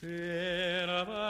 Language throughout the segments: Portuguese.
Será bem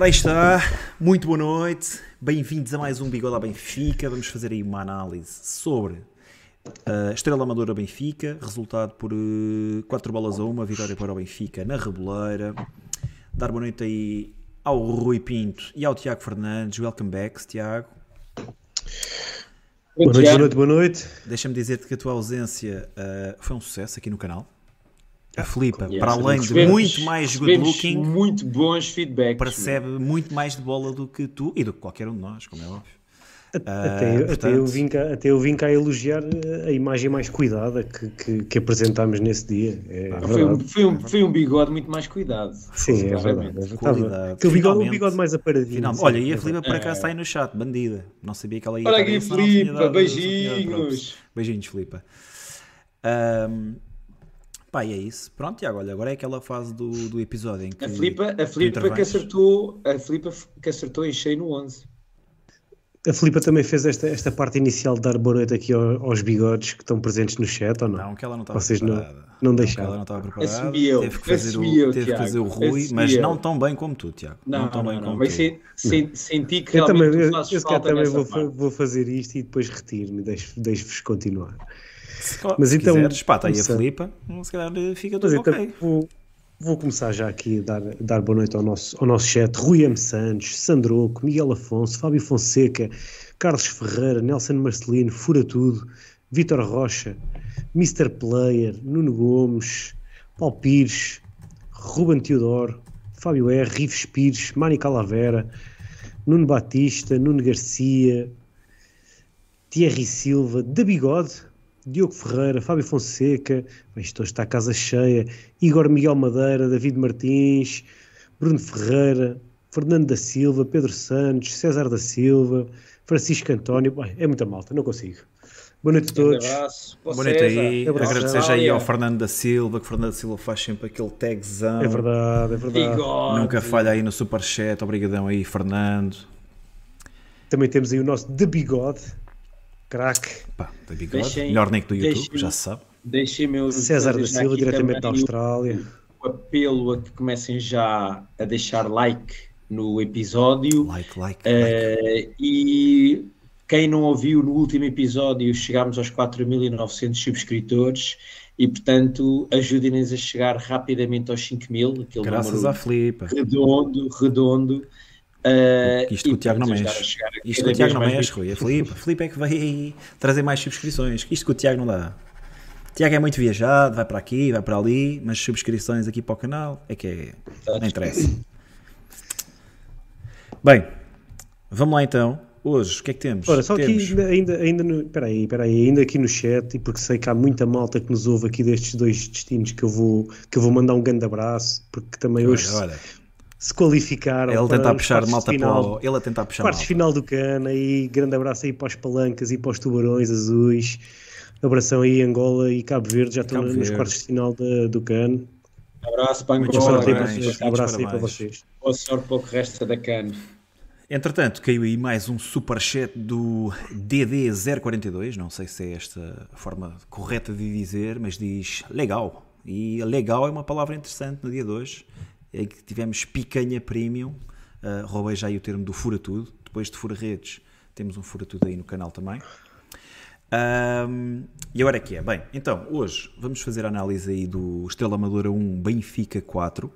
Ora aí está, muito boa noite, bem-vindos a mais um Bigode à Benfica. Vamos fazer aí uma análise sobre a Estrela Amadora Benfica, resultado por 4 bolas a 1, vitória para o Benfica na Reboleira. Dar boa noite aí ao Rui Pinto e ao Tiago Fernandes. Welcome back, Tiago. Boa noite, boa noite, boa noite. Deixa-me dizer-te que a tua ausência uh, foi um sucesso aqui no canal. A Filipa, yes, para além de muito mais good looking, Muito bons feedbacks. percebe muito mais de bola do que tu e do que qualquer um de nós, como é óbvio. Até, eu- até, eu vim cá, até eu vim cá elogiar a imagem mais cuidada que, que, que apresentámos nesse dia. É Foi um, verdade. foi, um, foi um bigode muito mais cuidado. Sim, é verdade. Qualidade. Estava- Aquele bigode, um Finalmente. bigode mais aparadinho. Final- sim, Olha, e a é Filipa acaso É. está aí no chat, bandida. Não sabia que ela ia Olha aqui, Filipa, beijinhos. Beijinhos, Filipa. Ahm, pá, e é isso. Pronto, Tiago, olha, agora é aquela fase do, do episódio em que. A Filipa, a Filipa que acertou, a Filipa que acertou em cheio no 11. A Filipa também fez esta, esta parte inicial de dar boa noite aqui ao- aos bigodes que estão presentes no chat ou não? Não, que ela não estava Vocês não- preparada. não que deixaram. Ela não estava preparada. Assumi eu, Teve que fazer, assumi eu, o, teve que Tiago, fazer o Rui, assumi mas eu. não tão bem como tu, Tiago. Não, tão não, bem não, como mas tu. se- se- senti que Eu realmente também, tu eu, fazes eu falta também nessa vou, vou fazer isto e depois retiro-me, deixo- deixo-vos continuar. Mas então, quiseres, pá, está aí a. Filipa, se calhar fica Mas tudo então ok. vou, vou começar já aqui a dar, dar boa noite ao nosso, ao nosso chat. Rui M. Santos, Sandroco, Miguel Afonso, Fábio Fonseca, Carlos Ferreira, Nelson Marcelino, Fura Tudo, Vítor Rocha, Mr. Player, Nuno Gomes, Paulo Pires, Ruben Teodoro, Fábio R, Rives Pires, Mani Calavera, Nuno Batista, Nuno Garcia, Thierry Silva, Da Bigode, Diogo Ferreira, Fábio Fonseca, isto hoje está a casa cheia, Igor Miguel Madeira, David Martins, Bruno Ferreira, Fernando da Silva, Pedro Santos, César da Silva, Francisco António. Bem, é muita malta, não consigo. Boa noite a Um todos. abraço. Pô, Boa noite aí. Abraço. agradecer já aí ao Fernando da Silva, que o Fernando da Silva faz sempre aquele tagzão. É verdade, é verdade. Bigode. Nunca falha aí no superchat, obrigadão aí, Fernando. Também temos aí o nosso de bigode, craque. Pá, da bigode, Deixem- melhor nick do YouTube, deixem- já se sabe. Deixem-me eu César da Silva, diretamente da Austrália. O apelo a que comecem já a deixar like no episódio. Like, like, like. Eh, e quem não ouviu no último episódio, chegámos aos 4.900 subscritores e, portanto, ajudem-nos a chegar rapidamente aos 5.000, aquele Graças número à Filipa. redondo, redondo. Eh, Isto que o Tiago não mexe. Isto que o Tiago não mexe, Rui. É Filipe. Filipe é que vai aí trazer mais subscrições. Isto que o Tiago não dá. O Tiago é muito viajado, vai para aqui, vai para ali, mas subscrições aqui para o canal é que é. Não interessa. Bem, vamos lá então. Hoje, o que é que temos? Ora, só temos... aqui ainda, ainda no, peraí, peraí, ainda aqui no chat, e porque sei que há muita malta que nos ouve aqui destes dois destinos que eu vou, que eu vou mandar um grande abraço, porque também hoje se- Olha, se qualificaram. ele para tentar os puxar malta para final. o... Ele a tentar puxar Quartos de malta. final do Cana e grande abraço aí para os palancas e para os tubarões azuis. Abração aí Angola e Cabo Verde, já estão nos quartos de final da- do Cano. Abraço para Angola, Abraço para. Abraço aí para vocês. boa sorte para o que resta da CAN. Entretanto, caiu aí mais um superchat do DD042. Não sei se é esta a forma correta de dizer, mas diz legal. E legal é uma palavra interessante no dia de hoje. É que tivemos picanha premium. Uh, roubei já aí o termo do fura tudo. Depois de fura redes, temos um fura tudo aí no canal também. Ahm, e agora é que é? Bem, então, hoje vamos fazer a análise aí do Estrela Amadora 1 Benfica 4.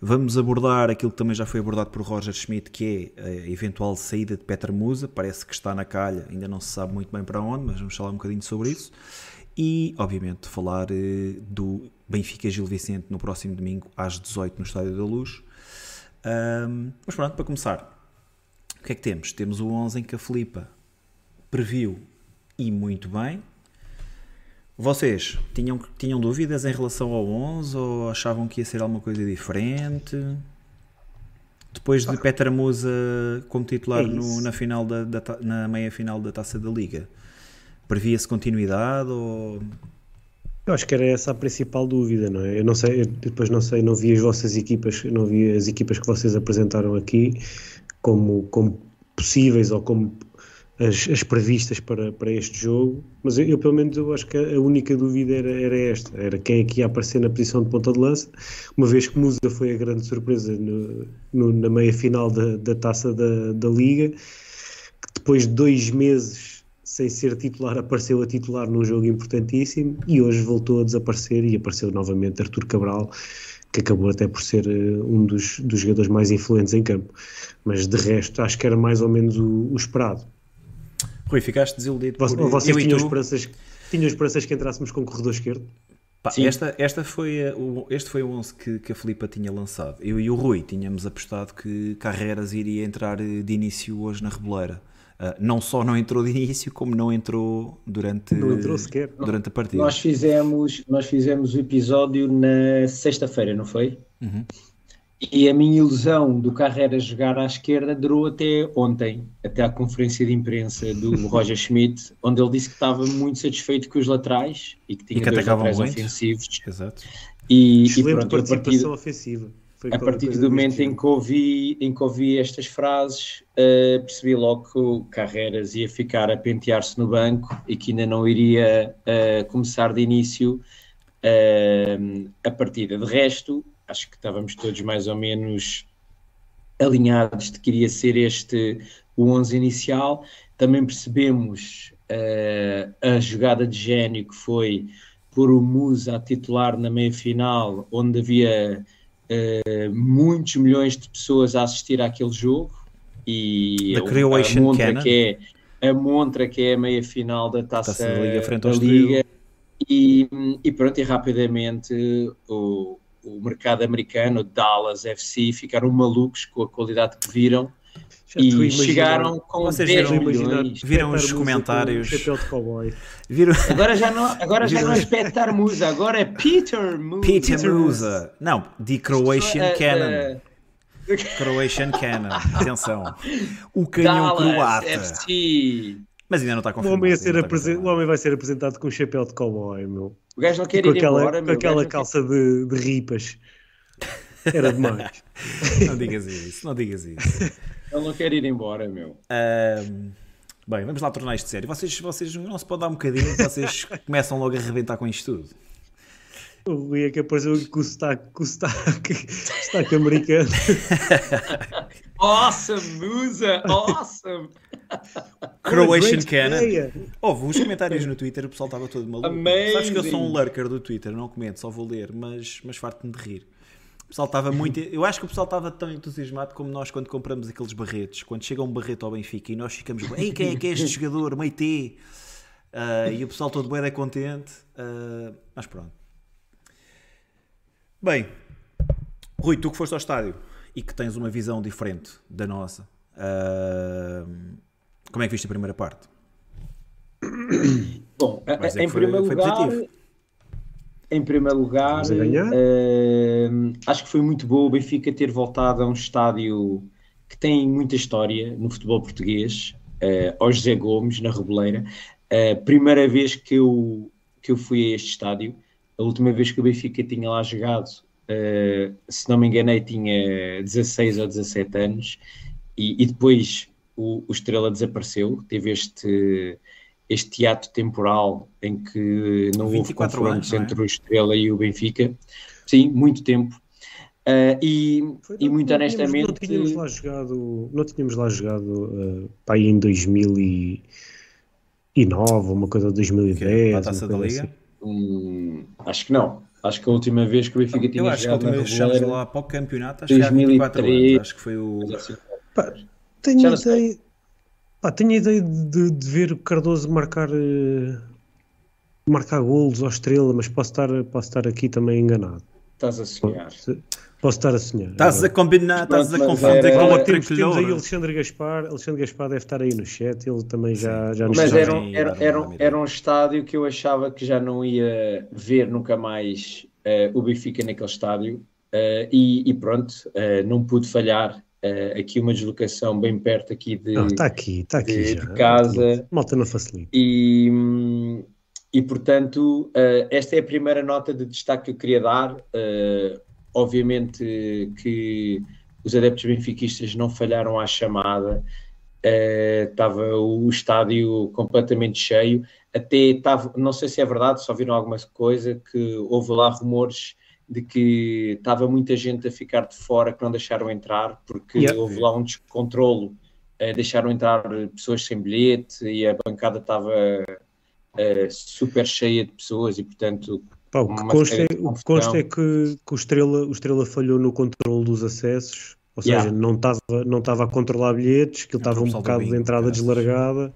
Vamos abordar aquilo que também já foi abordado por Roger Schmidt, que é a eventual saída de Petra Musa. Parece que está na calha, ainda não se sabe muito bem para onde, mas vamos falar um bocadinho sobre isso. E, obviamente, falar eh, do Benfica Gil Vicente no próximo domingo às 18 no Estádio da Luz. Ahm, mas pronto, para começar, o que é que temos? Temos o 11 em que a Filipa previu e muito bem. Vocês tinham, tinham dúvidas em relação ao 11 ou achavam que ia ser alguma coisa diferente? Depois de Petra Musa como titular É no- na, final da, da na meia final da Taça da Liga, previa-se continuidade ou Eu acho que era essa a principal dúvida, não é? Eu não sei, eu depois não sei, não vi as vossas equipas, não vi as equipas que vocês apresentaram aqui como, como possíveis ou como as, as previstas para, para este jogo, mas eu, eu, pelo menos eu acho que a única dúvida era, era esta, era quem é que ia aparecer na posição de ponta de lança, uma vez que Musa foi a grande surpresa no- no- na meia final da, da taça da, da Liga, que depois de dois meses sem ser titular, apareceu a titular num jogo importantíssimo e hoje voltou a desaparecer e apareceu novamente Artur Cabral, que acabou até por ser eh, um dos, dos jogadores mais influentes em campo. Mas de resto, acho que era mais ou menos o, o esperado. Rui, ficaste desiludido Vo- por Vocês eu tinham tu? esperanças, tinham esperanças que entrássemos com o corredor esquerdo? Pá, esta, esta foi a- o, este foi o 11 que, que a Filipa tinha lançado. Eu e o Rui tínhamos apostado que Carreras iria entrar eh, de início hoje na Reboleira. Ah, não só não entrou de início, como não entrou durante, Não entrou sequer. durante a partida. Nós fizemos, nós fizemos o episódio na sexta-feira, não foi? Uhum. E a minha ilusão do Carreira jogar à esquerda durou até ontem, até à conferência de imprensa do Roger Schmidt, onde ele disse que estava muito satisfeito com os laterais e que tinha E que dois laterais muito. ofensivos. Exato. E, e Excelente pronto, a participação partir, ofensiva. Foi a partir do momento em que, ouvi, em que ouvi estas frases, eh, percebi logo que o Carreras ia ficar a pentear-se no banco e que ainda não iria eh, começar de início eh, a partida. De resto, acho que estávamos todos mais ou menos alinhados de que iria ser este o 11 inicial. Também percebemos a jogada de gênio que foi pôr o Musa a titular na meia-final, onde havia eh, muitos milhões de pessoas a assistir àquele jogo e The a- Croatian a montra Cannon. que é a montra que é a meia-final da taça, Taça da Liga frente da Liga e, e pronto, e rapidamente o, o mercado americano, Dallas FC, ficaram malucos com a qualidade que viram e chegaram com Vocês 10 viram- milhões. Viram os comentários? o de. Viram? Agora já não, agora já não é Petar Musa, agora é Peter Musa. Peter Musa. Não, The Croatian Eh, Cannon. eh, Croatian Cannon. Atenção. O canhão Dallas croata. FC. Mas ainda não está O confirmado. homem, a ainda ser apresen- o homem vai ser apresentado com um chapéu de cowboy, meu. O gajo não quer com ir aquela, embora, com meu. O aquela calça de, de ripas. Era demais. Não digas isso, não digas isso. Ele não quer ir embora, meu. Bem, vamos lá tornar isto sério. Vocês, vocês não se pode dar um bocadinho, vocês começam logo a arrebentar com isto tudo. O Rui é que apareceu com o sotaque, com o sotaque, sotaque americano. Awesome, Musa! Awesome! Croatian Cannon. Houve uns comentários no Twitter, o pessoal estava todo maluco. Amazing. Sabes que eu sou um lurker do Twitter, não comento, só vou ler, mas, mas farto-me de rir. O pessoal estava muito. Eu acho que o pessoal estava tão entusiasmado como nós quando compramos aqueles barretes. Quando chega um barreto ao Benfica e nós ficamos. Ei, quem é que é este jogador? Meite! Ah, e o pessoal todo bem é contente. ah, mas pronto. Bem, Rui, tu que foste ao estádio e que tens uma visão diferente da nossa, ah, como é que viste a primeira parte? Bom, Vais dizer em foi- primeiro foi lugar, positivo. Em primeiro lugar, eh, acho que foi muito bom o Benfica ter voltado a um estádio que tem muita história no futebol português, eh, ao José Gomes, na Reboleira. A primeira vez que eu, que eu fui a este estádio, a última vez que o Benfica tinha lá jogado, eh, se não me enganei, tinha 16 ou 17 anos, e, e depois o, o Estrela desapareceu, teve este, este teatro temporal em que não houve 24 confrontos anos, não é? entre o Estrela e o Benfica. Sim, muito tempo. Ah, e, Foi- e não- muito não tínhamos- honestamente, Não tínhamos lá jogado, não tínhamos lá jogado uh, para aí em 2009, uma coisa de 2010. Para a taça da Liga? assim. hum, acho que não. Acho que a última vez que o Benfica tinha Eu acho que a jogado última vez que lá para o campeonato, acho que há 24 2003. anos. Acho que foi o. Pá, tenho Já a não sei. ideia, pá, tenho a ideia de, de ver o Cardoso marcar, eh, marcar golos ao Estrela, mas posso estar, posso estar aqui também enganado. Estás a sonhar. Se- Posso estar a sonhar. Estás a combinar, estás a confundir era- com o temos, temos aí. Alexandre Gaspar. Alexandre Gaspar deve estar aí no chat. Ele também já, já nos Mas era, está- um- era, era, sim. era um estádio que eu achava que já não ia ver nunca mais eh, o Benfica naquele estádio eh, e, e pronto, eh, não pude falhar. Eh, aqui uma deslocação bem perto aqui de, Não, está aqui, está aqui de- de casa. Malta não facilita. E, hum, e portanto, eh, esta é a primeira nota de destaque que eu queria dar. Eh, obviamente que os adeptos benfiquistas não falharam à chamada, estava o estádio completamente cheio. Até estava, não sei se é verdade, só viram alguma coisa, que houve lá rumores de que estava muita gente a ficar de fora que não deixaram entrar, porque Yeah. houve lá um descontrolo eh, deixaram entrar pessoas sem bilhete e a bancada estava eh, super cheia de pessoas e portanto Pá, o que consta, é, o que consta é que, que o, Estrela, o Estrela falhou no controle dos acessos, ou seja, Yeah. não estava não estava a controlar bilhetes, que ele estava um bocado de entrada deslargada,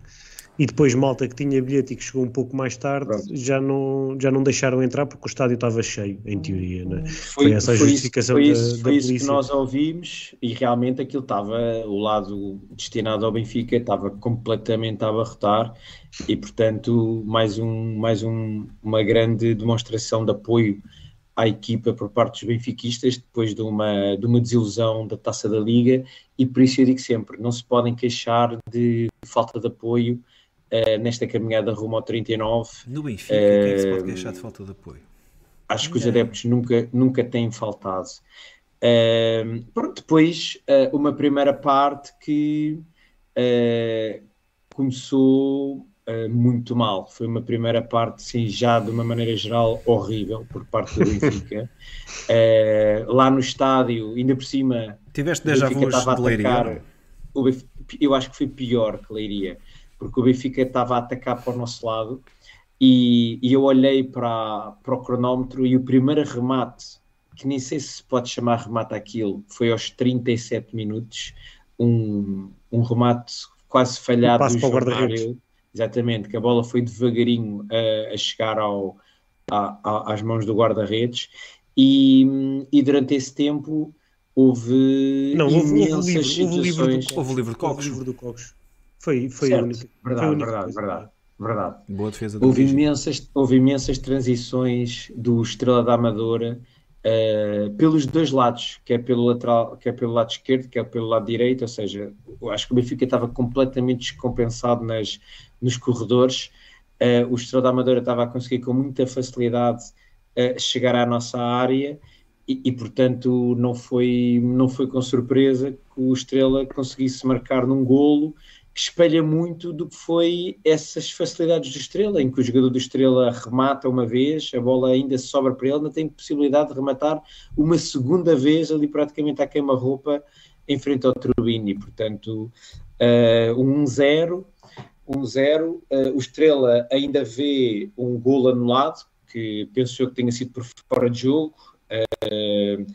e depois malta que tinha bilhete e que chegou um pouco mais tarde Pronto. já não, já não deixaram entrar porque o estádio estava cheio, em teoria. Né? foi, Foi essa a foi justificação isso, foi da- isso, da foi isso que nós ouvimos e realmente aquilo estava, o lado destinado ao Benfica estava completamente a abarrotar e portanto mais, um, mais um, uma grande demonstração de apoio à equipa por parte dos benfiquistas depois de uma, de uma desilusão da Taça da Liga e por isso eu digo sempre, não se podem queixar de falta de apoio eh, nesta caminhada rumo ao 39 No Benfica, quem é que se pode Eh, queixar de falta de apoio? acho que os adeptos nunca, nunca têm faltado. Ahm, pronto, depois ah, uma primeira parte que ah, começou muito mal. Foi uma primeira parte, sim, já de uma maneira geral horrível por parte do Benfica. Lá no estádio, ainda por cima, Tiveste déjà vu de Leiria? o eu acho que foi pior que Leiria, porque o Benfica estava a atacar para o nosso lado e, e eu olhei para, para o cronómetro e o primeiro remate, que nem sei se pode chamar remate aquilo, foi aos 37 minutos, um, um remate quase falhado Um passo do para o João. Exatamente, que a bola foi devagarinho a, a chegar ao, a- a- às mãos do guarda-redes e, e durante esse tempo houve Não, houve, houve, imensas o livro, houve o livro do situações. Houve o livro de Houve o livro do Cocos. Foi, foi a única. verdade, foi a única verdade, coisa. verdade, verdade. Boa defesa do Houve imensas, houve imensas transições do Estrela da Amadora uh, pelos dois lados, quer pelo lateral, quer pelo lado esquerdo, quer pelo lado direito, ou seja, acho que o Benfica estava completamente descompensado nas, nos corredores. Uh, o Estrela da Amadora estava a conseguir com muita facilidade uh, chegar à nossa área e, e, portanto não foi, não foi com surpresa que o Estrela conseguisse marcar num golo que espelha muito do que foi essas facilidades do Estrela, em que o jogador do Estrela remata uma vez, a bola ainda sobra para ele, não tem possibilidade de rematar uma segunda vez ali praticamente à queima-roupa em frente ao Turbini, portanto uh, um 1-0 1-0, uh, o Estrela ainda vê um gol anulado, que penso eu que tenha sido por fora de jogo, uh,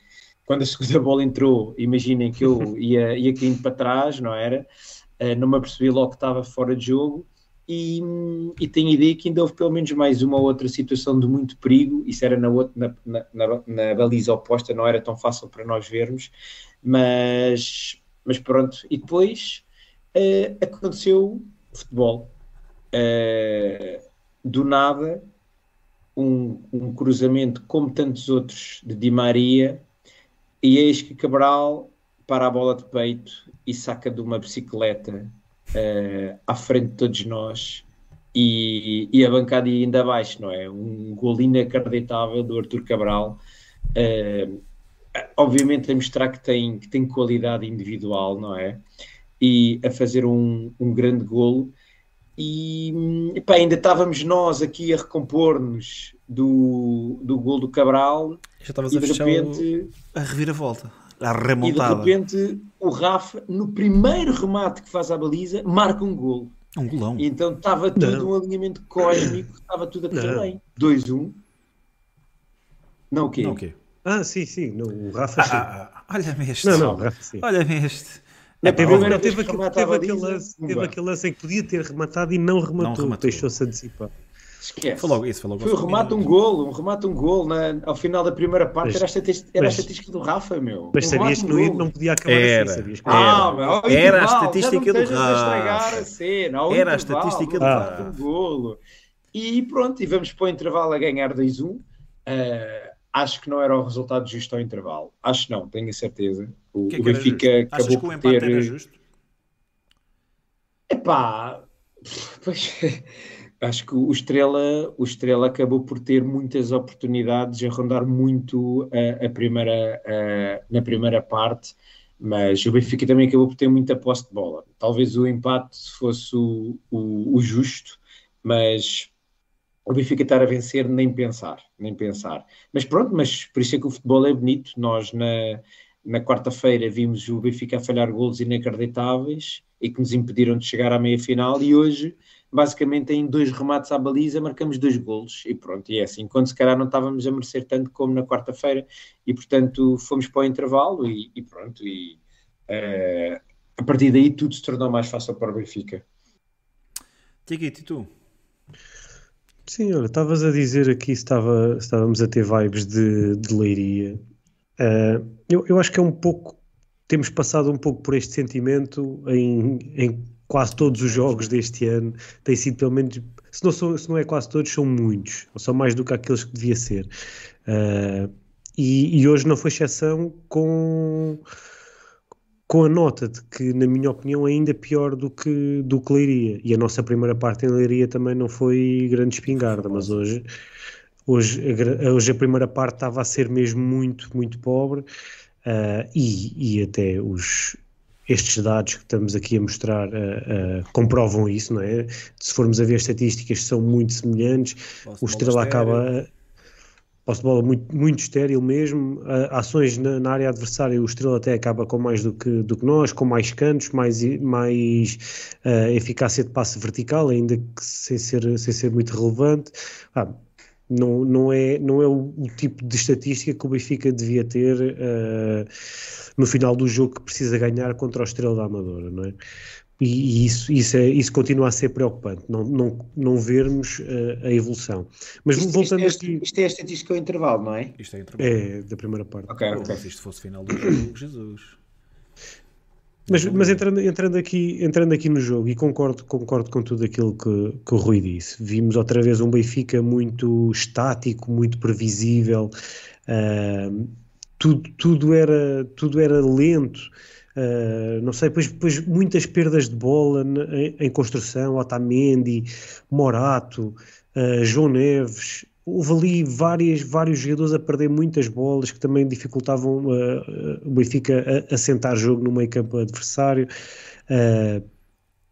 quando a segunda bola entrou, imaginem que eu ia, ia caindo para trás, não era? Uh, não me apercebi logo que estava fora de jogo e, e tenho ideia que ainda houve pelo menos mais uma outra situação de muito perigo, isso era na, outra, na, na, na baliza oposta, não era tão fácil para nós vermos, mas, mas pronto, e depois uh, aconteceu futebol. Uh, do nada, um, um, cruzamento como tantos outros de Di Maria, e eis que Cabral para a bola de peito e saca de uma bicicleta uh, à frente de todos nós e, e a bancada ainda abaixo, não é? Um gol inacreditável do Arthur Cabral. Uh, obviamente a mostrar que tem, que tem qualidade individual, não é? E a fazer um, um grande golo. E epá, ainda estávamos nós aqui a recompor-nos do, do gol do Cabral. Já estavas a fechar repente, o... a reviravolta. A remontada. E de repente o Rafa, no primeiro remate que faz à baliza, marca um gol. Um golão. E então estava tudo Não. um alinhamento cósmico, estava tudo a correr bem. 2-1. Não o quê? Não o quê? Ah, sim, sim. Não, o Rafa sim. Ah, ah, olha-me este. Não, não, Rafa sim. Olha-me este. É, teve, não, teve, aquele, teve, aquele lance, teve aquele lance em que podia ter rematado e não rematou, não rematou. deixou-se antecipar. Esquece. Foi logo isso, foi logo Foi um remate um golo, um remate um golo na, ao final da primeira parte, mas, era, a estatística, era mas, a estatística do Rafa, meu. Mas um sabias que não, não podia acabar era, assim, sabias que era, ah, era, era a estatística do Rafa. A cena, era a estatística do Rafa. Um golo. E pronto, e vamos para o intervalo a ganhar 2-1. Uh, acho que não era o resultado justo ao intervalo. Acho não, tenho a certeza. O, que é que o Benfica acabou Achas que o empate ter... era justo? Epá, pois acho que o Estrela, o Estrela acabou por ter muitas oportunidades a rondar muito a, a primeira, a, na primeira parte, mas o Benfica também acabou por ter muita posse de bola. Talvez o empate fosse o, o, o justo, mas o Benfica estar a vencer nem pensar, nem pensar. Mas pronto, mas por isso é que o futebol é bonito. Nós na, na quarta-feira vimos o Benfica a falhar golos inacreditáveis e que nos impediram de chegar à meia-final e hoje basicamente em dois remates à baliza marcamos dois golos e pronto, e é assim, quando se calhar não estávamos a merecer tanto como na quarta-feira e portanto fomos para o intervalo e, e pronto, e uh, a partir daí tudo se tornou mais fácil para o Benfica. Tiguito, e tu? Sim, olha, estavas a dizer aqui estava, estávamos a ter vibes de, de leiria. Uh, eu, eu acho que é um pouco, temos passado um pouco por este sentimento em, em quase todos os jogos deste ano tem sido pelo menos, se não, são, se não é quase todos, são muitos, ou são mais do que aqueles que devia ser. Uh, e, e, hoje não foi exceção com, com a nota de que, na minha opinião, é ainda pior do que, do que Leiria. E a nossa primeira parte em Leiria também não foi grande espingarda, mas hoje, hoje, a, hoje a primeira parte estava a ser mesmo muito, muito pobre. Uh, e, e até os, estes dados que estamos aqui a mostrar uh, uh, comprovam isso, não é? Se formos a ver estatísticas, são muito semelhantes. O Estrela acaba. Posse de bola muito, muito estéril mesmo. Uh, ações na, na, área adversária, o Estrela até acaba com mais do que, do que nós, com mais cantos, mais, mais eficácia de passe vertical, ainda que sem ser, sem ser muito relevante. Ah, não, não, é, não é o, o, tipo de estatística que o Benfica devia ter uh, no final do jogo que precisa ganhar contra o Estrela da Amadora, não é? E, e isso, isso, é, isso continua a ser preocupante, não, não, não vermos uh, a evolução. Mas isto, voltando isto é, aqui. Isto é a estatística ao intervalo, não é? Isto é intervalo. É, da primeira parte. Ok, ok. Se isto fosse final do jogo, Jesus. Mas, mas entrando, entrando, aqui, entrando aqui no jogo, e concordo, concordo com tudo aquilo que, que o Rui disse, vimos outra vez um Benfica muito estático, muito previsível, Uh, tudo, tudo, era, tudo era lento. Uh, não sei, depois, depois muitas perdas de bola em, em construção, Otamendi, Morato, uh, João Neves, houve ali várias, vários jogadores a perder muitas bolas que também dificultavam uh, o Benfica a, a sentar jogo no meio campo adversário. Uh,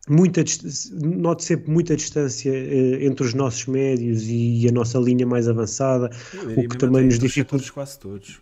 muita, note sempre muita distância uh, entre os nossos médios e, e, a nossa linha mais avançada, o que também nos dificulta. quase todos.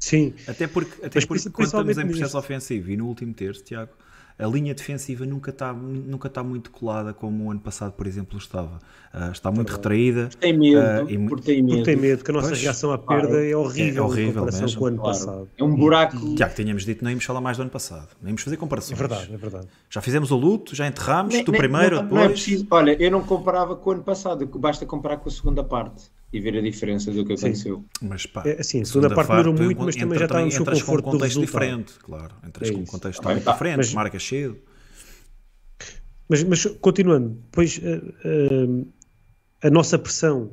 Sim. Até porque, até porque quando estamos em processo ofensivo e no último terço, Tiago, a linha defensiva nunca está nunca tá muito colada como o ano passado, por exemplo, estava. Uh, está muito retraída. Tem medo, uh, e, porque tem medo. Porque tem medo, porque a nossa pois, reação à perda claro, é horrível, é horrível em comparação mesmo. com o ano claro. passado. É um buraco. Já que tínhamos dito, não íamos falar mais do ano passado. Nem íamos fazer comparações. É verdade, é verdade. Já fizemos o luto, já enterramos, nem, tu nem, primeiro, não, depois. Não é preciso. Olha, eu não comparava com o ano passado, basta comparar com a segunda parte e ver a diferença do que aconteceu. Mas pá, é, assim, a segunda, parte demorou muito, mas também já estávamos no conforto com um contexto diferente, claro. Entras é com um contexto ah, tá. diferente, mas, marcas cedo. Mas, mas continuando, depois uh, uh, a nossa pressão,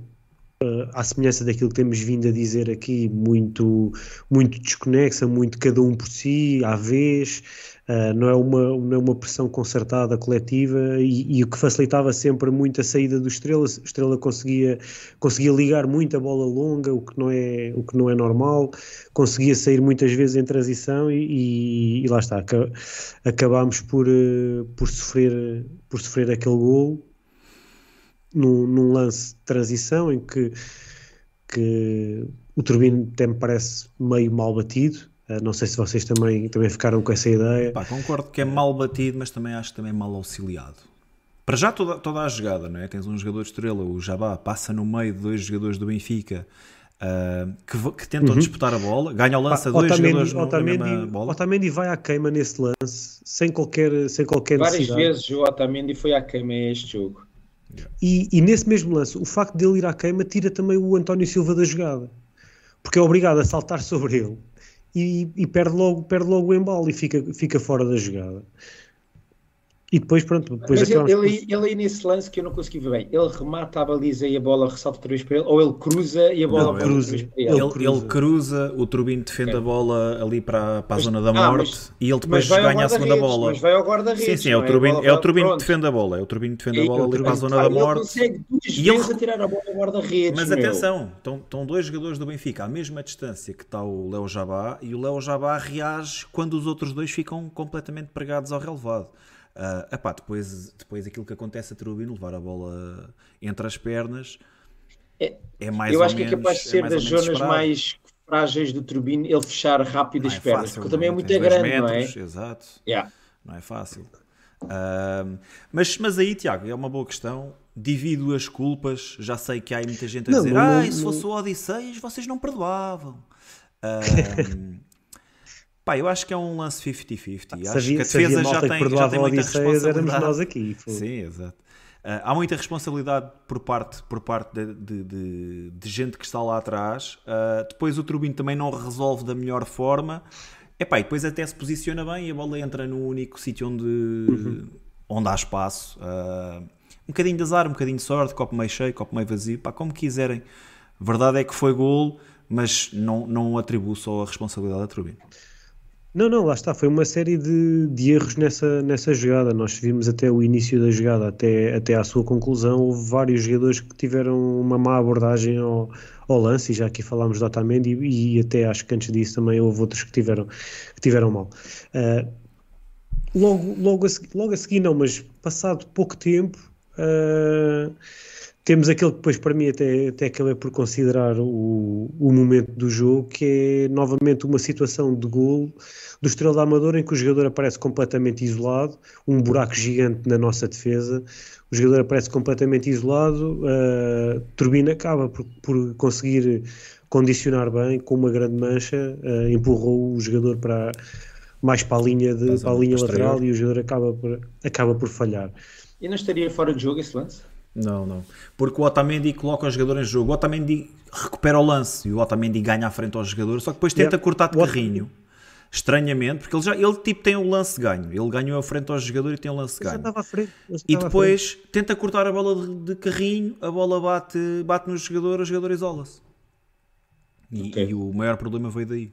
uh, à semelhança daquilo que temos vindo a dizer aqui, muito, muito desconexa, muito cada um por si, à vez, Uh, não, é uma, não é uma pressão concertada, coletiva, e, e, o que facilitava sempre muito a saída do Estrela. O Estrela conseguia, conseguia ligar muito a bola longa, o que não é, o que não é normal, conseguia sair muitas vezes em transição, e, e, e lá está, acabámos por, uh, por, sofrer, por sofrer aquele gol num, num lance de transição em que, que o Turbino até me parece meio mal batido não sei se vocês também, também ficaram com essa ideia. Pá, concordo que é mal batido, mas também acho que também é mal auxiliado. Para já toda, toda a jogada, não é? Tens um jogador de estrela, o Jabá, passa no meio de dois jogadores do Benfica uh, que, que, tentam uhum. disputar a bola, ganha o lance a dois Otamendi, jogadores no, Otamendi, na mesma bola. Otamendi vai à queima nesse lance, sem qualquer, sem qualquer Várias necessidade. vezes o Otamendi foi à queima este jogo. E, e, nesse mesmo lance, o facto dele ir à queima tira também o António Silva da jogada, porque é obrigado a saltar sobre ele e, e, perde, logo, perde logo o embalo e fica, fica fora da jogada. E depois, pronto, depois Mas ele, ele, ele aí nesse lance que eu não consegui ver bem, ele remata a baliza e a bola ressalta outra vez para ele, ou ele cruza e a bola não, cruza, ele, ele, ele, cruza. ele cruza, o Turbino defende okay. a bola ali para, para a zona da ah, morte mas, e ele depois ganha a segunda bola. Mas vai ao guarda-redes. Sim, sim, é o Turbino, é o turbino que defende a bola, é o Turbino que defende a bola ali para a zona da morte. Ele consegue duas e vezes ele... tirar a bola ao guarda-redes. Mas meu. atenção, estão, estão dois jogadores do Benfica à mesma distância que está o Léo Jabá e o Léo Jabá reage quando os outros dois ficam completamente pregados ao relevado. Uh, epá, depois, depois aquilo que acontece a Trubino, levar a bola entre as pernas, é, é mais Eu ou acho menos, que é capaz de ser é das zonas esperado. mais frágeis do Turbino ele fechar rápido as é pernas, fácil, porque também é muito grande, metros, não é? Exato. Yeah. Não é fácil. Uh, mas, mas aí, Tiago, é uma boa questão. Divido as culpas. Já sei que há muita gente a não, dizer: não, ah, se fosse o Odisseias, vocês não perdoavam. Uh, Pá, eu acho que é um lance 50-50. Acho havia, que a defesa já tem, já tem muita responsabilidade. Éramos nós aqui. Sim, exato. Uh, há muita responsabilidade por parte, por parte de, de, de, de gente que está lá atrás. Uh, depois o Turbino também não resolve da melhor forma. Epá, e depois até se posiciona bem e a bola entra no único sítio onde, uhum. onde há espaço. Uh, um bocadinho de azar, um bocadinho de sorte, copo meio cheio, copo meio vazio, pá, como quiserem. Verdade é que foi golo, mas não, não atribuo só a responsabilidade a Turbino. Não, não, lá está. Foi uma série de, de erros nessa, nessa jogada. Nós vimos até o início da jogada, até, até à sua conclusão. Houve vários jogadores que tiveram uma má abordagem ao, ao lance, e já aqui falámos do Otamendi, e, e até acho que antes disso também houve outros que tiveram, que tiveram mal. Uh, logo, logo, a, logo a seguir, não, mas passado pouco tempo. Uh, temos aquele que depois para mim até, até acabei por considerar o, o momento do jogo, que é novamente uma situação de golo do Estrela da Amadora em que o jogador aparece completamente isolado, um buraco gigante na nossa defesa, o jogador aparece completamente isolado, uh, Turbina acaba por, por, conseguir condicionar bem, com uma grande mancha, uh, empurrou o jogador para mais para a linha, de, para a linha lateral e o jogador acaba por, acaba por falhar. E não estaria fora de jogo esse lance? Não, não. Porque o Otamendi coloca o jogador em jogo. O Otamendi recupera o lance e o Otamendi ganha à frente ao jogador, só que depois tenta yeah. cortar de carrinho. Estranhamente, porque ele já ele tipo tem o lance ganho. Ele ganhou à frente ao jogador e tem o lance ganho. E depois tenta cortar a bola de, de, carrinho, a bola bate, bate no jogador, o jogador isola-se. E, Ok. e o maior problema veio daí.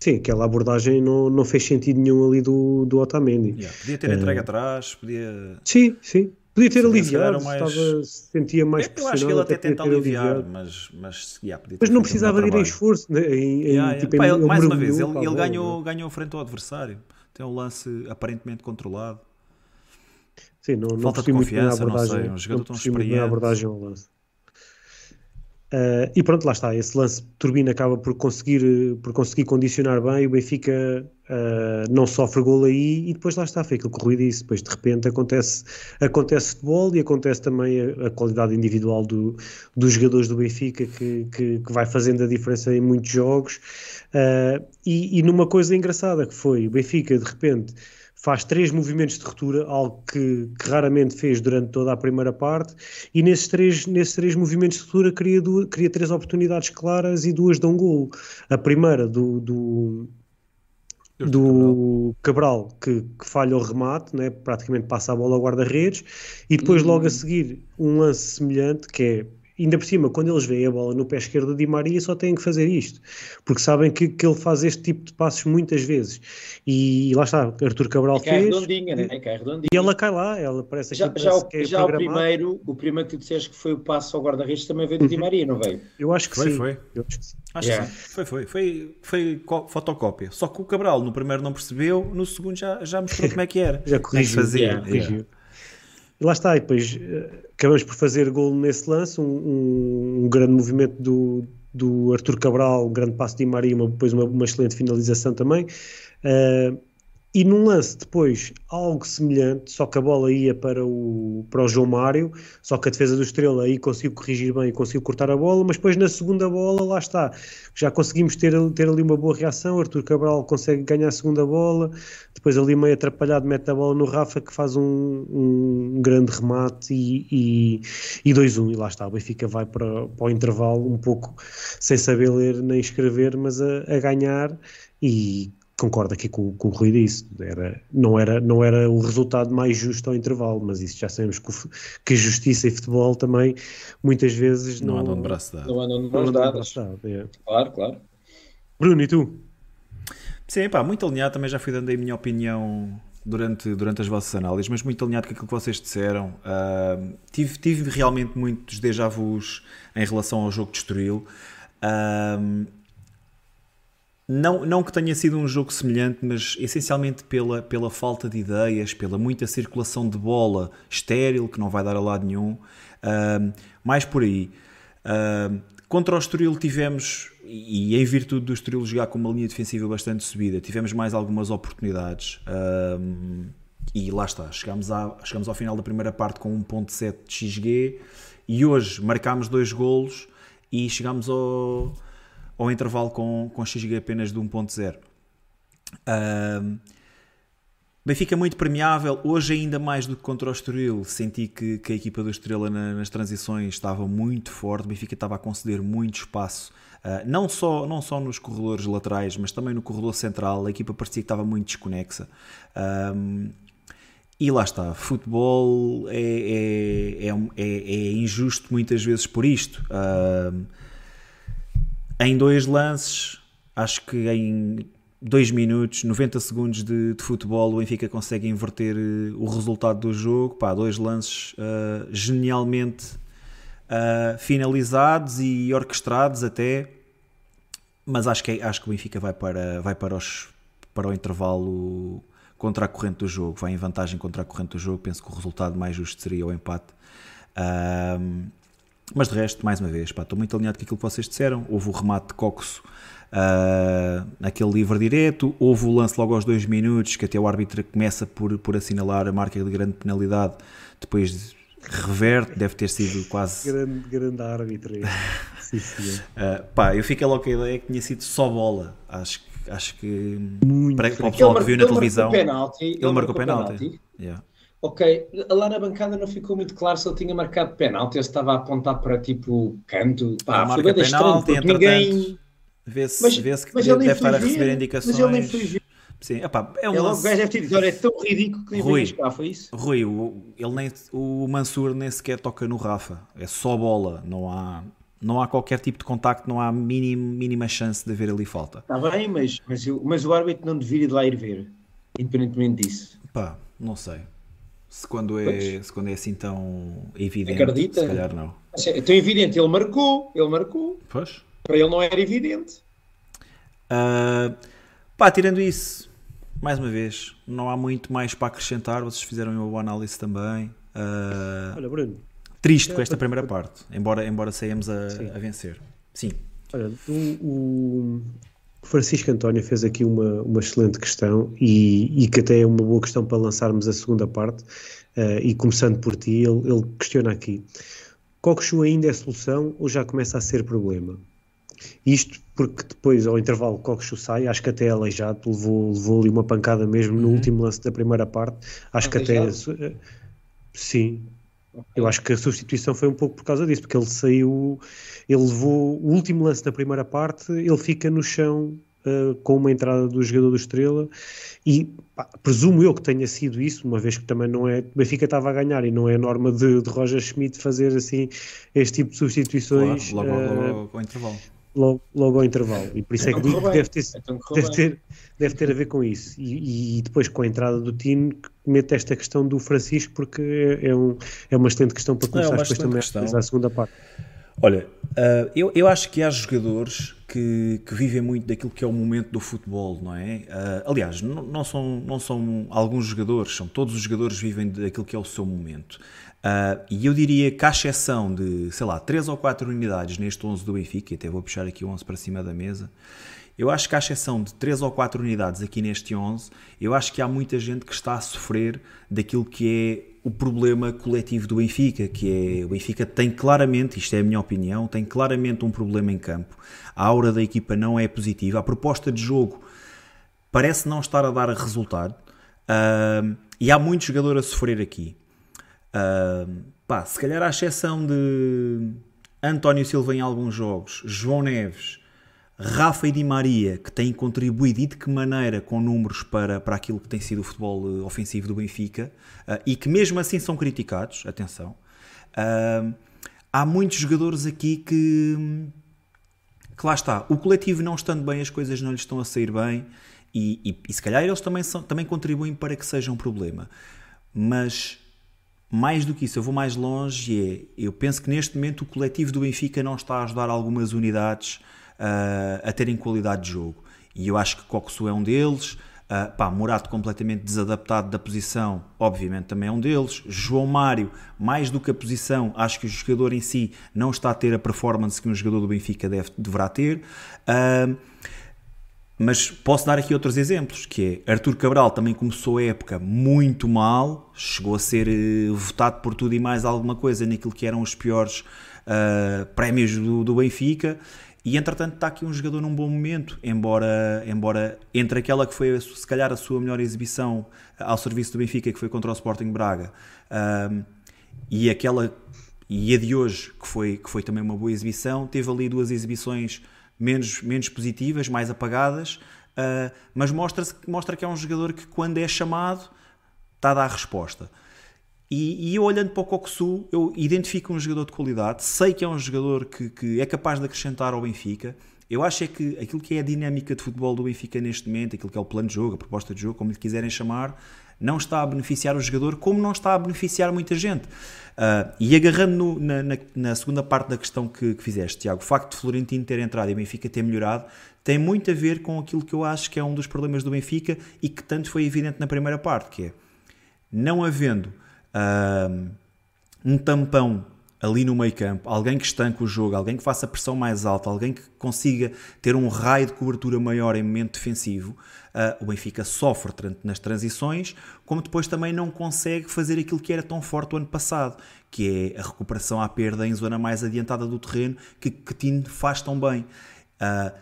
Sim, aquela abordagem não, não fez sentido nenhum ali do, do Otamendi. Yeah, Podia ter entregue atrás, podia. Sim, sim. Podia ter Se aliviado, era mais- estava, se sentia mais Eu acho que ele até podia tenta ter aliviar, aliviado. mas, mas, yeah, Mas não precisava de ir em esforço. né, Em, em, Yeah, yeah. tipo, Pá, em- ele mais uma vez, ele, ele ganhou, né? ganhou frente ao adversário. Tem um lance aparentemente controlado. Sim, não, não Falta de confiança, não sei, um jogador tão experiente. abordagem ao lance. Ah, e pronto, lá está. Esse lance de Turbina acaba por conseguir, por conseguir condicionar bem. O Benfica ah, não sofre gol aí e depois lá está. Foi aquilo que o Rui disse. Depois de repente acontece, acontece futebol e acontece também a, a qualidade individual do, dos jogadores do Benfica que, que, que vai fazendo a diferença em muitos jogos. Ah, e, e numa coisa engraçada que foi o Benfica de repente faz três movimentos de ruptura, algo que, que raramente fez durante toda a primeira parte, e nesses três, nesses três movimentos de ruptura cria, cria três oportunidades claras e duas dão gol. A primeira do, do, do Cabral, que, que falha o remate, né? praticamente passa a bola ao guarda-redes, e depois logo a seguir um lance semelhante, que é, ainda por cima, quando eles veem a bola no pé esquerdo do Di Maria, só têm que fazer isto, porque sabem que, que ele faz este tipo de passos muitas vezes. E, lá está, Arthur Cabral Cai fez, redondinha, né? Cai redondinha. e ela cai lá, ela parece Já, que já, parece o, que é já o primeiro, o primeiro que tu disseste que foi o passo ao guarda-redes também veio do Di Maria, não veio? Eu acho que Foi, sim. foi. Eu acho que sim. Acho Yeah. que sim. Foi, foi. Foi, foi fotocópia. Só que o Cabral no primeiro não percebeu, no segundo já, já mostrou como é que era. Já é corrigiu. fazia. yeah, corrigiu. Lá está, e depois eh, acabamos por fazer gol nesse lance, um, um- um grande movimento do, do Arthur Cabral, um grande passo de Maria, uma, depois uma, uma excelente finalização também. Eh, e num lance depois, algo semelhante, só que a bola ia para o, para o João Mário, só que a defesa do Estrela aí conseguiu corrigir bem e conseguiu cortar a bola, mas depois na segunda bola, lá está, já conseguimos ter, ter ali uma boa reação, Arthur Cabral consegue ganhar a segunda bola, depois ali meio atrapalhado mete a bola no Rafa que faz um, um grande remate e, e, e 2-1 e lá está, o Benfica vai para, para o intervalo um pouco sem saber ler nem escrever, mas a, a ganhar e concordo aqui com, com o Rui disse, era, não, era, não era o resultado mais justo ao intervalo, mas isso já sabemos que, que justiça e futebol também muitas vezes Não não, andam de braço dado. Não andam de braço dado, é. Claro, claro. Bruno, e tu? Sim, pá, muito alinhado. Também já fui dando aí a minha opinião durante, durante as vossas análises, mas muito alinhado com aquilo que vocês disseram. Ah, tive, tive realmente muitos déjà vus em relação ao jogo de Estoril. Ah, não, não que tenha sido um jogo semelhante, mas essencialmente pela, pela falta de ideias, pela muita circulação de bola estéril, que não vai dar a lado nenhum. Ah, mais por aí. Ah, contra o Estoril tivemos, e em virtude do Estoril jogar com uma linha defensiva bastante subida, tivemos mais algumas oportunidades. Ah, e lá está, chegámos, à, chegámos ao final da primeira parte com 1.7 de XG e hoje marcámos dois golos e chegámos ao, ao intervalo com, com XG apenas de 1.0. Ahm, Benfica muito premiável, hoje ainda mais do que contra o Estoril, senti que, que a equipa do Estrela na- nas transições estava muito forte, o Benfica estava a conceder muito espaço, ah, não, só, não só nos corredores laterais, mas também no corredor central, a equipa parecia que estava muito desconexa. Ahm, e lá está, futebol é, é, é, um- é- injusto muitas vezes por isto. Em dois lances, acho que em dois minutos, 90 segundos de, de futebol, o Benfica consegue inverter eh, o resultado do jogo. Pá, dois lances ah, genialmente ah, finalizados e orquestrados até. Mas acho que, é- acho que o Benfica vai para, vai para, os, para o intervalo contra a corrente do jogo, vai em vantagem contra a corrente do jogo. Penso que o resultado mais justo seria o empate. Ahm, mas de resto, mais uma vez, pá, estou muito alinhado com aquilo que vocês disseram. Houve o remate de Coxo ah, naquele livre direto, houve o lance logo aos dois minutos, que até o árbitro começa por, por assinalar a marca de grande penalidade, depois reverte, deve ter sido quase. Grande, grande árbitro. sim, sim. Ah, pá, eu fiquei logo com a ideia que tinha sido só bola. Acho, que- acho que Muito para, para o Ele pessoal que viu na ele televisão, penalti, ele marcou penalti. Yeah. Ok, lá na bancada não ficou muito claro se ele tinha marcado penalti ou se estava a apontar para tipo canto. Pá, foi marca estranho, penalti, entretanto, ninguém. Vê-se Mas, vê-se que mas deve nem estar a receber indicações. Mas ele nem foi ver. Sim, epá, é um Ele, o lance. gajo deve ter dito: olha, é tão ridículo que Rui. cá, foi isso? Rui, o, ele nem, o Mansur nem sequer toca no Rafa, é só bola, não há, Não há qualquer tipo de contacto, não há mínimo, mínima chance de haver ali falta. Está bem, mas, mas, mas o árbitro não deveria de lá ir ver, independentemente disso. Pá, não sei. Se quando é, Pois. se quando é assim tão evidente, Acredita? se calhar não. É tão evidente, ele marcou, ele marcou. Pois. Para ele não era evidente. Ah, pá, tirando isso, mais uma vez, não há muito mais para acrescentar. Vocês fizeram uma boa análise também. Ah, Olha, Bruno, triste com esta primeira parte, embora, embora saiamos a, a vencer. Sim, olha, o, o Francisco António fez aqui uma, uma excelente questão e, e que até é uma boa questão para lançarmos a segunda parte. eh, e começando por ti, ele, ele questiona aqui: Coxo ainda é solução ou já começa a ser problema? Isto porque depois, ao intervalo, Coxo sai, acho que até é aleijado, levou, levou ali uma pancada mesmo no último lance da primeira parte. Acho que até. Aleijado? Sim, eu acho que a substituição foi um pouco por causa disso, porque ele saiu, ele levou o último lance da primeira parte, ele fica no chão uh, com uma entrada do jogador do Estrela e pá, presumo eu que tenha sido isso, uma vez que também não é, o Benfica estava a ganhar e não é norma de, de Roger Schmidt fazer assim este tipo de claro, substituições logo, uh, logo ao intervalo. Logo, logo ao intervalo. E por isso é que Então digo que correu deve ter, Então deve ter, deve ter a ver com isso. E, e depois com a entrada do Tino, que mete esta questão do Francisco, porque é, é um, é uma excelente questão para começar uma depois também questão. a segunda parte. Olha, ah, eu, eu acho que há jogadores que, que vivem muito daquilo que é o momento do futebol, não é? Ah, aliás, não, não são, não são alguns jogadores, são todos os jogadores vivem daquilo que é o seu momento. Ah, e eu diria que, à exceção de, sei lá, 3 ou 4 unidades neste 11 do Benfica, e até vou puxar aqui o 11 para cima da mesa, eu acho que, à exceção de 3 ou 4 unidades aqui neste 11, eu acho que há muita gente que está a sofrer daquilo que é o problema coletivo do Benfica, que é o Benfica tem claramente, isto é a minha opinião, tem claramente um problema em campo. A aura da equipa não é positiva, a proposta de jogo parece não estar a dar resultado Ahm, e há muito jogador a sofrer aqui. Ahm, pá, se calhar à exceção de António Silva em alguns jogos, João Neves, Rafa e Di Maria, que têm contribuído e de que maneira com números para, para aquilo que tem sido o futebol eh, ofensivo do Benfica ah, e que mesmo assim são criticados, atenção, ah, há muitos jogadores aqui que, que lá está, o coletivo não estando bem, as coisas não lhes estão a sair bem e, e, e se calhar eles também, são, também contribuem para que seja um problema. Mas mais do que isso, eu vou mais longe e é, eu penso que neste momento o coletivo do Benfica não está a ajudar algumas unidades ah, a terem qualidade de jogo. E eu acho que Coxo é um deles. Ah, pá, Murato completamente desadaptado da posição, obviamente também é um deles. João Mário, mais do que a posição, acho que o jogador em si não está a ter a performance que um jogador do Benfica deve, deverá ter. Ah, mas posso dar aqui outros exemplos, que é Artur Cabral também começou a época muito mal, chegou a ser eh, votado por tudo e mais alguma coisa naquilo que eram os piores ah, prémios do, do Benfica, e entretanto está aqui um jogador num bom momento, embora, embora entre aquela que foi se calhar a sua melhor exibição ao serviço do Benfica, que foi contra o Sporting Braga, ah, e aquela e a de hoje, que foi, que foi também uma boa exibição, teve ali duas exibições menos, menos positivas, mais apagadas, ah, mas mostra, mostra que é um jogador que quando é chamado está a dar resposta. E, e eu olhando para o Coxu, eu identifico um jogador de qualidade, sei que é um jogador que, que é capaz de acrescentar ao Benfica. Eu acho é que aquilo que é a dinâmica de futebol do Benfica neste momento, aquilo que é o plano de jogo, a proposta de jogo, como lhe quiserem chamar, não está a beneficiar o jogador como não está a beneficiar muita gente. Ah, e agarrando no- na, na- na segunda parte da questão que, que fizeste, Tiago, o facto de Florentino ter entrado e o Benfica ter melhorado tem muito a ver com aquilo que eu acho que é um dos problemas do Benfica e que tanto foi evidente na primeira parte, que é não havendo ah, um tampão ali no meio campo, alguém que estanque o jogo, alguém que faça pressão mais alta, alguém que consiga ter um raio de cobertura maior em momento defensivo, o Benfica sofre nas transições, como depois também não consegue fazer aquilo que era tão forte o ano passado, que é a recuperação à perda em zona mais adiantada do terreno, que Coutinho faz tão bem. Ah,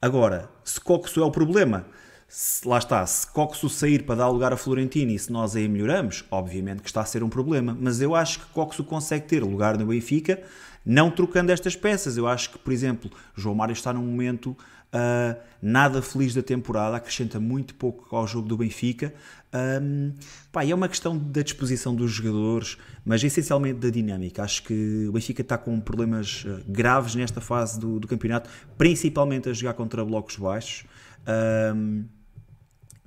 Agora, se Coxo é o problema, se- lá está, se Coxo sair para dar lugar a Florentino e se nós aí melhoramos, obviamente que está a ser um problema, mas eu acho que Coxo consegue ter lugar no Benfica, não trocando estas peças. Eu acho que, por exemplo, João Mário está num momento uh, nada feliz da temporada, acrescenta muito pouco ao jogo do Benfica. Um, pá, é uma questão da disposição dos jogadores, mas essencialmente da dinâmica. Acho que o Benfica está com problemas uh, graves nesta fase do, do, campeonato, principalmente a jogar contra blocos baixos. Um,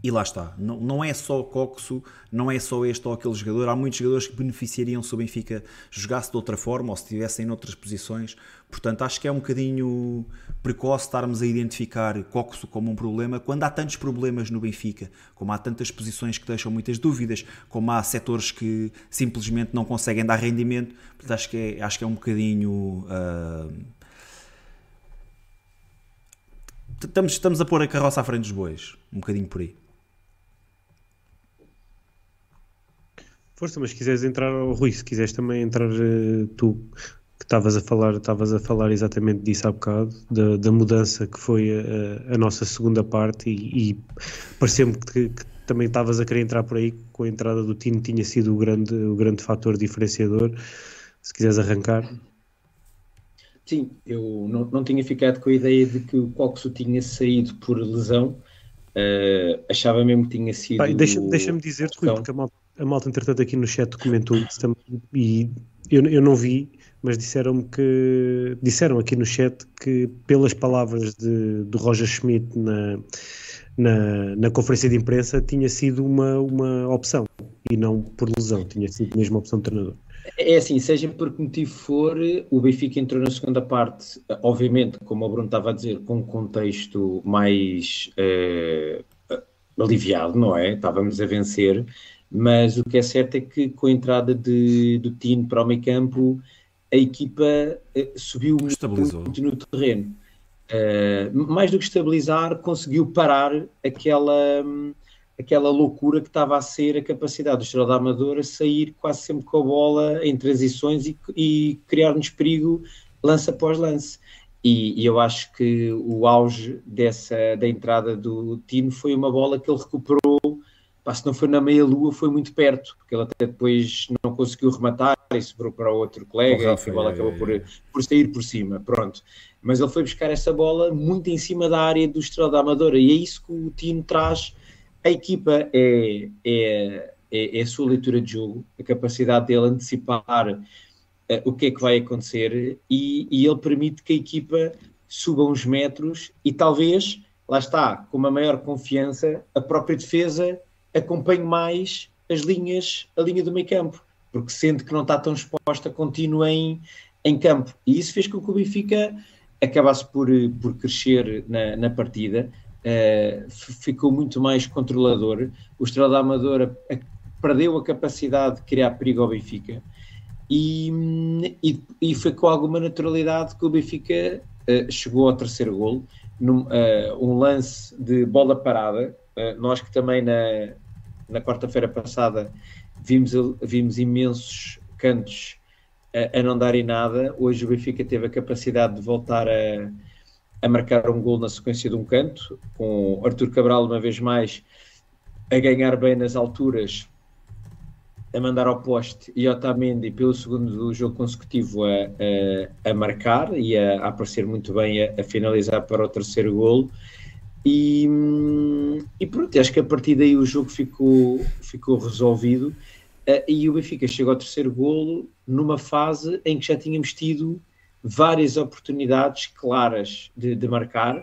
e lá está, não, não é só Coxo, não é só este ou aquele jogador. Há muitos jogadores que beneficiariam se o Benfica jogasse de outra forma ou se estivessem em outras posições. Portanto, acho que é um bocadinho precoce estarmos a identificar Coxo como um problema quando há tantos problemas no Benfica, como há tantas posições que deixam muitas dúvidas, como há setores que simplesmente não conseguem dar rendimento. Portanto, acho que é, acho que é um bocadinho. Uh... Estamos, estamos a pôr a carroça à frente dos bois, um bocadinho por aí. Força, mas se quiseres entrar, oh, Rui, se quiseres também entrar uh, tu, que estavas a falar, estavas a falar exatamente disso há bocado, da, da mudança que foi a, a, nossa segunda parte e, e pareceu-me que, que, também estavas a querer entrar por aí, com a entrada do Tino tinha sido o grande, o grande fator diferenciador. Se quiseres arrancar. Sim, eu não, não tinha ficado com a ideia de que o Coxo tinha saído por lesão. Uh, achava mesmo que tinha sido. Deixa-me deixa dizer, Rui, porque a malta a malta, entretanto, aqui no chat comentou isso também, e eu, eu não vi, mas disseram-me que disseram aqui no chat que pelas palavras de, do Roger Schmidt na, na, na, conferência de imprensa tinha sido uma, uma opção e não por lesão, tinha sido mesmo a opção de treinador. É assim, seja por que motivo for, o Benfica entrou na segunda parte, obviamente, como o Bruno estava a dizer, com um contexto mais eh, aliviado, não é? Estávamos a vencer, mas o que é certo é que com a entrada de, do Tino para o meio campo, a equipa uh, subiu Estabilizou. muito no terreno. Uh, mais do que estabilizar, conseguiu parar aquela, aquela loucura que estava a ser a capacidade do Estrela Amadora sair quase sempre com a bola em transições e, e criar-nos perigo lance após lance. E, e, eu acho que o auge dessa, da entrada do Tino foi uma bola que ele recuperou Pá, se não foi na meia-lua, foi muito perto, porque ele até depois não conseguiu rematar e sobrou para o outro colega e a bola acabou por, por sair por cima. Pronto. Mas ele foi buscar essa bola muito em cima da área do Estrela da Amadora e é isso que o Tino traz. A equipa é, é, é, é a sua leitura de jogo, a capacidade dele antecipar uh, o que é que vai acontecer e, e ele permite que a equipa suba uns metros e talvez, lá está, com uma maior confiança, a própria defesa acompanhe mais as linhas, a linha do meio campo, porque sente que não está tão exposta, continua em, em campo. E isso fez com que o Benfica acabasse por, por crescer na, na partida, uh, ficou muito mais controlador. O Estrela da Amadora perdeu a capacidade de criar perigo ao Benfica. E, e, e foi com alguma naturalidade que o Benfica uh, chegou ao terceiro golo, num, uh, um lance de bola parada, nós que também na, na quarta-feira passada vimos, vimos imensos cantos a, a, não darem nada. Hoje o Benfica teve a capacidade de voltar a, a marcar um gol na sequência de um canto, com Arthur Cabral uma vez mais a ganhar bem nas alturas, a mandar ao poste e Otamendi pelo segundo jogo consecutivo a, a, a marcar e a, a, aparecer muito bem a, finalizar para o terceiro golo. E, e pronto, acho que a partir daí o jogo ficou, ficou resolvido. Uh, e o Benfica chegou ao terceiro golo numa fase em que já tínhamos tido várias oportunidades claras de, de marcar.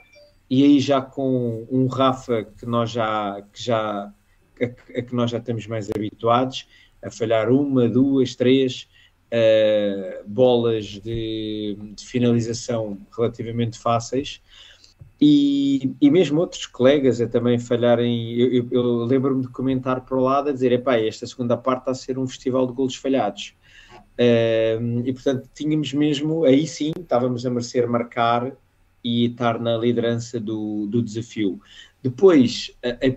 E aí já com um Rafa que nós já, que já a, a, que nós já estamos mais habituados a falhar uma, duas, três uh, bolas de, de finalização relativamente fáceis e, e mesmo outros colegas a também falharem. Eu, eu, eu lembro-me de comentar para o lado a dizer: epá, esta segunda parte está a ser um festival de golos falhados. Uh, e portanto, tínhamos mesmo, aí sim, estávamos a merecer marcar e estar na liderança do, do desafio. Depois,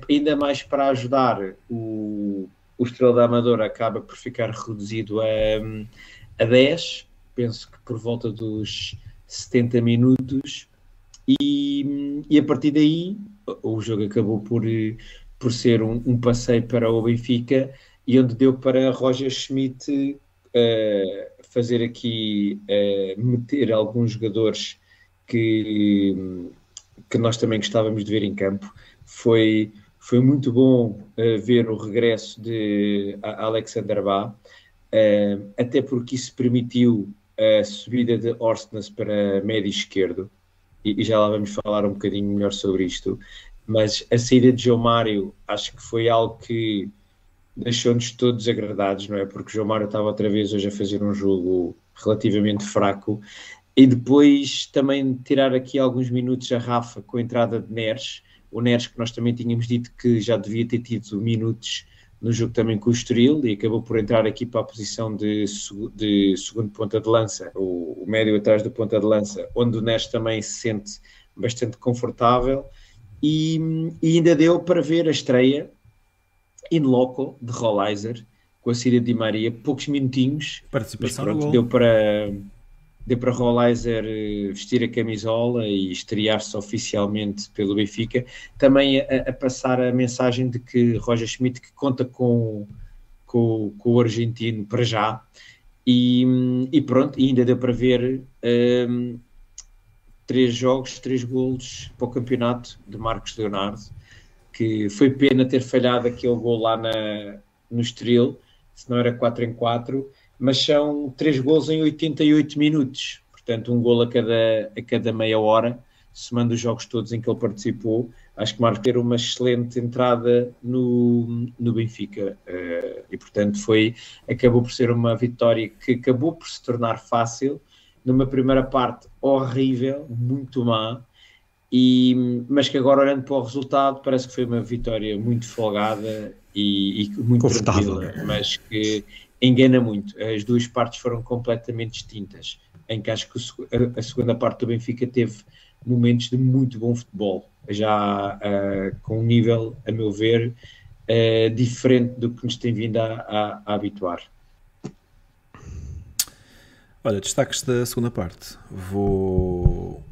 ainda mais para ajudar, o, o Estrela da Amadora acaba por ficar reduzido a, a 10, penso que por volta dos 70 minutos e, e a partir daí o jogo acabou por, por ser um, um passeio para o Benfica e onde deu para Roger Schmidt uh, fazer aqui uh, meter alguns jogadores que que nós também gostávamos de ver em campo. Foi, foi muito bom uh, ver o regresso de Alexander Bá, até porque isso permitiu a subida de Orsnes para médio esquerdo, e, e, já lá vamos falar um bocadinho melhor sobre isto. Mas a saída de João Mário acho que foi algo que deixou-nos todos agradados, não é? Porque João Mário estava outra vez hoje a fazer um jogo relativamente fraco. E depois também tirar aqui alguns minutos a Rafa com a entrada de Neres. O Neres que nós também tínhamos dito que já devia ter tido minutos no jogo também com o Estoril e acabou por entrar aqui para a posição de, de segundo ponta de lança, o, o, médio atrás do ponta de lança, onde o Neres também se sente bastante confortável. E, e ainda deu para ver a estreia in loco de Rollizer com a Síria de Maria, poucos minutinhos, participação mas pronto, deu para deu para Rollizer eh, vestir a camisola e estrear-se oficialmente pelo Benfica, também a, a, passar a mensagem de que Roger Schmidt que conta com, com, com o argentino para já, e, e, pronto, ainda deu para ver um, três jogos, três golos para o campeonato de Marcos Leonardo, que foi pena ter falhado aquele gol lá na, no Estoril, se não era 4 em 4, mas são três gols em 88 minutos, portanto um gol a cada, a cada meia hora, somando os jogos todos em que ele participou, acho que Marco ter uma excelente entrada no, no Benfica uh, e portanto foi, acabou por ser uma vitória que acabou por se tornar fácil, numa primeira parte horrível, muito má, e, mas que agora olhando para o resultado parece que foi uma vitória muito folgada e, e muito tranquila, mas que engana muito. As duas partes foram completamente distintas, em que acho que a segunda parte do Benfica teve momentos de muito bom futebol, já uh, com um nível, a meu ver, uh, diferente do que nos tem vindo a, a, a habituar. Olha, destaques da segunda parte. Vou,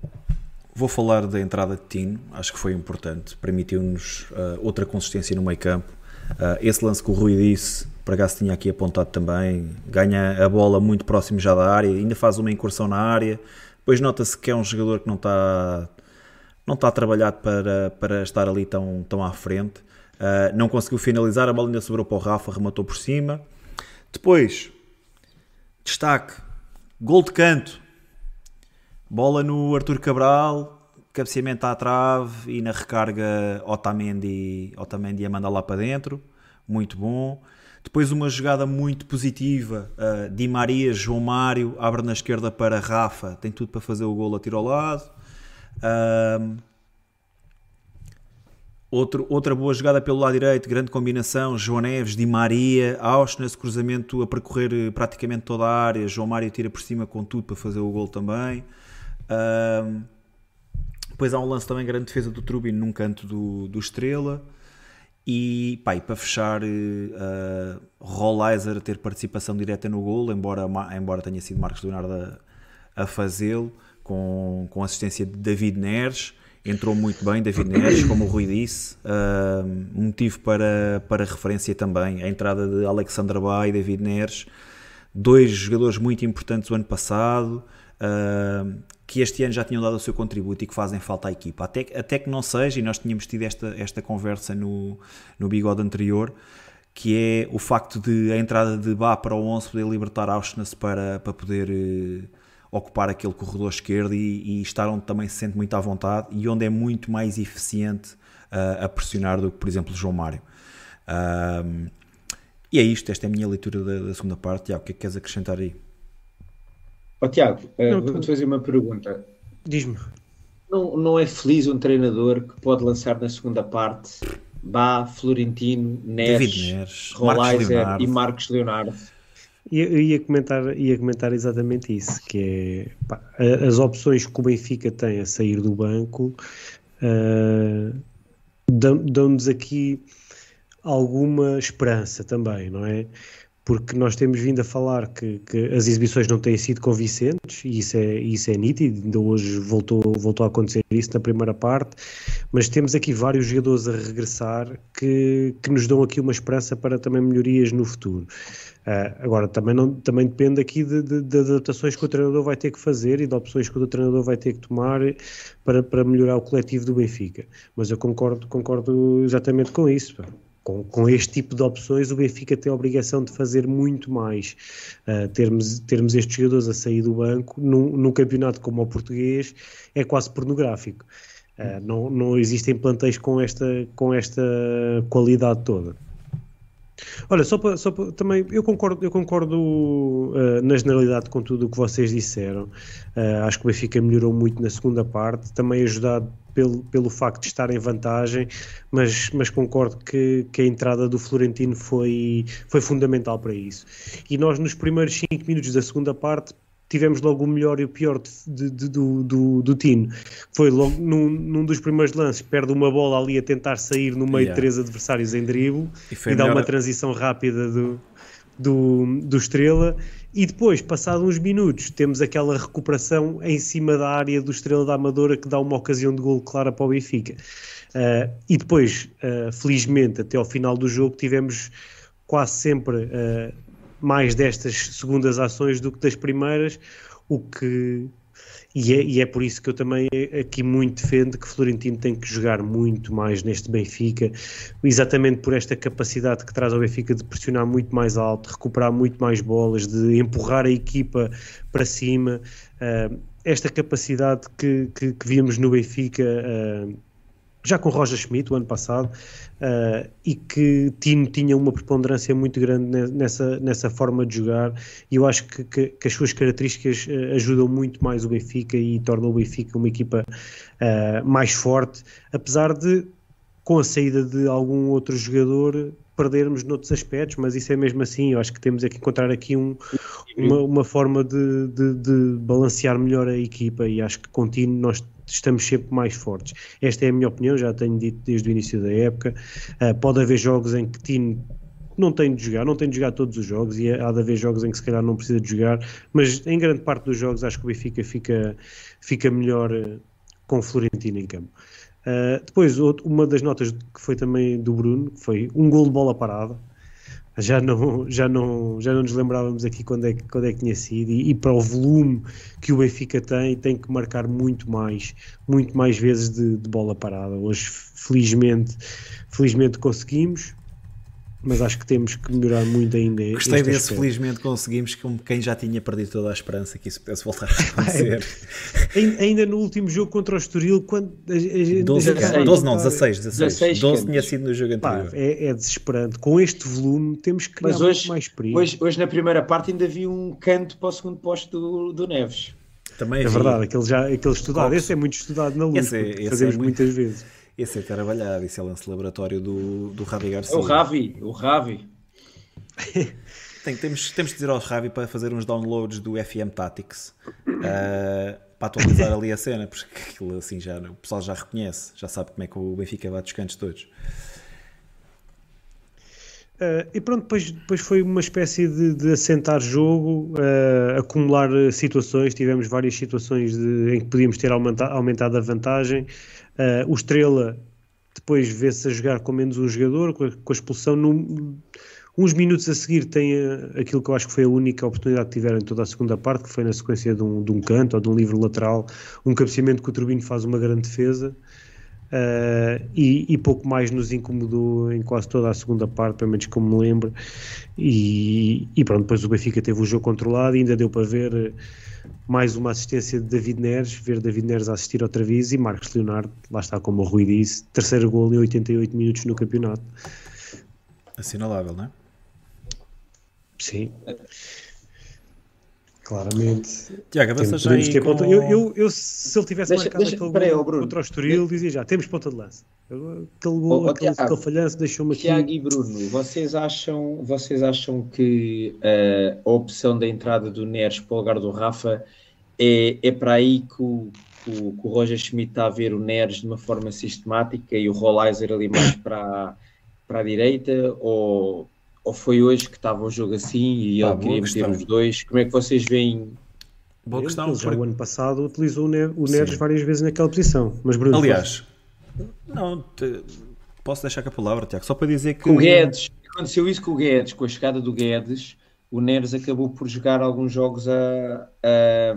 vou falar da entrada de Tino, acho que foi importante, permitiu-nos uh, outra consistência no meio campo. Uh, esse lance que o Rui disse, por acaso tinha aqui apontado também, ganha a bola muito próximo já da área, ainda faz uma incursão na área, depois nota-se que é um jogador que não está, não está trabalhado para, para estar ali tão, tão à frente, uh, não conseguiu finalizar, a bola ainda sobrou para o Rafa, rematou por cima. Depois, destaque, gol de canto, bola no Arthur Cabral, cabeceamento à trave e na recarga Otamendi, Otamendi a lá para dentro, muito bom. Depois uma jogada muito positiva, uh, Di Maria, João Mário, abre na esquerda para Rafa, tem tudo para fazer o gol a tiro ao lado. Uh, outro, outra boa jogada pelo lado direito, grande combinação, João Neves, Di Maria, Auschwitz, cruzamento a percorrer eh, praticamente toda a área, João Mário tira por cima com tudo para fazer o gol também. Uh, depois há um lance também, grande defesa do Trubin num canto do, do Estrela. E, pá, e para fechar, uh, Rollizer a ter participação direta no gol, embora, embora tenha sido Marcos Leonardo a, a fazê-lo, com, com assistência de David Neres. Entrou muito bem, David Neres, como o Rui disse. Uh, motivo para, para referência também, a entrada de Alexandre Bay e David Neres, dois jogadores muito importantes do ano passado. Uh, que este ano já tinham dado o seu contributo e que fazem falta à equipa. Até, até que não seja, e nós tínhamos tido esta, esta conversa no, no bigode anterior, que é o facto de a entrada de Bá para o 11 poder libertar Auschwitz para, para poder uh, ocupar aquele corredor esquerdo e, e, estar onde também se sente muito à vontade e onde é muito mais eficiente uh, a pressionar do que, por exemplo, João Mário. E é isto, esta é a minha leitura da, da segunda parte. Tiago, o que é que queres acrescentar aí? Oh, Tiago, uh, vou-te fazer uma pergunta. Diz-me. Não, não é feliz um treinador que pode lançar na segunda parte Bá, Florentino, Neres, Neres Rolaiser e Marcos Leonardo? Eu ia comentar, ia comentar exatamente isso, que é pá, as opções que o Benfica tem a sair do banco uh, dão-nos aqui alguma esperança também, não é? Porque nós temos vindo a falar que, que as exibições não têm sido convincentes e isso é, isso é nítido, ainda hoje voltou, voltou a acontecer isso na primeira parte, mas temos aqui vários jogadores a regressar que, que nos dão aqui uma esperança para também melhorias no futuro. Uh, agora, também, não, também depende aqui de, de, de, adaptações que o treinador vai ter que fazer e de opções que o treinador vai ter que tomar para, para melhorar o coletivo do Benfica. Mas eu concordo, concordo exatamente com isso. Com, com, este tipo de opções, o Benfica tem a obrigação de fazer muito mais. Uh, termos, termos estes jogadores a sair do banco num, num campeonato como o português é quase pornográfico. Uh, não, não existem plantéis com esta, com esta qualidade toda. Olha, só para, só para também, eu concordo, eu concordo uh, na generalidade com tudo o que vocês disseram. Uh, acho que o Benfica melhorou muito na segunda parte, também ajudado pelo, pelo facto de estar em vantagem, mas, mas concordo que, que a entrada do Florentino foi, foi fundamental para isso. E nós, nos primeiros 5 minutos da segunda parte, tivemos logo o melhor e o pior de, de, do, do, do Tino. Foi logo num, num, dos primeiros lances, perde uma bola ali a tentar sair no meio yeah. de três adversários em drible e, e dá uma transição rápida do, do, do Estrela. E depois, passado uns minutos, temos aquela recuperação em cima da área do Estrela da Amadora que dá uma ocasião de gol clara para o Benfica. Uh, e depois, uh, felizmente, até ao final do jogo, tivemos quase sempre uh, mais destas segundas ações do que das primeiras, o que e é, e é, por isso que eu também aqui muito defendo que Florentino tem que jogar muito mais neste Benfica, exatamente por esta capacidade que traz ao Benfica de pressionar muito mais alto, recuperar muito mais bolas, de empurrar a equipa para cima. Uh, esta capacidade que, que, que, vimos no Benfica uh, já com Roger Schmidt o ano passado, uh, e que Tino tinha uma preponderância muito grande nessa, nessa forma de jogar, e eu acho que, que, que as suas características uh, ajudam muito mais o Benfica e tornam o Benfica uma equipa uh, mais forte, apesar de, com a saída de algum outro jogador, perdermos noutros aspectos, mas isso é mesmo assim. Eu acho que temos é que encontrar aqui um, uma, uma, forma de, de, de, balancear melhor a equipa e acho que contínuo nós estamos sempre mais fortes. Esta é a minha opinião, já tenho dito desde o início da época. Uh, pode haver jogos em que Tino não tem de jogar, não tem de jogar todos os jogos e há de haver jogos em que se calhar não precisa de jogar, mas em grande parte dos jogos acho que o Benfica fica, fica melhor uh, com o Florentino em campo. Uh, depois, outro, uma das notas que foi também do Bruno, foi um gol de bola parada já não, já não, já não nos lembrávamos aqui quando é, quando é que tinha sido e, e, para o volume que o Benfica tem, tem que marcar muito mais, muito mais vezes de, de bola parada. Hoje, felizmente, felizmente conseguimos, mas acho que temos que melhorar muito ainda. Gostei desse, aspecto. felizmente conseguimos, como quem já tinha perdido toda a esperança que isso pudesse voltar a acontecer. ainda no último jogo contra o Estoril, quando a gente 12, 16, 12 não, 16, 16, 16 12 tinha sido no jogo anterior. Pá, é, é, desesperante. Com este volume temos que criar mas hoje, mais perigo. Hoje, hoje na primeira parte ainda vi um canto para o segundo posto do, do Neves. Também é vi. verdade, aquele, já, aquele estudado. Esse é muito estudado na luta, esse é, esse fazemos é muito... muitas vezes. Esse é trabalhado, esse é o lance laboratório do, do Ravi Garcia. É o Ravi, o Ravi. Tem, temos, temos de dizer ao Ravi para fazer uns downloads do FM Tactics uh, para atualizar ali a cena, porque aquilo assim já, o pessoal já reconhece, já sabe como é que o Benfica vai dos cantos todos. Uh, e pronto, depois, depois foi uma espécie de, de assentar jogo, uh, acumular situações. Tivemos várias situações de, em que podíamos ter aumenta, aumentado a vantagem. Uh, o Estrela depois vê-se a jogar com menos um jogador, com a, com a expulsão. Num, uns minutos a seguir tem uh, aquilo que eu acho que foi a única oportunidade que tiveram em toda a segunda parte, que foi na sequência de um, de um canto ou de um livre lateral, um cabeceamento que o Turbino faz uma grande defesa. Uh, e, e, pouco mais nos incomodou em quase toda a segunda parte, pelo menos como me lembro. E, e pronto, depois o Benfica teve o jogo controlado e ainda deu para ver mais uma assistência de David Neres, ver David Neres assistir outra vez e Marcos Leonardo, lá está como o Rui disse, terceiro gol em 88 minutos no campeonato. Assinalável, não é? Sim. Claramente. Tiago, avança já aí com... eu, eu, eu, se ele tivesse deixa, marcado deixa, aquele gol eu, contra o Estoril, dizia já, temos ponta de lança. Aquele gol, oh, aquele, Tiago, aquele falhanço deixou-me aqui... Tiago e Bruno, vocês acham, vocês acham que uh, a opção da entrada do Neres para o lugar do Rafa é, é para aí que o, que o, que o Roger Schmidt está a ver o Neres de uma forma sistemática e o Rollizer ali mais para, para a direita ou ou foi hoje que estava o jogo assim e Pá, ele queria meter os dois? Como é que vocês veem? Boa Ele questão. já porque- o ano passado utilizou o, Ne o Neres várias vezes naquela posição. Mas Bruno, Aliás, não, te- posso deixar com a palavra, Tiago, só para dizer que. Com o Guedes, aconteceu isso com o Guedes, com a chegada do Guedes, o Neres acabou por jogar alguns jogos a, a-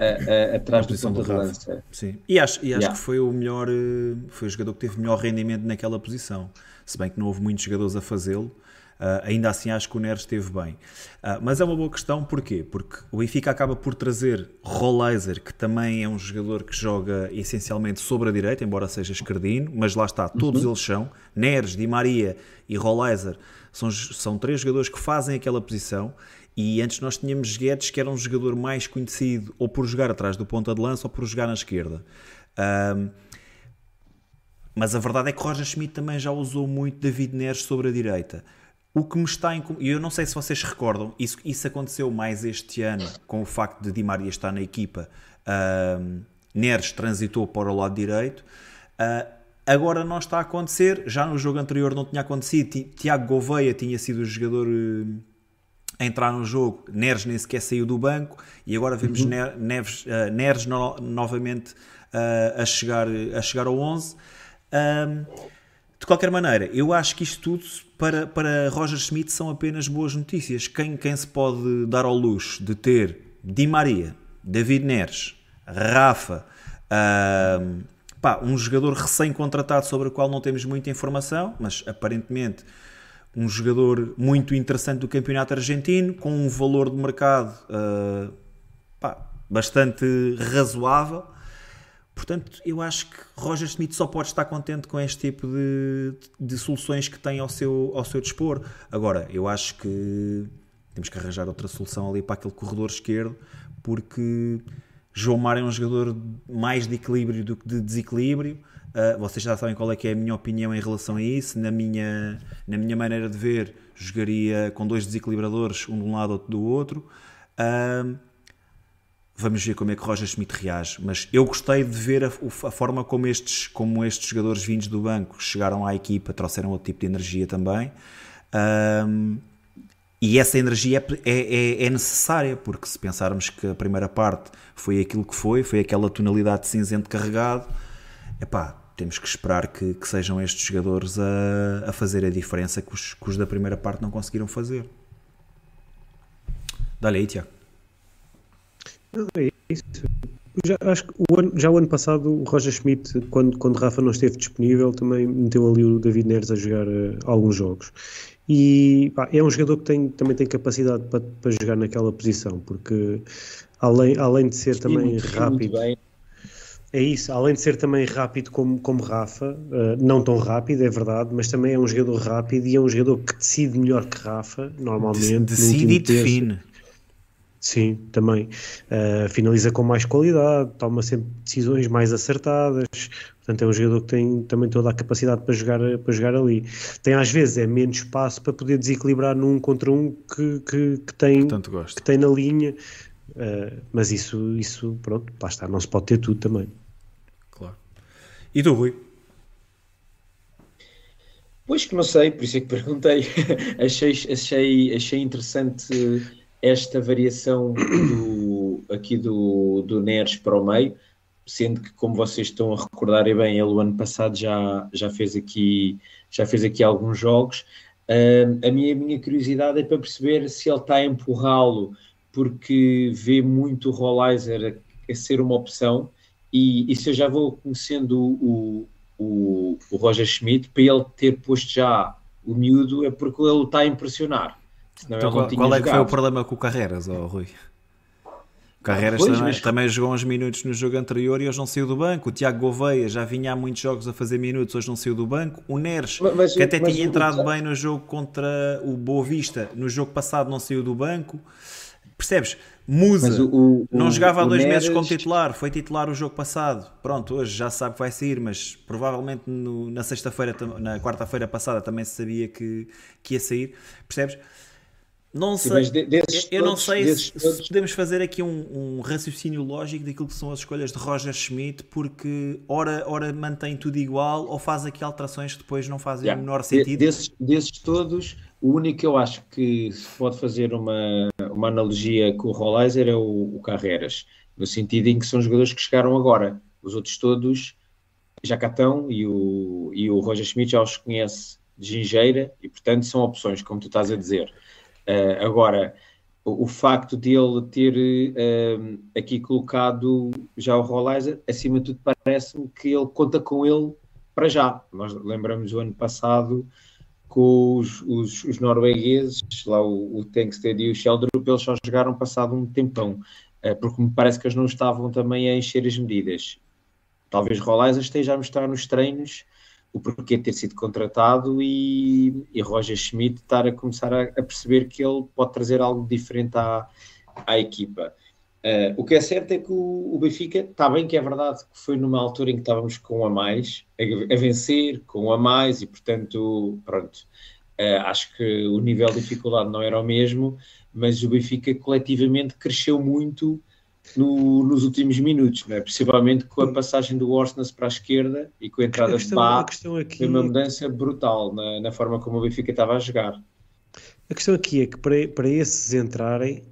a- a- atrás do do de lança. Sim. E acho, e acho Yeah. que foi o melhor, eh, foi o jogador que teve melhor rendimento naquela posição. Se bem que não houve muitos jogadores a fazê-lo, ah, ainda assim acho que o Neres esteve bem. Ah, mas é uma boa questão, porquê? Porque o Benfica acaba por trazer Rolleiser, que também é um jogador que joga essencialmente sobre a direita, embora seja esquerdino, mas lá está, todos eles são. Neres, Di Maria e Rolleiser são, são três jogadores que fazem aquela posição. E antes nós tínhamos Guedes, que era um jogador mais conhecido ou por jogar atrás do ponta de lança ou por jogar na esquerda. Ahm, mas a verdade é que Roger Schmidt também já usou muito David Neres sobre a direita. O que me está incom- E eu não sei se vocês recordam, isso, isso aconteceu mais este ano com o facto de Di Maria estar na equipa. Neres transitou para o lado direito. Ah, agora não está a acontecer. Já no jogo anterior não tinha acontecido. Ti- Tiago Gouveia tinha sido o jogador. eh, a entrar no jogo, Neres nem sequer saiu do banco e agora vemos Uhum. Ne- Neves, eh, Neres no- novamente a, chegar, a chegar ao 11. Ahm, de qualquer maneira, eu acho que isto tudo para, para Roger Schmidt são apenas boas notícias. Quem, quem se pode dar ao luxo de ter Di Maria, David Neres, Rafa, ahm, pá, um jogador recém-contratado sobre o qual não temos muita informação, mas aparentemente um jogador muito interessante do campeonato argentino, com um valor de mercado ah, pá, bastante razoável. Portanto, eu acho que Roger Smith só pode estar contente com este tipo de, de soluções que tem ao seu, ao seu dispor. Agora, eu acho que temos que arranjar outra solução ali para aquele corredor esquerdo, porque João Mário é um jogador mais de equilíbrio do que de desequilíbrio. Uh, vocês já sabem qual é que é a minha opinião em relação a isso. Na minha, na minha maneira de ver, jogaria com dois desequilibradores, um de um lado, outro do outro. Uh, Vamos ver como é que Roger Schmidt reage, mas eu gostei de ver a, a, forma como estes, como estes jogadores vindos do banco chegaram à equipa, trouxeram outro tipo de energia também. Um, e essa energia é, é, é, necessária, porque se pensarmos que a primeira parte foi aquilo que foi, foi aquela tonalidade de cinzento carregado, epá, temos que esperar que, que sejam estes jogadores a, a fazer a diferença que os, que os da primeira parte não conseguiram fazer. Dá-lhe aí, Tiago. É isso. Já, acho que o ano, já o ano passado o Roger Schmidt, quando, quando Rafa não esteve disponível, também meteu ali o David Neres a jogar uh, alguns jogos. E pá, é um jogador que tem, também tem capacidade para, para jogar naquela posição, porque além, além de ser também muito, rápido. É isso, além de ser também rápido como, como Rafa, uh, não tão rápido, é verdade, mas também é um jogador rápido e é um jogador que decide melhor que Rafa, normalmente. Decide e define. Sim, também. Uh, finaliza com mais qualidade, toma sempre decisões mais acertadas. Portanto, é um jogador que tem também toda a capacidade para jogar, para jogar ali. Tem às vezes é menos espaço para poder desequilibrar num contra um que, que, que tem, que tem na linha. Uh, mas isso, isso, pronto, lá está, não se pode ter tudo também. Claro. E tu, Rui? Pois que não sei, por isso é que perguntei. achei, achei, achei interessante esta variação do, aqui do, do Neres para o meio, sendo que, como vocês estão a recordar bem, ele o ano passado já, já, fez, aqui, já fez aqui alguns jogos. Uh, a, minha, a minha curiosidade é para perceber se ele está a empurrá-lo porque vê muito o Rollizer a, a, ser uma opção e, e, se eu já vou conhecendo o, o, o Roger Schmidt, para ele ter posto já o miúdo é porque ele está a impressionar. Então, qual, qual é que foi o problema com o Carreras, oh, Rui? O Carreras pois, também, mas... também, jogou uns minutos no jogo anterior e hoje não saiu do banco. O Tiago Gouveia já vinha há muitos jogos a fazer minutos, hoje não saiu do banco. O Neres, mas, mas, que até tinha entrado o... bem no jogo contra o Boa Vista, no jogo passado não saiu do banco. Percebes? Musa o, não jogava há dois Neres... meses como titular, foi titular o jogo passado. Pronto, hoje já sabe que vai sair, mas provavelmente no, na sexta-feira, na quarta-feira passada também se sabia que, que ia sair. Percebes? Não Sim, sei, de- eu não sei se, se podemos fazer aqui um, um raciocínio lógico daquilo que são as escolhas de Roger Schmidt, porque ora, ora mantém tudo igual ou faz aqui alterações que depois não fazem Yeah. o menor De- sentido. desses, desses todos, o único que eu acho que se pode fazer uma, uma analogia com o Rollizer é o, o Carreras, no sentido em que são jogadores que chegaram agora. Os outros todos já cá estão e o, e o Roger Schmidt já os conhece de gingeira e, portanto, são opções, como tu estás a dizer. Eh, agora, o, o facto de ele ter eh, aqui colocado já o Rollizer, acima de tudo, parece-me que ele conta com ele para já. Nós lembramos o ano passado com os, os, os noruegueses, lá o, o Tankstead e o Sheldrup, eles só jogaram passado um tempão, eh, porque me parece que eles não estavam também a encher as medidas. Talvez Rolaiza esteja a mostrar nos treinos o porquê ter sido contratado e, e Roger Schmidt estar a começar a, a perceber que ele pode trazer algo diferente à, à equipa. Eh, o que é certo é que o, o Benfica, está bem que é verdade que foi numa altura em que estávamos com um a mais, a, a vencer, com um a mais, e portanto, pronto, eh, acho que o nível de dificuldade não era o mesmo, mas o Benfica coletivamente cresceu muito no- nos últimos minutos, não é? principalmente com a passagem do Orsnes para a esquerda e com a A entrada de questão, a Bá, aqui, foi uma mudança brutal na, na forma como o Benfica estava a jogar. a questão aqui é que para, para esses entrarem,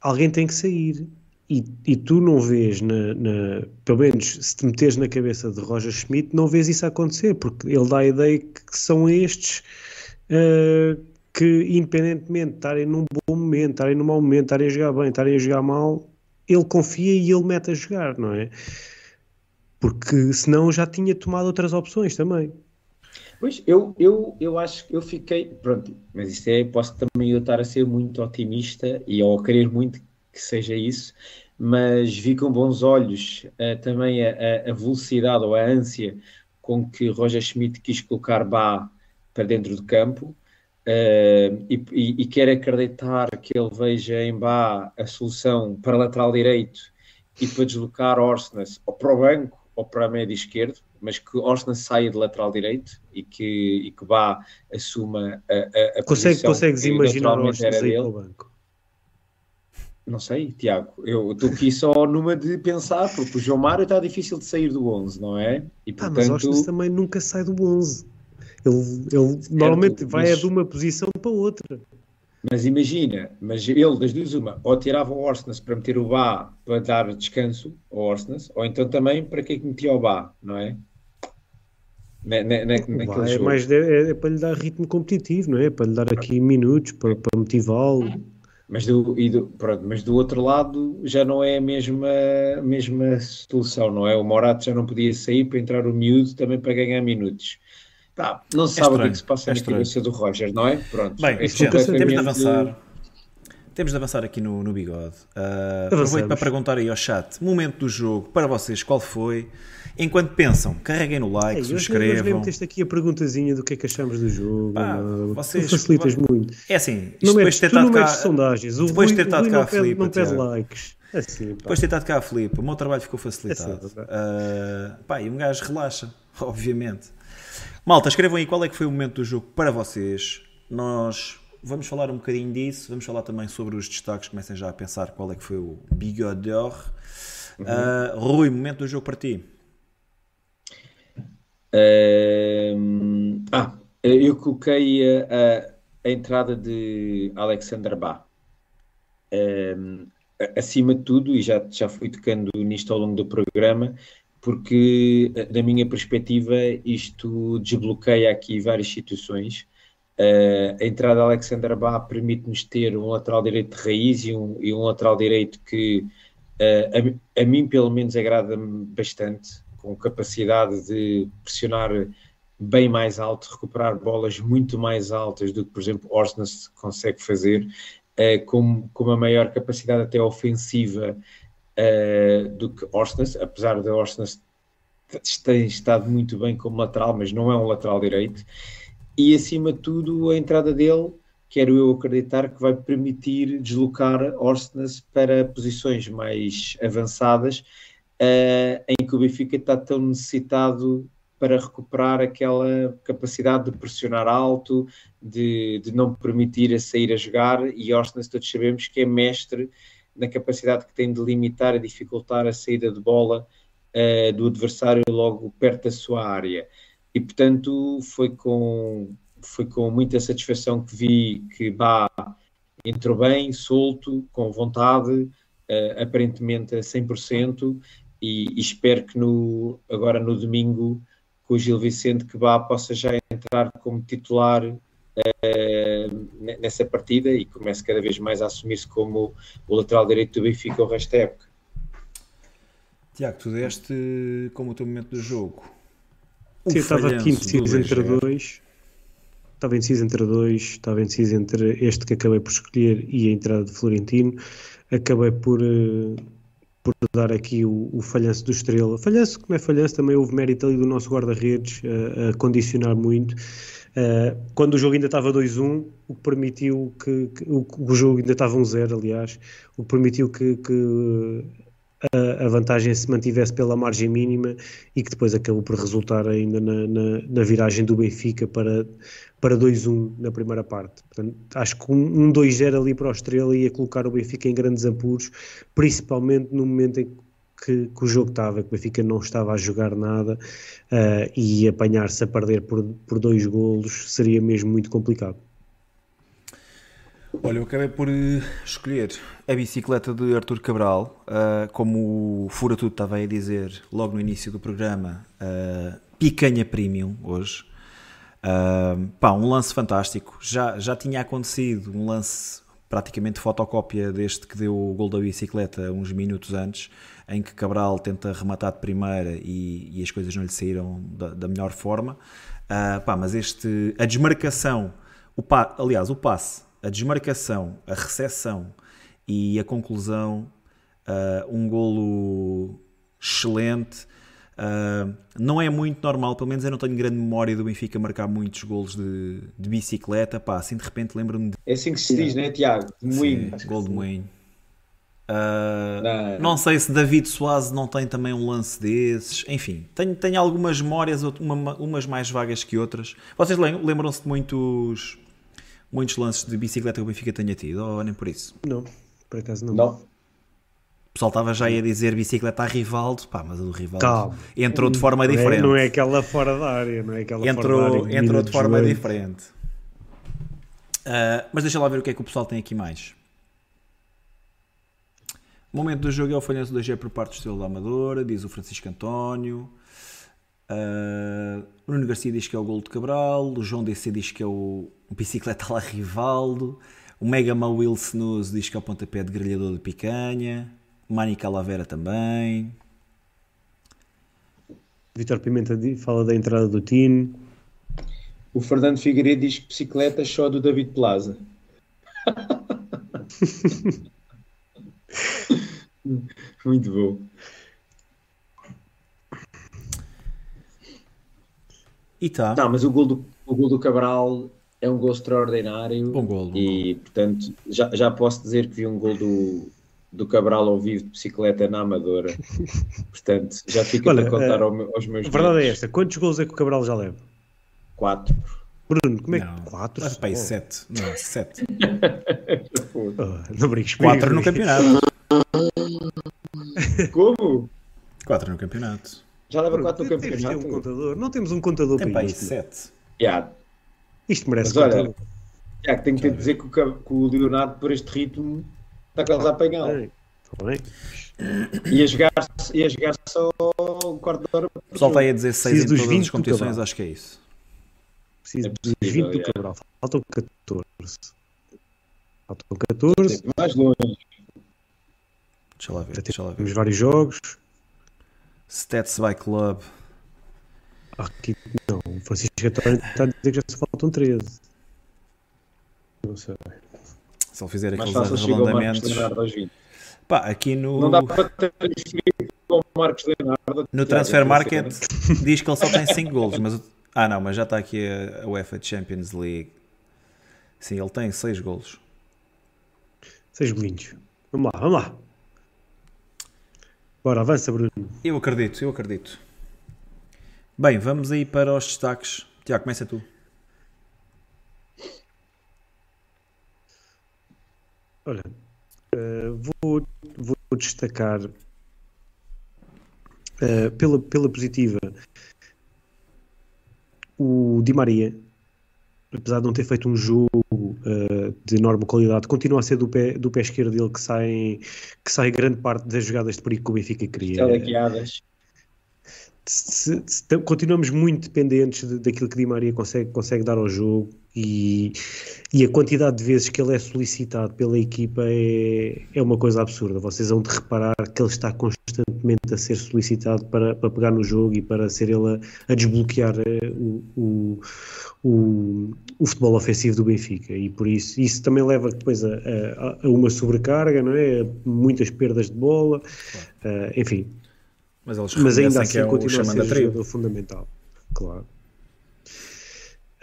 alguém tem que sair. E, e tu não vês, na, na- pelo menos se te meteres na cabeça de Roger Schmidt, não vês isso acontecer, porque ele dá a ideia que são estes eh, que, independentemente de estarem num bom momento, estarem num mau momento, estarem a jogar bem, estarem a jogar mal, ele confia e ele mete a jogar, não é? Porque senão já tinha tomado outras opções também. Pois, eu, eu, eu acho que eu fiquei, pronto, mas isso é, posso também eu estar a ser muito otimista e ou a querer muito que seja isso, mas vi com bons olhos eh, também a- a velocidade ou a ânsia com que Roger Schmidt quis colocar Bá para dentro do campo eh, e, e, e quer acreditar que ele veja em Bá a solução para lateral direito e para deslocar Orsnes ou para o banco ou para a média esquerdo, mas que Orsnes saia de lateral direito e que, e que Bá assuma a, a, a Consegue, posição consegues imaginar Orsnes aí para o banco? Não sei, Tiago. Eu estou aqui só numa de pensar, porque o João Mário está difícil de sair do 11, não é? E Ah, mas portanto, Orsnes também nunca sai do 11. Ele, ele normalmente vai mas- é de uma posição para outra. mas imagina, mas ele das duas uma, ou tirava o Orsnes para meter o Bá para dar descanso ao Orsnes, ou então também para que é que metia o Bá, não é? Na, na, na, Vai, é, mais de- é, é para lhe dar ritmo competitivo, não é? Para lhe dar aqui minutos, para, para motivá-lo. Mas do, do, pronto, mas do outro lado já não é a mesma, a mesma solução, não é? O Morato já não podia sair para entrar o miúdo também para ganhar minutos. Pá, não se sabe o que é estranho, que se passa é na estranho. cabeça do Roger, não é? Pronto. Bem, é gente, temos de completamente- avançar. Temos de avançar aqui no, no bigode. Uh, aproveito para perguntar aí ao chat: momento do jogo, para vocês, qual foi? Enquanto pensam, carreguem no like, Ei, nem- hoje nem subscrevam. meteste aqui a perguntazinha do que é que achamos do jogo. Pá, não, vocês- tu facilitas muito. É assim, Não depois metes, de ter tu não estado cá. sondagens. O depois de ter estado cá a Filipe, não pede likes. Assim, pá. Depois de ter estado cá a Filipe, o meu trabalho ficou facilitado. É certo, Uh, pá, e um gajo relaxa, obviamente. Malta, escrevam aí qual é que foi o momento do jogo para vocês. Nós vamos falar um bocadinho disso, vamos falar também sobre os destaques, comecem já a pensar qual é que foi o bigodeur. Uh, Rui, momento do jogo para ti. Ahm, ah, eu coloquei a, a- a entrada de Alexander Bá. Ahm, a- acima de tudo, e já, já fui tocando nisto ao longo do programa, porque, eh, da minha perspectiva, isto desbloqueia aqui várias situações. Ah, a entrada de Alexander Bá permite-nos ter um lateral direito de raiz e um, e um lateral direito que, ah, a, a mim, pelo menos, agrada-me bastante, com capacidade de pressionar bem mais alto, recuperar bolas muito mais altas do que, por exemplo, Orsnes consegue fazer, eh, com, com uma maior capacidade até ofensiva eh, do que Orsnes, apesar de Orsnes tem estado muito bem como lateral, mas não é um lateral direito. E acima de tudo, a entrada dele, quero eu acreditar que vai permitir deslocar Orsnes para posições mais avançadas, eh, em que o Benfica está tão necessitado para recuperar aquela capacidade de pressionar alto, de, de não permitir a sair a jogar, e Orsnes todos sabemos que é mestre na capacidade que tem de limitar e dificultar a saída de bola uh, do adversário logo perto da sua área. E portanto foi com, foi com muita satisfação que vi que Bá entrou bem, solto, com vontade, uh, aparentemente a 100%, e, e espero que no, agora no domingo com o Gil Vicente que Bá possa já entrar como titular uh, nessa partida e comece cada vez mais a assumir-se como o lateral direito do Benfica o resto da época. Tiago, tu deste como o teu momento do jogo. Sim, estava aqui indeciso entre dois. Estava indeciso entre dois. Estava indeciso entre este que acabei por escolher e a entrada de Florentino. Acabei por, uh, por dar aqui o, o, falhanço do Estrela. Falhanço, como é falhanço, também houve mérito ali do nosso guarda-redes uh, a condicionar muito. Uh, quando o jogo ainda estava 2-1, o que permitiu que, que o, o, jogo ainda estava 1-0, aliás, o que permitiu que, que a, a, vantagem se mantivesse pela margem mínima e que depois acabou por resultar ainda na, na, na viragem do Benfica para, para 2-1 na primeira parte. Portanto, acho que um, um 2-0 ali para o Estrela ia colocar o Benfica em grandes apuros, principalmente no momento em que, que o jogo estava, que o Benfica não estava a jogar nada uh, e apanhar-se a perder por, por dois golos seria mesmo muito complicado. Olha, eu acabei por eh, escolher a bicicleta de Artur Cabral, uh, como o Fura Tudo estava a dizer logo no início do programa, uh, picanha premium hoje. Uh, pá, um lance fantástico. Já, já tinha acontecido um lance praticamente fotocópia deste que deu o gol da bicicleta uns minutos antes, em que Cabral tenta rematar de primeira e, e as coisas não lhe saíram da, da melhor forma. Uh, pá, mas este, a desmarcação, o pa, aliás, o passe, a desmarcação, a recepção e a conclusão, uh, um golo excelente. Uh, não é muito normal, pelo menos eu não tenho grande memória do Benfica marcar muitos golos de, de bicicleta. Pá, assim de repente lembro-me de. É assim que se diz, não é, Tiago? De moinho. Sim, gol de moinho. Uh, não, não, sei se David Soares não tem também um lance desses. Enfim, tenho, tenho algumas memórias, uma, umas mais vagas que outras. Vocês lembram-se de muitos, muitos lances de bicicleta que o Benfica tenha tido? Ou nem por isso? Não, por acaso não. Não pessoal estava já a dizer bicicleta a Rivaldo, pá, mas o Rivaldo Calma. entrou de forma diferente. Não é aquela fora da área, não é aquela entrou, fora da área. Entrou de forma diferente. Uh, mas deixa lá ver o que é que o pessoal tem aqui mais. O momento do jogo é o falhanço do G por parte do Estrela da Amadora, diz o Francisco António. Uh, o Nuno Garcia diz que é o gol de Cabral. O João DC diz que é o bicicleta lá Rivaldo. O Mega Mal Wilson diz que é o pontapé de grelhador de picanha. Mani Calavera também. Vitor Pimenta fala da entrada do Tino. O Fernando Figueiredo diz que bicicleta só do David Plaza. Muito bom. E tá. Não, mas o gol do, o gol do Cabral é um gol extraordinário. Bom gol. E, portanto, já, já posso dizer que vi um gol do, do Cabral ao vivo de bicicleta na Amadora. Portanto, já fica Olha, a contar uh, aos meus. A verdade é esta: quantos gols é que o Cabral já leva? Quatro. Bruno, como é que. Quatro? Mas, pá, oh. sete. Não, sete. oh, não brinques Quatro no campeonato. Como? Quatro no campeonato. Já leva quatro no campeonato. Um contador. Não temos um contador Tem para isto. sete. Yeah. Isto merece Mas olha, yeah, tenho que dizer que o, que o Leonardo, por este ritmo, está quase a apanhá-lo. Ia jogar, ia jogar só um quarto de hora. O pessoal está aí a dizer 6 em todas as competições, acho que é isso. Preciso é dos 20 do Cabral. Faltam 14. Faltam 14. Mais longe. Deixa lá ver. Deixa lá ver. Temos vários jogos. Stats by Club. Aqui não. O Francisco está a dizer que já se faltam 13. Não sei. Se ele fizer aqueles arredondamentos. Pá, aqui no. Não dá para transferir com o Marcos Leonardo. No Transfer Market diz que ele só tem 5 golos, mas. Ah não, mas já está aqui a UEFA Champions League. Sim, ele tem 6 golos. 6 bolinhos. Vamos lá, vamos lá. Bora, avança, Bruno. Eu acredito, eu acredito. Bem, vamos aí para os destaques. Tiago, começa tu. Olha, eh, vou, vou destacar eh, pela, pela positiva o Di Maria, apesar de não ter feito um jogo eh, de enorme qualidade, continua a ser do pé, do pé esquerdo dele que sai, que sai grande parte das jogadas de perigo que o Benfica cria. Teleguiadas. se- se- tam- continuamos muito dependentes de- daquilo que Di Maria consegue, consegue dar ao jogo e, e a quantidade de vezes que ele é solicitado pela equipa é, é uma coisa absurda. Vocês vão de reparar que ele está constantemente a ser solicitado para, para pegar no jogo e para ser ele a, a desbloquear eh, o, o, o, o futebol ofensivo do Benfica e por isso isso também leva depois a, a- a uma sobrecarga, não é? A muitas perdas de bola, eh, enfim, Mas mas ainda reconhecem assim é continua a ser trio. jogador fundamental, claro.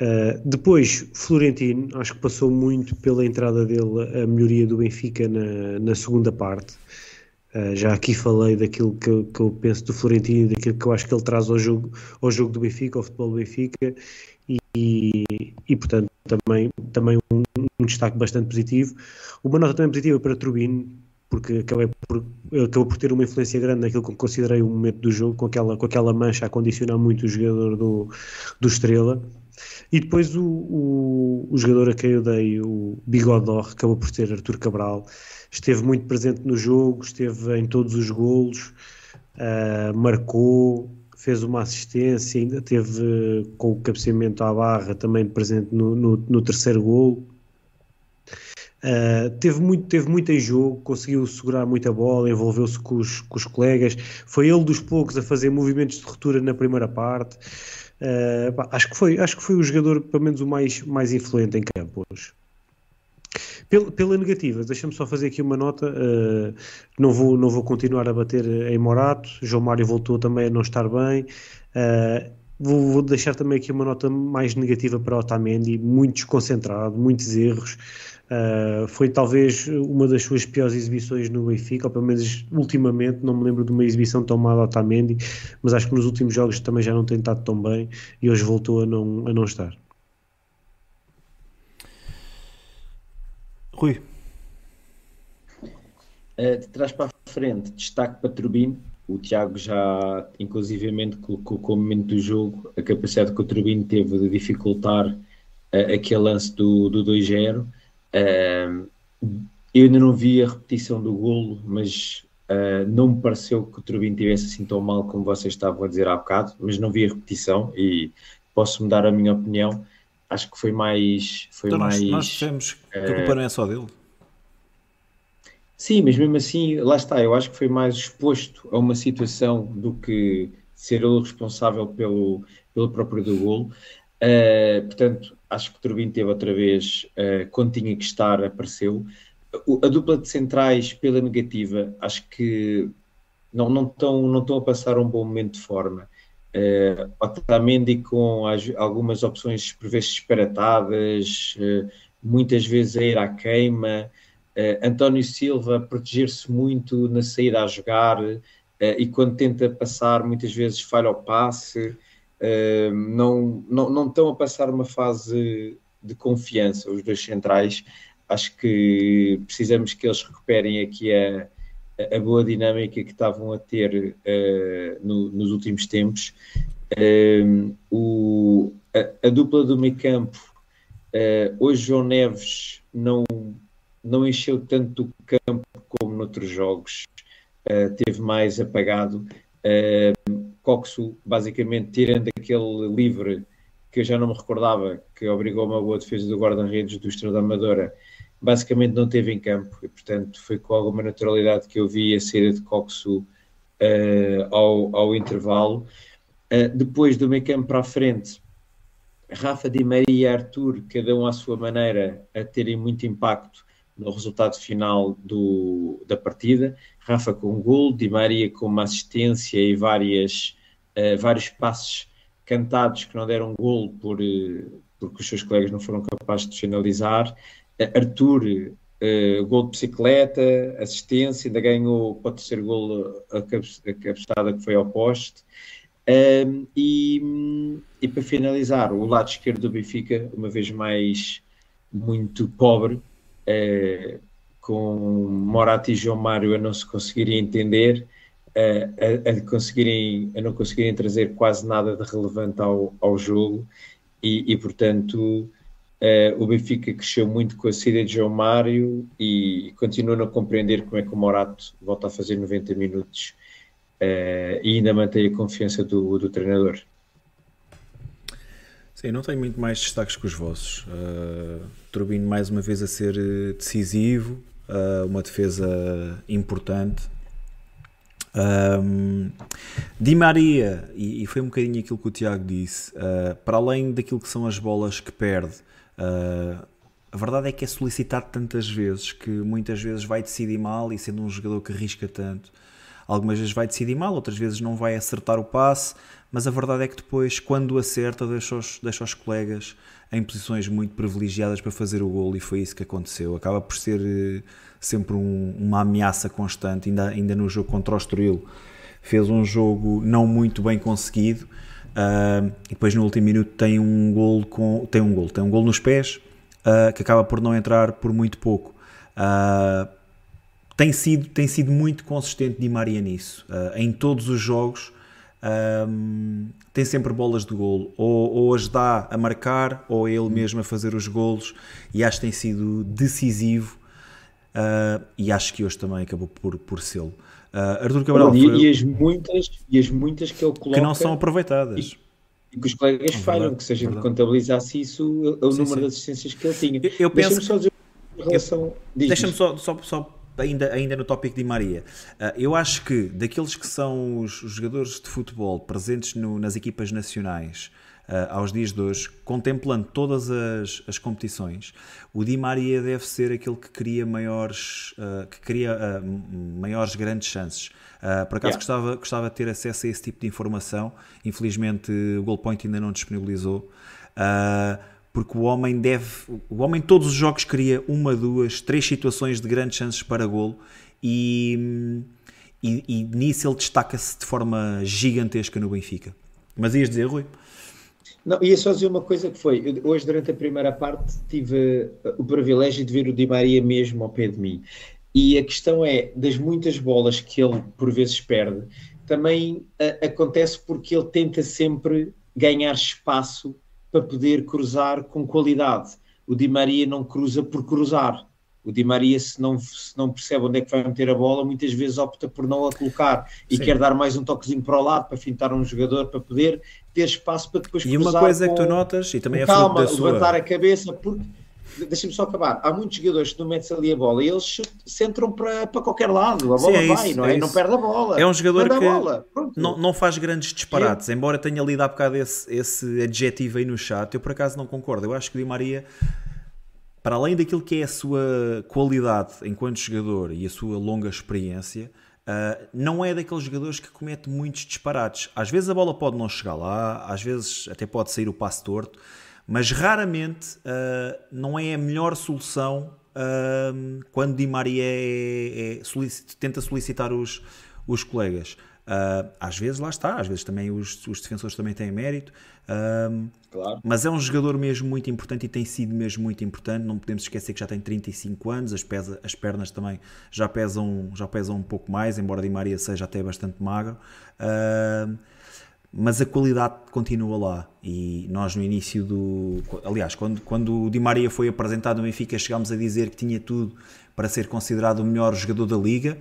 Uh, depois, Florentino, acho que passou muito pela entrada dele a melhoria do Benfica na, na segunda parte. Uh, já aqui falei daquilo que, eu- que eu penso do Florentino, daquilo que eu acho que ele traz ao jogo, ao jogo do Benfica, ao futebol do Benfica, e, e, portanto também, também um, um destaque bastante positivo. Uma nota também positiva para Turbino, porque acabei por, acabou por ter uma influência grande naquilo que considerei o momento do jogo, com aquela, com aquela mancha a condicionar muito o jogador do, do Estrela. E depois o, o, o jogador a quem eu dei, o Bigodor, acabou por ser Artur Cabral, esteve muito presente no jogo, esteve em todos os golos, ah, marcou, fez uma assistência, ainda teve com o cabeceamento à barra também presente no, no, no terceiro golo. Uh, teve, muito, teve muito em jogo, conseguiu segurar muita bola, envolveu-se com os, com os colegas. Foi ele dos poucos a fazer movimentos de ruptura na primeira parte. Uh, pá, acho, que foi, acho que foi o jogador, pelo menos, o mais, mais influente em campo hoje. Pela, pela negativa, deixa-me só fazer aqui uma nota. uh, não, vou, não vou continuar a bater em Morato. João Mário voltou também a não estar bem. Uh, vou, vou deixar também aqui uma nota mais negativa para Otamendi, muito desconcentrado, muitos erros. Uh, foi talvez uma das suas piores exibições no Benfica, ou pelo menos ultimamente, não me lembro de uma exibição tão má de Otamendi, mas acho que nos últimos jogos também já não tem estado tão bem e hoje voltou a não, a não estar. Rui, Uh, de trás para a frente, destaque para Turbino. O Tiago já, inclusivamente, colocou como momento do jogo a capacidade que o Turbino teve de dificultar uh, aquele lance do, do 2-0. Uh, eu ainda não vi a repetição do golo, mas uh, não me pareceu que o Turbino tivesse assim tão mal como vocês estavam a dizer há bocado, mas não vi a repetição e posso mudar a minha opinião. Acho que foi mais. Foi então nós, mais nós dissemos que a culpa não é só dele. Sim, mas mesmo assim, lá está, eu acho que foi mais exposto a uma situação do que ser ele o responsável pelo, pelo próprio do golo. Uh, portanto, acho que o Turbino teve outra vez, uh, quando tinha que estar, apareceu. O, a dupla de centrais, pela negativa, acho que não, não, estão, não estão a passar um bom momento de forma. Uh, Otamendi com as, algumas opções por vezes disparatadas, uh, muitas vezes a ir à queima. Uh, António Silva proteger-se muito na saída a jogar e quando tenta passar muitas vezes falha o passe não, não, não estão a passar uma fase de confiança os dois centrais acho que precisamos que eles recuperem aqui a, a boa dinâmica que estavam a ter no, nos últimos tempos o, a, a, dupla do meio campo hoje João Neves não não encheu tanto o campo como noutros jogos, uh, teve mais apagado. Uh, Coxo, basicamente, tirando aquele livre que eu já não me recordava, que obrigou uma boa defesa do guarda-redes do Estrela da Amadora, basicamente não teve em campo e, portanto, foi com alguma naturalidade que eu vi a saída de Coxo uh, ao, ao intervalo. depois do meio campo para a frente, Rafa Di Maria e Arthur, cada um à sua maneira, a terem muito impacto no resultado final do, da partida. Rafa com um gol, Di Maria com uma assistência e várias, uh, vários passes cantados que não deram gol por, uh, porque os seus colegas não foram capazes de finalizar. Uh, Arthur, gol de bicicleta, assistência, ainda ganhou para o terceiro gol a, cabe a cabeçada que foi ao poste. Um, e, e para finalizar, o lado esquerdo do Benfica, uma vez mais muito pobre, uh, com Morato e João Mário a não se conseguirem entender, uh, a, a, conseguirem, a não conseguirem trazer quase nada de relevante ao, ao jogo, e, e portanto uh, o Benfica cresceu muito com a saída de João Mário e continua a não compreender como é que o Morato volta a fazer 90 minutos uh, e ainda mantém a confiança do, do treinador. Sim, não tenho muito mais destaques que os vossos. Uh, Turbino mais uma vez a ser decisivo, uh, uma defesa importante. Um, Di Maria, e, e, foi um bocadinho aquilo que o Tiago disse, uh, para além daquilo que são as bolas que perde, uh, a verdade é que é solicitado tantas vezes que muitas vezes vai decidir mal e sendo um jogador que arrisca tanto, algumas vezes vai decidir mal, outras vezes não vai acertar o passe, mas a verdade é que depois, quando acerta, deixa os, deixa os colegas em posições muito privilegiadas para fazer o gol e foi isso que aconteceu. Acaba por ser uh, sempre um, uma ameaça constante, ainda, ainda no jogo contra o Estoril. Fez um jogo não muito bem conseguido uh, e depois no último minuto tem um gol com tem um gol tem um gol nos pés uh, que acaba por não entrar por muito pouco. Uh, tem sido tem sido muito consistente Di Maria nisso. Em todos os jogos um, tem sempre bolas de golo, ou, ou as dá a marcar, ou ele mesmo a fazer os golos, e acho que tem sido decisivo. E acho que hoje também acabou por, por sê-lo. Uh, Arthur Cabral. E, foi... e, as muitas, e as muitas que ele coloca. Que não são aproveitadas. E, e que os colegas falham, que se a gente verdade. contabilizasse isso, o, o sim, número sim. de assistências que ele tinha. Eu, eu penso. Deixa-me só dizer em relação. Deixa-me só, só, só ainda, ainda no tópico de Maria, uh, eu acho que daqueles que são os, jogadores de futebol presentes no, nas equipas nacionais aos dias de hoje, contemplando todas as, as competições, o Di Maria deve ser aquele que cria maiores, uh, que cria uh, maiores grandes chances. por acaso yeah. gostava, gostava de ter acesso a esse tipo de informação, infelizmente o Goalpoint ainda não disponibilizou. porque o homem deve, o homem todos os jogos cria uma, duas, três situações de grandes chances para golo e, e, e nisso ele destaca-se de forma gigantesca no Benfica. Mas ias dizer, Rui? Não, ia só dizer uma coisa que foi, hoje durante a primeira parte tive uh, o privilégio de ver o Di Maria mesmo ao pé de mim. E a questão é, das muitas bolas que ele por vezes perde, também uh, acontece porque ele tenta sempre ganhar espaço para poder cruzar com qualidade. O Di Maria não cruza por cruzar. O Di Maria, se não, se não percebe onde é que vai meter a bola, muitas vezes opta por não a colocar e Sim. quer dar mais um toquezinho para o lado para fintar um jogador para poder ter espaço para depois E uma coisa com, que tu notas, e também é calma, da sua... levantar a cabeça, porque deixa-me só acabar. Há muitos jogadores que não metem ali a bola e eles centram para, para qualquer lado. A bola Sim, é vai, isso, não é? é não perde a bola. É um jogador que não, não faz grandes disparates. Embora tenha lido há bocado esse, esse adjetivo aí no chat, eu por acaso não concordo. Eu acho que o Di Maria para além daquilo que é a sua qualidade enquanto jogador e a sua longa experiência, uh, não é daqueles jogadores que comete muitos disparates. Às vezes a bola pode não chegar lá, às vezes até pode sair o passe torto, mas raramente uh, não é a melhor solução uh, quando Di Maria é, é, tenta solicitar os, os colegas. Uh, às vezes lá está, às vezes também os, os defensores também têm mérito, uh, claro. mas é um jogador mesmo muito importante e tem sido mesmo muito importante. Não podemos esquecer que já tem 35 anos, as, pesa, as pernas também já pesam, já pesam um pouco mais, embora Di Maria seja até bastante magro. Uh, mas a qualidade continua lá. E nós no início do. Aliás, quando, quando o Di Maria foi apresentado no Benfica, chegámos a dizer que tinha tudo para ser considerado o melhor jogador da liga.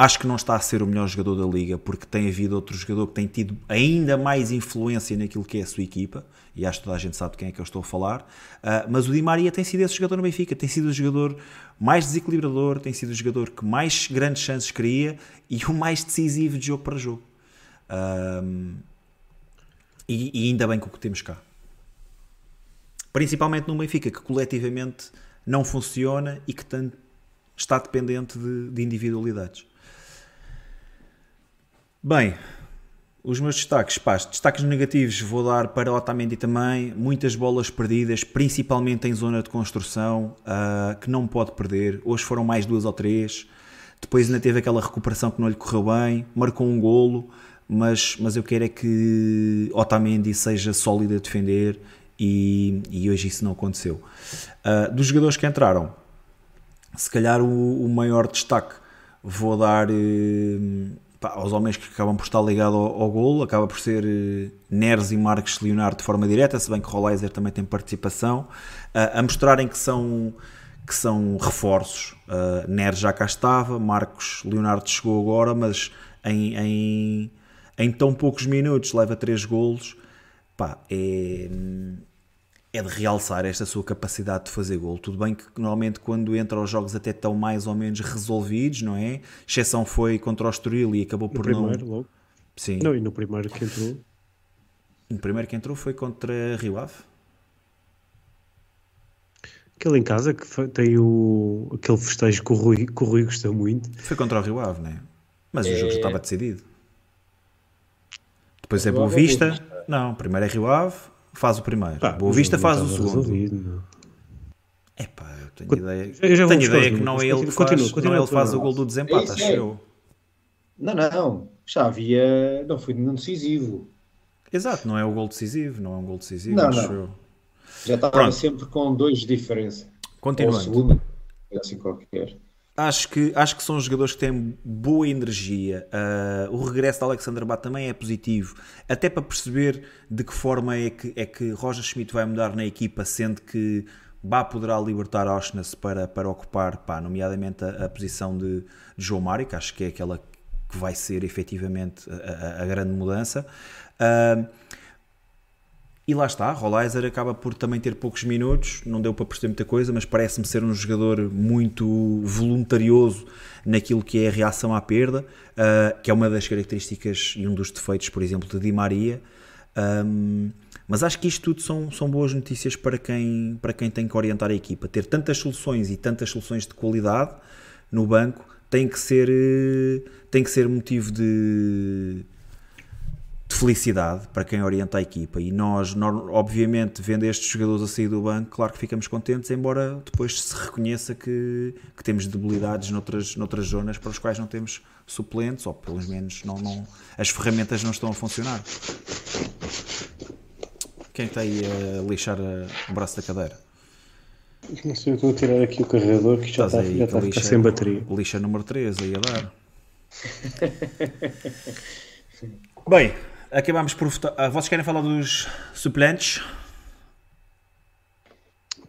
Acho que não está a ser o melhor jogador da liga porque tem havido outro jogador que tem tido ainda mais influência naquilo que é a sua equipa, e acho que toda a gente sabe de quem é que eu estou a falar. Uh, mas o Di Maria tem sido esse jogador no Benfica, tem sido o jogador mais desequilibrador, tem sido o jogador que mais grandes chances cria e o mais decisivo de jogo para jogo. E, e ainda bem com o que temos cá. Principalmente no Benfica, que coletivamente não funciona e que tanto está dependente de, de individualidades. Bem, os meus destaques, pá, destaques negativos vou dar para Otamendi também, muitas bolas perdidas, principalmente em zona de construção, uh, que não pode perder. Hoje foram mais duas ou três. Depois ainda teve aquela recuperação que não lhe correu bem, marcou um golo, mas, mas eu quero é que Otamendi seja sólido a defender e, e hoje isso não aconteceu. Uh, dos jogadores que entraram, se calhar o, o maior destaque vou dar uh, pá, aos homens que acabam por estar ligados ao, ao golo, acaba por ser uh, Neres e Marcos Leonardo de forma direta, se bem que Rolaiser também tem participação, a mostrarem que são que são reforços. Uh, Neres já cá estava, Marcos Leonardo chegou agora, mas em, em, em tão poucos minutos leva 3 golos. Pá, é, é de realçar esta sua capacidade de fazer gol. Tudo bem que normalmente quando entra aos jogos até estão mais ou menos resolvidos, não é? Exceção foi contra o Estoril e acabou No por primeiro, não... logo. Sim. Não, e no primeiro que entrou. O primeiro que entrou foi contra Rio Ave. Aquele em casa que fa- tem o, aquele festejo que o, Rui, que o Rui gosta muito. Foi contra o Rio Ave, não é? Mas o jogo já estava decidido. Depois é Rio Boa. Vista? Não, primeiro é Rio Ave, faz o primeiro. Pá, Boa Vista faz não o segundo. resolvido, não. Epá, eu tenho Con- ideia, eu já tenho ideia que não é ele que continua, faz, continua não é ele faz o gol do desempate, É acho é. eu. Não, não. Já havia. Não foi nenhum decisivo. Exato, não é o gol decisivo, não é um gol decisivo, Não, acho não. eu. Já estava Pronto. sempre com dois de diferença. Ou o Continuando. segundo. Assim qualquer. Acho que, acho que são jogadores que têm boa energia. Ah, o regresso de Alexander Bá também é positivo, até para perceber de que forma é que, é que Roger Schmidt vai mudar na equipa, sendo que Bá poderá libertar Auschwitz para, para ocupar, pá, nomeadamente a, a posição de, de João Mário, que acho que é aquela que vai ser efetivamente a, a- a grande mudança. Ah, e lá está, Rolaiser acaba por também ter poucos minutos, não deu para perceber muita coisa, mas parece-me ser um jogador muito voluntarioso naquilo que é a reação à perda, ah, que é uma das características e um dos defeitos, por exemplo, de Di Maria. Ahm, mas acho que isto tudo são, são boas notícias para quem, para quem tem que orientar a equipa. Ter tantas soluções e tantas soluções de qualidade no banco tem que ser, eh, tem que ser motivo de, de felicidade para quem orienta a equipa e nós, obviamente, vendo estes jogadores a sair do banco, claro que ficamos contentes, embora depois se reconheça que, que temos debilidades noutras, noutras zonas para as quais não temos suplentes, ou pelo menos não, não, as ferramentas não estão a funcionar. Quem está aí a lixar o braço da cadeira? Não sei, eu estou a tirar aqui o carregador que já Estás está, aí já está a a ficar lixa, sem bateria. lixa número 3 aí a dar. Bem, acabámos por votar. ah, Vocês querem falar dos suplentes?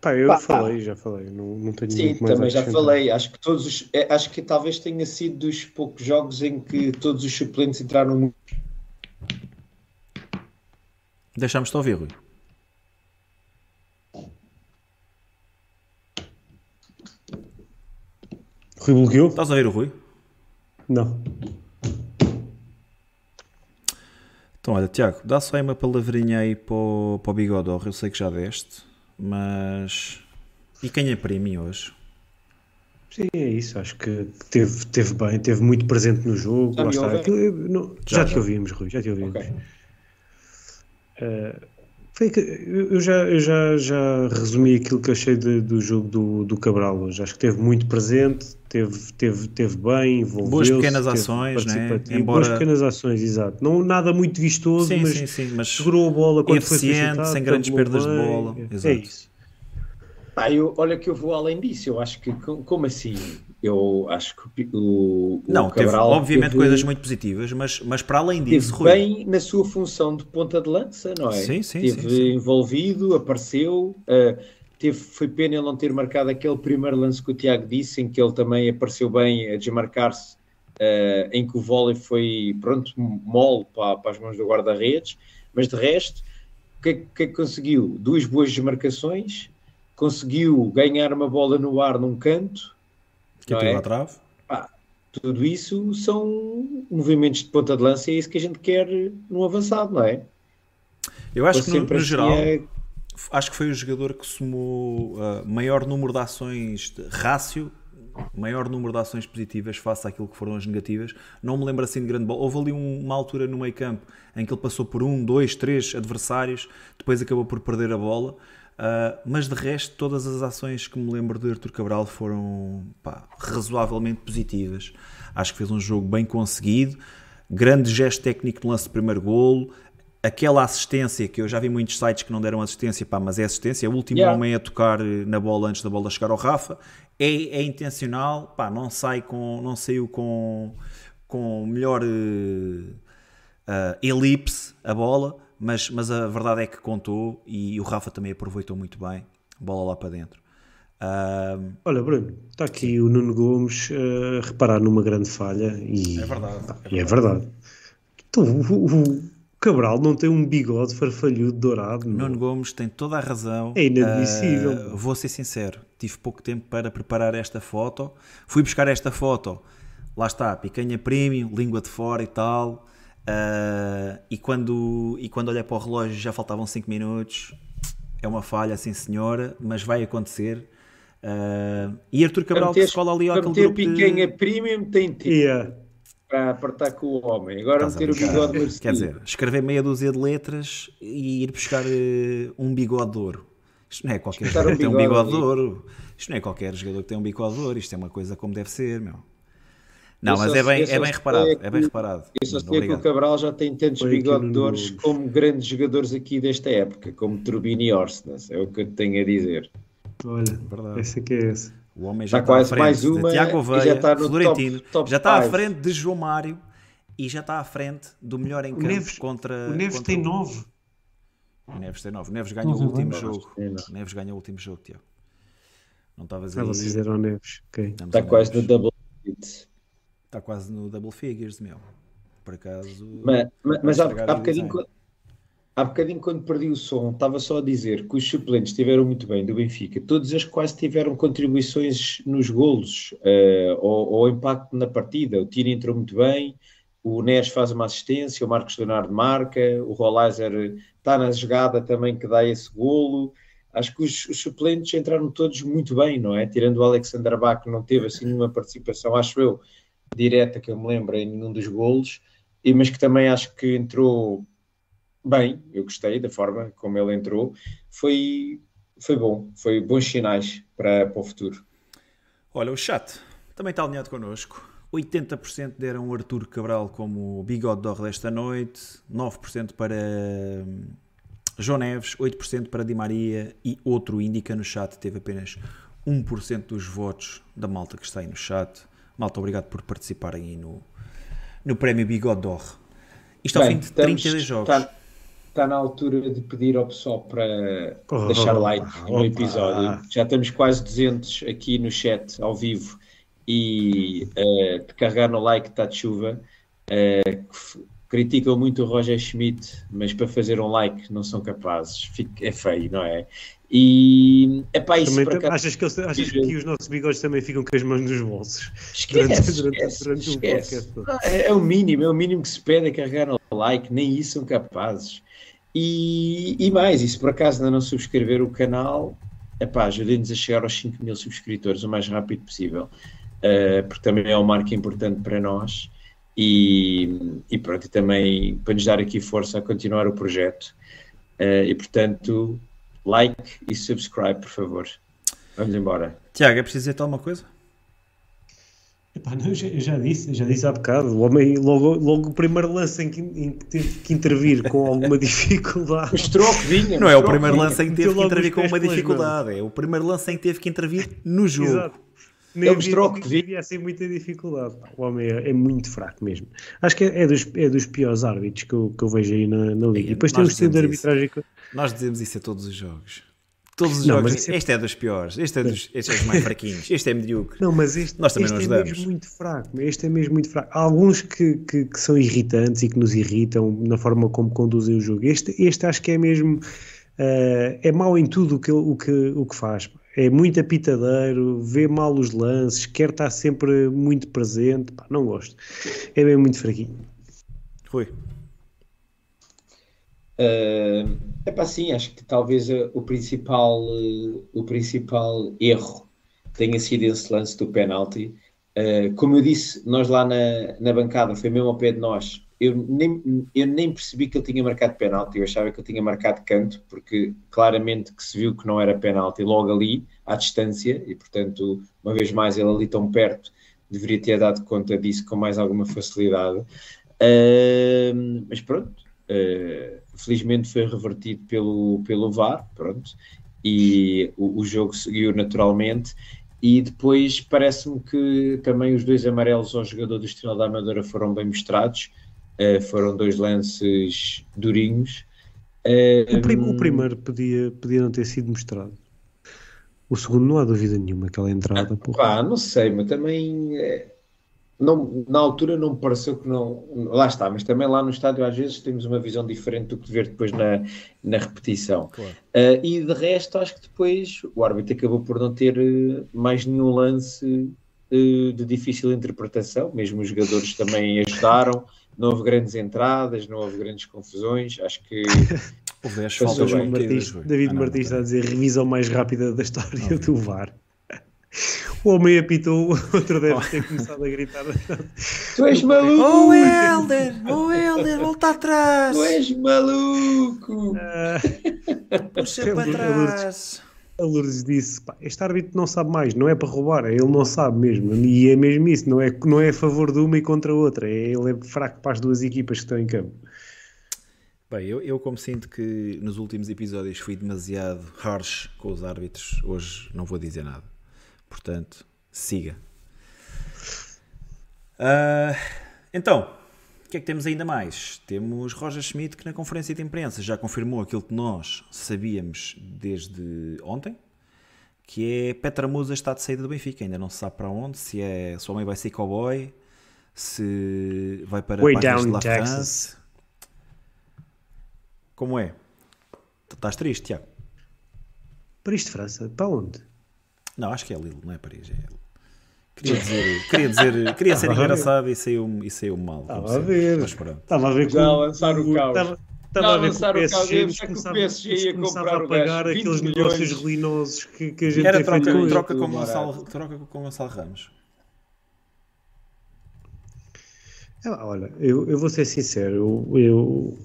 Pá, eu Pá, falei, já falei. Não, não tenho Sim, muito mais a também já falei. Acho que todos os, é, acho que talvez tenha sido dos poucos jogos em que todos os suplentes entraram muito. Deixámos-te ouvir, Rui. Rui bloqueou? Estás a ouvir o Rui? Não. Então, olha, Tiago, dá só aí uma palavrinha aí para o, para o Bigodor. Eu sei que já deste, mas. E quem é para mim hoje? Sim, é isso. Acho que teve, teve bem, teve muito presente no jogo. Já está. eu- não- Já, já, te ouvimos, Rui, já te ouvimos. Ok. Foi que eu já, eu já, já resumi aquilo que achei de- do jogo do, do Cabral hoje. Acho que teve muito presente, teve, teve, teve bem, envolveu Boas pequenas ações, né? Embora- Boas pequenas ações, exato. Não, nada muito vistoso, Sim, mas sim, sim, mas segurou a bola quando foi eficiente, solicitado, sem grandes perdas de bem. bola. É, Exato. é isso. Ah, eu, olha que eu vou além disso. Eu acho que, co- como assim? Eu acho que o, o não, teve Cabral obviamente teve- coisas muito positivas, mas, mas para além disso, Rui, bem na sua função de ponta de lança, não é? Sim, sim, Esteve sim, envolvido, apareceu. ah, teve, foi pena ele não ter marcado aquele primeiro lance que o Tiago disse, em que ele também apareceu bem a desmarcar-se, ah, em que o vôlei foi, pronto, mole para, para as mãos do guarda-redes. Mas de resto, o que, é é que conseguiu? Duas boas desmarcações, conseguiu ganhar uma bola no ar num canto. Não teve é? à trave. Tudo isso são movimentos de ponta de lança e é isso que a gente quer no avançado, não é? Eu acho que no, no assim geral, é- acho que foi o jogador que somou uh, maior número de ações de rácio, maior número de ações positivas face àquilo que foram as negativas. Não me lembro assim de grande bola. Houve ali um- uma altura no meio campo em que ele passou por um, dois, três adversários, depois acabou por perder a bola. Uh, mas de resto, todas as ações que me lembro de Artur Cabral foram pá, razoavelmente positivas. Acho que fez um jogo bem conseguido. grande gesto técnico no lance de primeiro golo, aquela assistência que eu já vi muitos sites que não deram assistência, pá, mas é assistência, é o último Yeah. homem a tocar eh, na bola antes da bola chegar ao Rafa, é, é intencional, pá, não sai com, não saiu com, com melhor eh, ah, elipse a bola, mas, mas a verdade é que contou e o Rafa também aproveitou muito bem, bola lá para dentro. Olha, Bruno, está aqui o Nuno Gomes a reparar numa grande falha e É verdade, E é verdade. Então, o, o Cabral não tem um bigode farfalhudo dourado. meu. Nuno Gomes tem toda a razão. É inadmissível. Ah, vou ser sincero, tive pouco tempo para preparar esta foto. Fui buscar esta foto. Lá está, picanha premium, língua de fora e tal. Ah, e, quando, e quando olhei para o relógio já faltavam 5 minutos. É uma falha, sim senhora, mas vai acontecer. Ah, e Arthur Cabral que se cola ali àquele meter grupo picanha de... premium tem tempo Yeah. para apertar com o homem. Agora Estás meter o bigode merecido. Quer dizer, escrever meia dúzia de letras e ir buscar eh, um bigode de ouro. Isto não é qualquer jogador um que tem um bigode de ouro. Isto não é qualquer jogador que tem um bigode de ouro. Isto é uma coisa como deve ser, meu. Não, mas é bem, é bem reparado. é É bem reparado. Eu só sei que o. Cabral já tem tantos Foi no como grandes jogadores aqui desta época, como Turbine e Orsnes, é o que eu tenho a dizer. Olha, Verdade. essa que é essa. O homem já Está está, à quase frente mais de uma Tiago e já Oveia, está no Florentino, top- top já está à frente de João Mário e já está à frente do melhor em O campo Neves, contra. o Neves contra tem o- nove. O Neves tem 9. O Neves ganhou o Nove, último nove. jogo. Nove. O Neves ganhou o último jogo, Tiago. Não estavas Ah, aí. vocês eram Neves. Ok. Estamos Está a quase no double hit. Está quase no double figures, meu. Por acaso. Mas, mas, mas há, há bocadinho, quando- há bocadinho quando perdi o som, estava só a dizer que os suplentes estiveram muito bem do Benfica. Todos eles quase tiveram contribuições nos golos eh, ou, ou impacto na partida. O Tino entrou muito bem, o Neres faz uma assistência, o Marcos Leonardo marca, o Rolaiser está na jogada também que dá esse golo. Acho que os, os suplentes entraram todos muito bem, não é? Tirando o Alexander Bach, que não teve assim nenhuma participação, acho eu, direta que eu me lembro em nenhum dos golos, e, mas que também acho que entrou bem, eu gostei da forma como ele entrou, foi, foi bom, foi bons sinais para, para o futuro. Olha, o chat também está alinhado connosco. 80% deram o Arthur Cabral como bigode d'or desta noite, 9% para hum, João Neves, 8% para Di Maria e outro indica no chat, teve apenas 1% dos votos da malta que está aí no chat. Malta, obrigado por participarem aí no, no prémio Bigode d'or. Isto ao Bem, fim de estamos- 32 jogos. Está, está na altura de pedir ao pessoal para Oh, deixar like no opa. episódio. Já estamos quase 200 aqui no chat, ao vivo, e eh, de carregar no like está de chuva. F- criticam muito o Roger Schmidt, mas para fazer um like não são capazes. Fica- é feio, não é? E epá, isso Também, tam- acaso- achas que, achas que os nossos bigodes também ficam com as mãos nos bolsos? Esquece, Durante- durante- esquece, durante esquece. Não, É, é o mínimo, é o mínimo que se pede é carregar no like, nem isso são capazes. E, e mais, e se por acaso ainda não subscrever o canal, epá, ajudem-nos a chegar aos 5 mil subscritores o mais rápido possível, eh, porque também é uma marca importante para nós. E, e pronto, e também para nos dar aqui força a continuar o projeto. Eh, e portanto, like e subscribe, por favor. Vamos embora. Tiago, é preciso dizer-te alguma coisa? Epá, não, eu já, já disse, já disse há bocado. O homem, logo, logo o primeiro lance em que, em que teve que intervir com alguma dificuldade. Mostrou que vinha. Não é o primeiro lance em que teve que intervir com pés uma pelas dificuldade. É o primeiro lance em que teve que intervir no jogo. Exato. Nem Ele havia, mostrou que nem vi- havia assim muita dificuldade. O homem é, é muito fraco mesmo. Acho que é, é dos, é dos piores árbitros que eu, que eu vejo aí na, na Liga. E depois tem nós o sistema de dizemos isso. arbitragem. que- Nós dizemos isso a todos os jogos. Todos os Não, jogos. isso é- Este é dos piores. Este é dos, este é dos mais fraquinhos. Este é medíocre. Não, mas este, Nós também este não é mesmo muito fraco. Este é mesmo muito fraco. Há alguns que, que, que são irritantes e que nos irritam na forma como conduzem o jogo. Este, este acho que é mesmo. eh, é mau em tudo o que, o que, o que faz. É muito apitadeiro, vê mal os lances, quer estar sempre muito presente. Pá, não gosto. É mesmo muito fraquinho. Rui. É epá, sim, acho que talvez eh, o principal, eh, o principal erro tenha sido esse lance do penalti. Eh, como eu disse, nós lá na, na bancada, foi mesmo ao pé de nós, eu nem, eu nem percebi que ele tinha marcado penalti, eu achava que ele tinha marcado canto, porque claramente que se viu que não era penalti logo ali, à distância, e portanto, uma vez mais, ele ali tão perto, deveria ter dado conta disso com mais alguma facilidade. Uh, mas pronto, uh, felizmente foi revertido pelo, pelo VAR, pronto, e o, o jogo seguiu naturalmente. E depois parece-me que também os dois amarelos ao jogador do Estrela da Amadora foram bem mostrados. Uh, foram dois lances durinhos. O, prim o, primeiro podia, podia não ter sido mostrado. O segundo não há dúvida nenhuma, aquela entrada. Ah, pá, não sei, mas também é, não, na altura não me pareceu que não. Lá está, mas também lá no estádio às vezes temos uma visão diferente do que ver depois na, na repetição. Claro. Uh, e de resto, acho que depois o árbitro acabou por não ter uh, mais nenhum lance uh, de difícil interpretação, mesmo os jogadores também ajudaram. Não houve grandes entradas, não houve grandes confusões. Acho que. Houve as faltas Martins, David ah, Martins está a dizer revisão mais rápida da história do VAR. O homem apitou, o outro deve ter começado a gritar. Tu és maluco! Oh Helder! Oh Helder, volta atrás! Tu és maluco! Ah, Puxa para trás! A Lourdes disse: Este árbitro não sabe mais, não é para roubar, ele não sabe mesmo. E é mesmo isso, não é, não é a favor de uma e contra a outra, é, ele é fraco para as duas equipas que estão em campo. Bem, eu, eu como sinto que nos últimos episódios fui demasiado harsh com os árbitros, hoje não vou dizer nada. Portanto, siga. Uh, então, o que é que temos ainda mais? Temos Roger Schmidt que na conferência de imprensa já confirmou aquilo que nós sabíamos desde ontem, que é Petra Musa está de saída do Benfica, ainda não se sabe para onde, se é se o homem vai ser cowboy, se vai para Way down de La Texas. France. Como é? Estás triste, Tiago? Paris de França? Para onde? Não, acho que é Lille, não é Paris, é Lille. Queria dizer, queria, dizer, queria ser engraçado e saiu, e saiu mal. Estava a ver. Estava a ver Já a lançar o caos. Estava, estava a lançar o PSG, nos começava, que o PSG ia comprar a pagar aqueles negócios ruinosos que, que a gente Era troca, com troca, com Gonçalo, troca com Gonçalo Ramos. É, olha, eu, eu vou ser sincero, eu, eu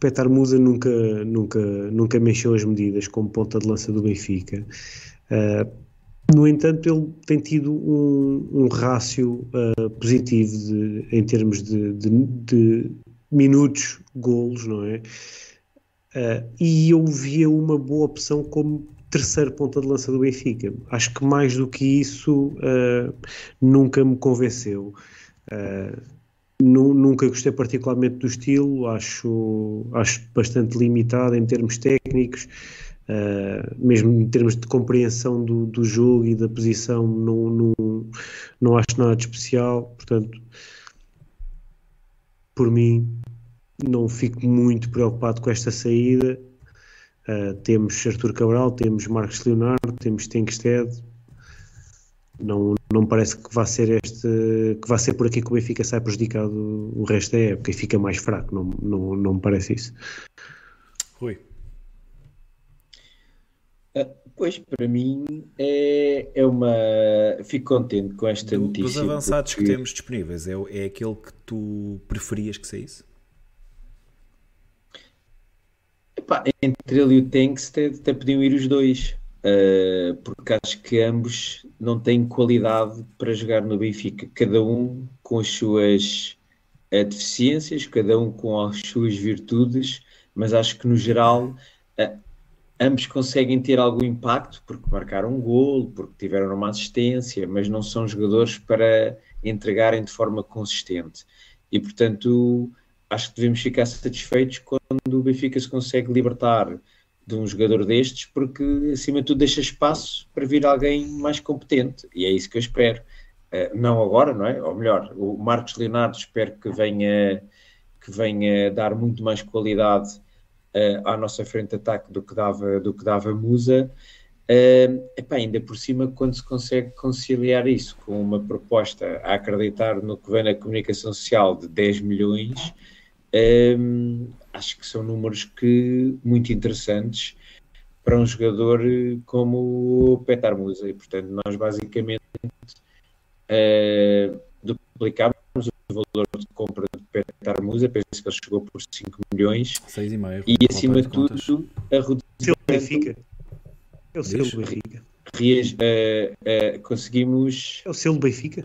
Petar Musa nunca, nunca, nunca mexeu as medidas como ponta de lança do Benfica. Uh, no entanto, ele tem tido um, um rácio uh, positivo de, em termos de, de, de, minutos, golos, não é? Uh, e eu via uma boa opção como terceiro ponta de lança do Benfica. Acho que mais do que isso uh, nunca me convenceu. nunca gostei particularmente do estilo, acho, acho bastante limitado em termos técnicos. Uh, mesmo em termos de compreensão do, do jogo e da posição, não, não, não acho nada de especial. Portanto, por mim, não fico muito preocupado com esta saída. Uh, temos Artur Cabral, temos Marcos Leonardo, temos Tenkstead. Não, não parece que vá ser este que vá ser por aqui que o Benfica sai prejudicado o resto da época e fica mais fraco, não, não, não me parece isso. Rui. Pois, para mim é, é uma. Fico contente com esta Do, notícia. Dos avançados porque... que temos disponíveis, é, é aquele que tu preferias que saísse? Epá, entre ele e o Tanks até, até podiam ir os dois, uh, porque acho que ambos não têm qualidade para jogar no Benfica, cada um com as suas uh, deficiências, cada um com as suas virtudes, mas acho que no geral. Uh, ambos conseguem ter algum impacto porque marcaram um golo, porque tiveram uma assistência, mas não são jogadores para entregarem de forma consistente. E portanto, acho que devemos ficar satisfeitos quando o Benfica se consegue libertar de um jogador destes, porque acima de tudo deixa espaço para vir alguém mais competente, e é isso que eu espero. Uh, não agora, não é? Ou melhor, o Marcos Leonardo espero que venha, que venha dar muito mais qualidade uh, à nossa frente de ataque do que dava, do que dava Musa. Uh, epá, ainda por cima, quando se consegue conciliar isso com uma proposta a acreditar no que vem na comunicação social de 10 milhões, um, acho que são números que muito interessantes para um jogador como o Petar Musa. E, portanto, nós basicamente uh, duplicamos o valor de compra Petar Musa, penso que ele chegou por 5 milhões. 6,5. E, e acima de tudo, a reduzir. O Benfica. É o selo Benfica. Uh, uh, conseguimos. É o selo Benfica.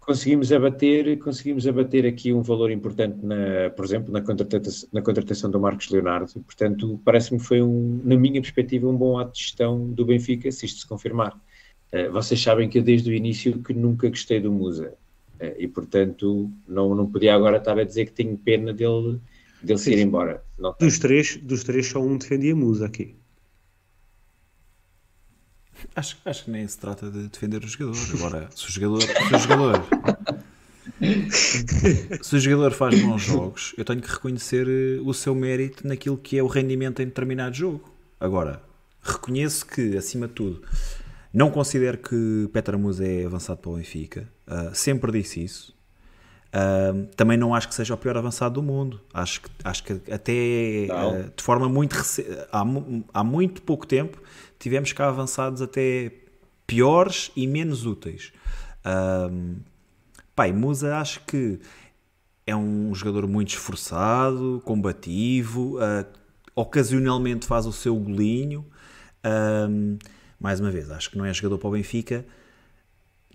conseguimos abater, conseguimos abater aqui um valor importante, na, por exemplo, na contratação, na contratação do Marcos Leonardo. Portanto, parece-me que foi, um, na minha perspectiva, um bom ato de gestão do Benfica, se isto se confirmar. Uh, vocês sabem que eu, desde o início, que nunca gostei do Musa. Uh, e, portanto, não, não podia agora estar a dizer que tenho pena dele, dele se ir embora. Não dos, três, dos três, só um defendia Musa aqui. Acho, acho que nem se trata de defender o jogador. Agora, se o jogador, se o jogador, se o jogador faz bons jogos, eu tenho que reconhecer eh, o seu mérito naquilo que é o rendimento em determinado jogo. Agora, reconheço que, acima de tudo, não considero que Petra Musa é avançado para o Benfica. Uh, sempre disse isso. Uh, também não acho que seja o pior avançado do mundo. Acho que, acho que até uh, de forma muito há, há muito pouco tempo tivemos cá avançados até piores e menos úteis. Um, pai, Musa acho que é um jogador muito esforçado, combativo, uh, ocasionalmente faz o seu golinho. Um, mais uma vez, acho que não é jogador para o Benfica,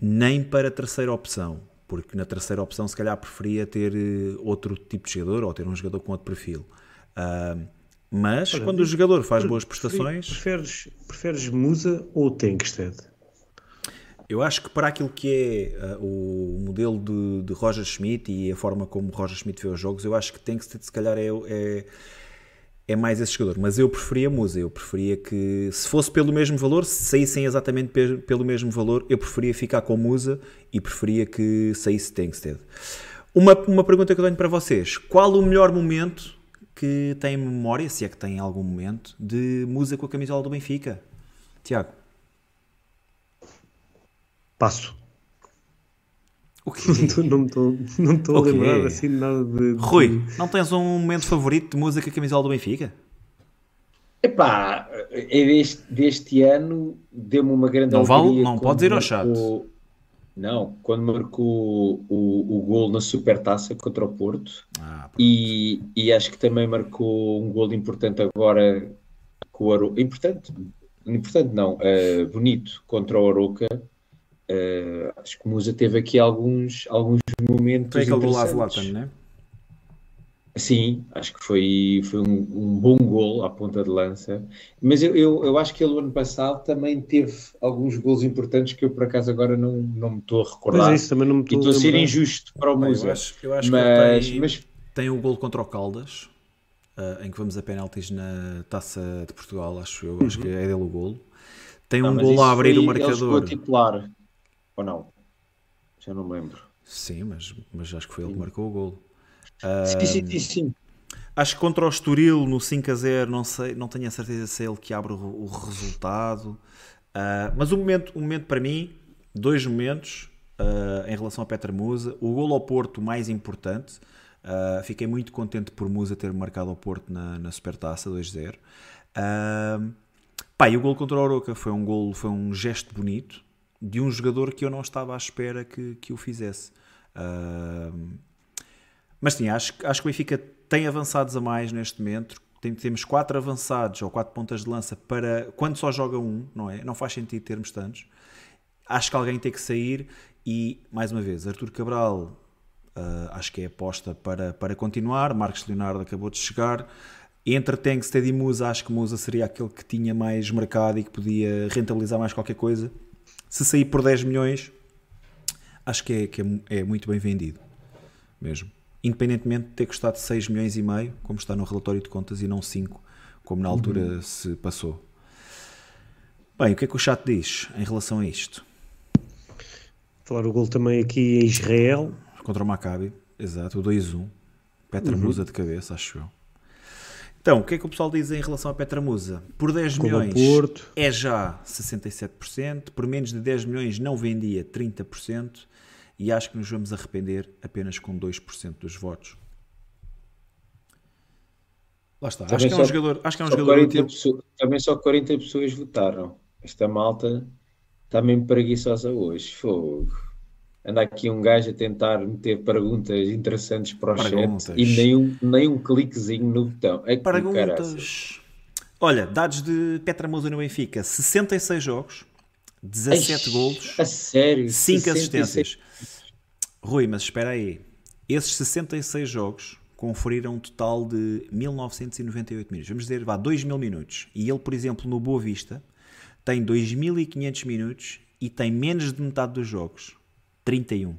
nem para a terceira opção porque na terceira opção se calhar preferia ter eh, outro tipo de jogador ou ter um jogador com outro perfil. Uh, mas Olha, quando o jogador faz boas prestações. Preferes, preferes Musa ou Tenkstead? Eu acho que para aquilo que é uh, o modelo de, de, Roger Schmidt e a forma como Roger Schmidt vê os jogos, eu acho que Tenkstead se calhar é, é é mais esse jogador. Mas eu preferia Musa, eu preferia que, se fosse pelo mesmo valor, se saíssem exatamente pelo mesmo valor, eu preferia ficar com Musa e preferia que saísse Tengsted. Uma, uma pergunta que eu tenho para vocês: qual o melhor momento que tem memória, se é que tem algum momento, de Musa com a camisola do Benfica? Tiago. Passo. Não estou não estou a lembrar assim nada de, de, Rui, não tens um momento favorito de música camisola do Benfica? Epá, é deste, deste ano deu-me uma grande Não vale, não podes ir ao chat. Não, quando marcou o, o gol na Supertaça contra o Porto ah, e, e acho que também marcou um gol importante agora com o Aroca. Importante, importante não, uh, bonito contra o Aroca Uh, acho que o Musa teve aqui alguns, alguns momentos. Foi aquele gol à Zlatan, não é? Sim, acho que foi, foi um, um, bom gol à ponta de lança. Mas eu, eu, eu, acho que ele, ano passado, também teve alguns gols importantes que eu, por acaso, agora não, não me estou a recordar. Mas é isso, também não me estou e estou a ser injusto para o Bem, Musa. Eu acho, eu acho mas, que tem, mas... tem o gol contra o Caldas, uh, em que vamos a penaltis na Taça de Portugal, acho eu. Uhum. Acho que é dele o golo. Tem um gol a abrir o marcador. titular. Ou não? Já não me lembro. Sim, mas, mas acho que foi ele que marcou o gol. Sim, sim, sim, sim. Acho que contra o Estoril no 5 a 0, não, sei, não tenho a certeza se é ele que abre o, o resultado. Uh, mas o momento, o momento para mim, dois momentos uh, em relação a Petra Musa. O gol ao Porto mais importante. Uh, fiquei muito contente por Musa ter marcado ao Porto na, na Supertaça 2-0. Uh, pá, e o gol contra o Oroca foi um gol, foi um gesto bonito de um jogador que eu não estava à espera que, que o fizesse. Uh, mas sim, acho, acho que o Benfica tem avançados a mais neste momento. Tem, temos quatro avançados ou quatro pontas de lança para quando só joga um, não é? Não faz sentido termos tantos. Acho que alguém tem que sair e, mais uma vez, Artur Cabral uh, acho que é aposta para, para continuar. Marcos Leonardo acabou de chegar. Entre Tengsted e Musa, acho que Musa seria aquele que tinha mais mercado e que podia rentabilizar mais qualquer coisa. Se sair por 10 milhões, acho que é, que é, é muito bem vendido. Mesmo. Independentemente de ter custado 6 milhões e meio, como está no relatório de contas, e não 5, como na altura uhum. se passou. Bem, o que é que o chat diz em relação a isto? Falar o gol também aqui em Israel. Contra o Maccabi, exato, o 2-1. Petra uhum. Musa de cabeça, acho eu. Então, o que é que o pessoal diz em relação à Petramusa? Por 10 Como milhões é já 67%, por menos de 10 milhões não vendia 30%, e acho que nos vamos arrepender apenas com 2% dos votos. Lá está. Acho que, é um jogador, acho que é um jogador. Pessoas, também só 40 pessoas votaram. Esta malta está mesmo preguiçosa hoje. Fogo anda aqui um gajo a tentar meter perguntas interessantes para o perguntas. chat e nem um, nem um cliquezinho no botão. É perguntas. Olha, dados de Petra Musa no Benfica: 66 jogos, 17 Eish, golos, a sério, 5 assistências. Rui, mas espera aí. Esses 66 jogos conferiram um total de 1998 minutos. Vamos dizer, vá, 2 mil minutos. E ele, por exemplo, no Boa Vista, tem 2.500 minutos e tem menos de metade dos jogos. 31.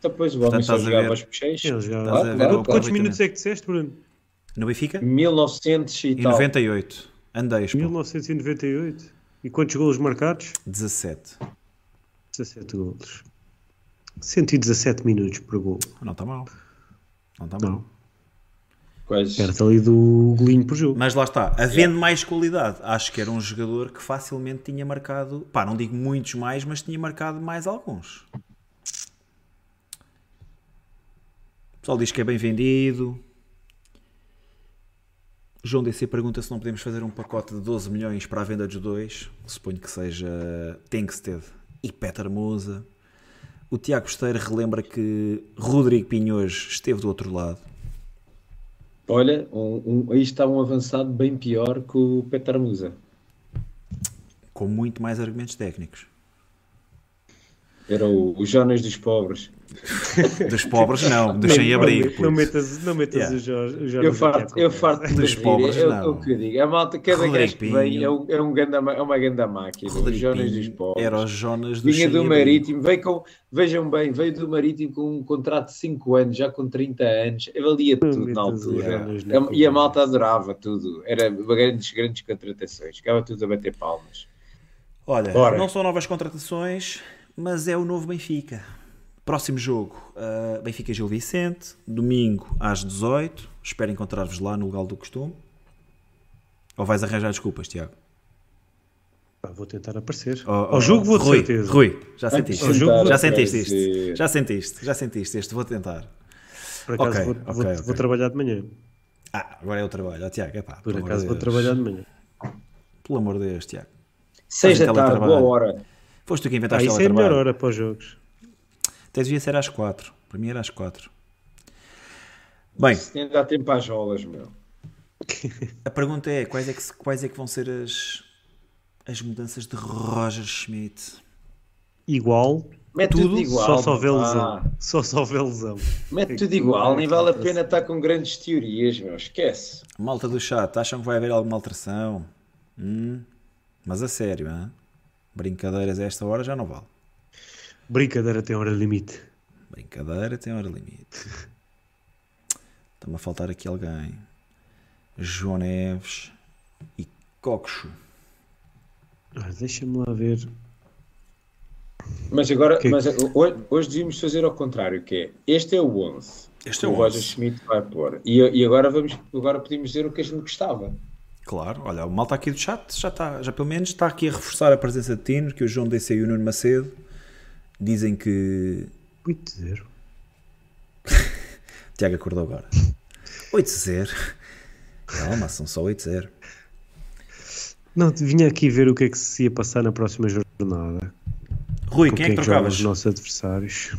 Depois o Portanto, homem só estás a jogava ver? os peixes. Ele jogava- Estás a Claro, ver claro, o claro. Quantos minutos é que disseste, Bruno? No Benfica? 1900 e tal. 98. Andei, pô. 1998. E quantos golos marcados? 17. 17 golos. 117 minutos por gol. Não está mal. Não está mal. Quase. Perto ali do golinho por jogo. Mas lá está, havendo mais qualidade, acho que era um jogador que facilmente tinha marcado, pá, não digo muitos mais, mas tinha marcado mais alguns. O pessoal diz que é bem vendido. João DC pergunta se não podemos fazer um pacote de 12 milhões para a venda dos dois. Suponho que seja Tengsted e Peter Musa. O Tiago Esteira relembra que Rodrigo Pinhões esteve do outro lado. Olha, um, um- aí está um avançado bem pior que o Petar Musa. com muito mais argumentos técnicos. Era o, o Jonas dos pobres. Dos pobres, não, dos sem-abrigo. Não metas, não metas Yeah. o Jorge. o Jorge Eu farto, eu farto de Dos pobres, é, o- não. o que eu digo. A malta, cada gajo que vem é, um, é, um ganda, é uma ganda máquina. O Jonas dos pobres. Era o Jonas do Vinha do. Marítimo, veio com, vejam bem, veio do Marítimo com um contrato de 5 anos, já com 30 anos, valia tudo na altura. Jonas A- E a malta adorava tudo, era grandes, grandes contratações, ficava tudo a bater palmas. Olha, Ora. não são novas contratações, mas é o novo Benfica. Próximo jogo, uh, Benfica Gil Vicente, domingo às 18. Espero encontrar-vos lá no lugar do costume. Ou vais arranjar desculpas, Tiago? Vou tentar aparecer. Oh, Ao oh, jogo vou Rui, certeza. Rui, já sentiste? Jogo Já sentiste isto? Já sentiste? Já sentiste este? Vou tentar. Por acaso Ok, vou, ok, vou- ok. vou trabalhar de manhã. Ah, agora é o trabalho. Ó, Tiago, epá, Por pelo amor acaso de vou Deus. trabalhar de manhã. Pelo amor de Deus, Tiago. 6 da Faz tarde, boa hora. Foste tu que Ah, inventaste isso o é a melhor hora para os jogos. Até devia ser às 4. Para mim era às 4. Bem, Se nem dá tempo às rolas, meu. a pergunta é: quais é que, quais é que vão ser as, as mudanças de Roger Schmidt? Igual, Mete Tudo, tudo igual. só houver pá. lesão. Só se houver lesão. Mete É tudo igual, nem é vale a pena estar com grandes teorias, meu. Esquece. Malta do chat, acham que vai haver alguma alteração? Hum? Mas a sério, hein? Brincadeiras a esta hora já não vale. Brincadeira tem hora limite. Brincadeira tem hora limite. Está-me a faltar aqui alguém. João Neves e Coxo. Ah, Deixa-me lá ver. Mas agora, Que- mas hoje, hoje devíamos fazer ao contrário, que é, este é o 11. Este que é o o Roger 11. Schmidt vai pôr. E, e agora, vamos, agora podemos dizer o que a gente gostava. Claro, olha, o malta aqui do chat já está, já pelo menos está aqui a reforçar a presença de Tino, que o João DC e o Nuno Macedo dizem que 8-0. Tiago acordou agora. 8-0. Calma, são só 8-0. Não, vinha aqui ver o que é que se ia passar na próxima jornada. Rui, Com quem é que jogam trocavas? os nossos adversários.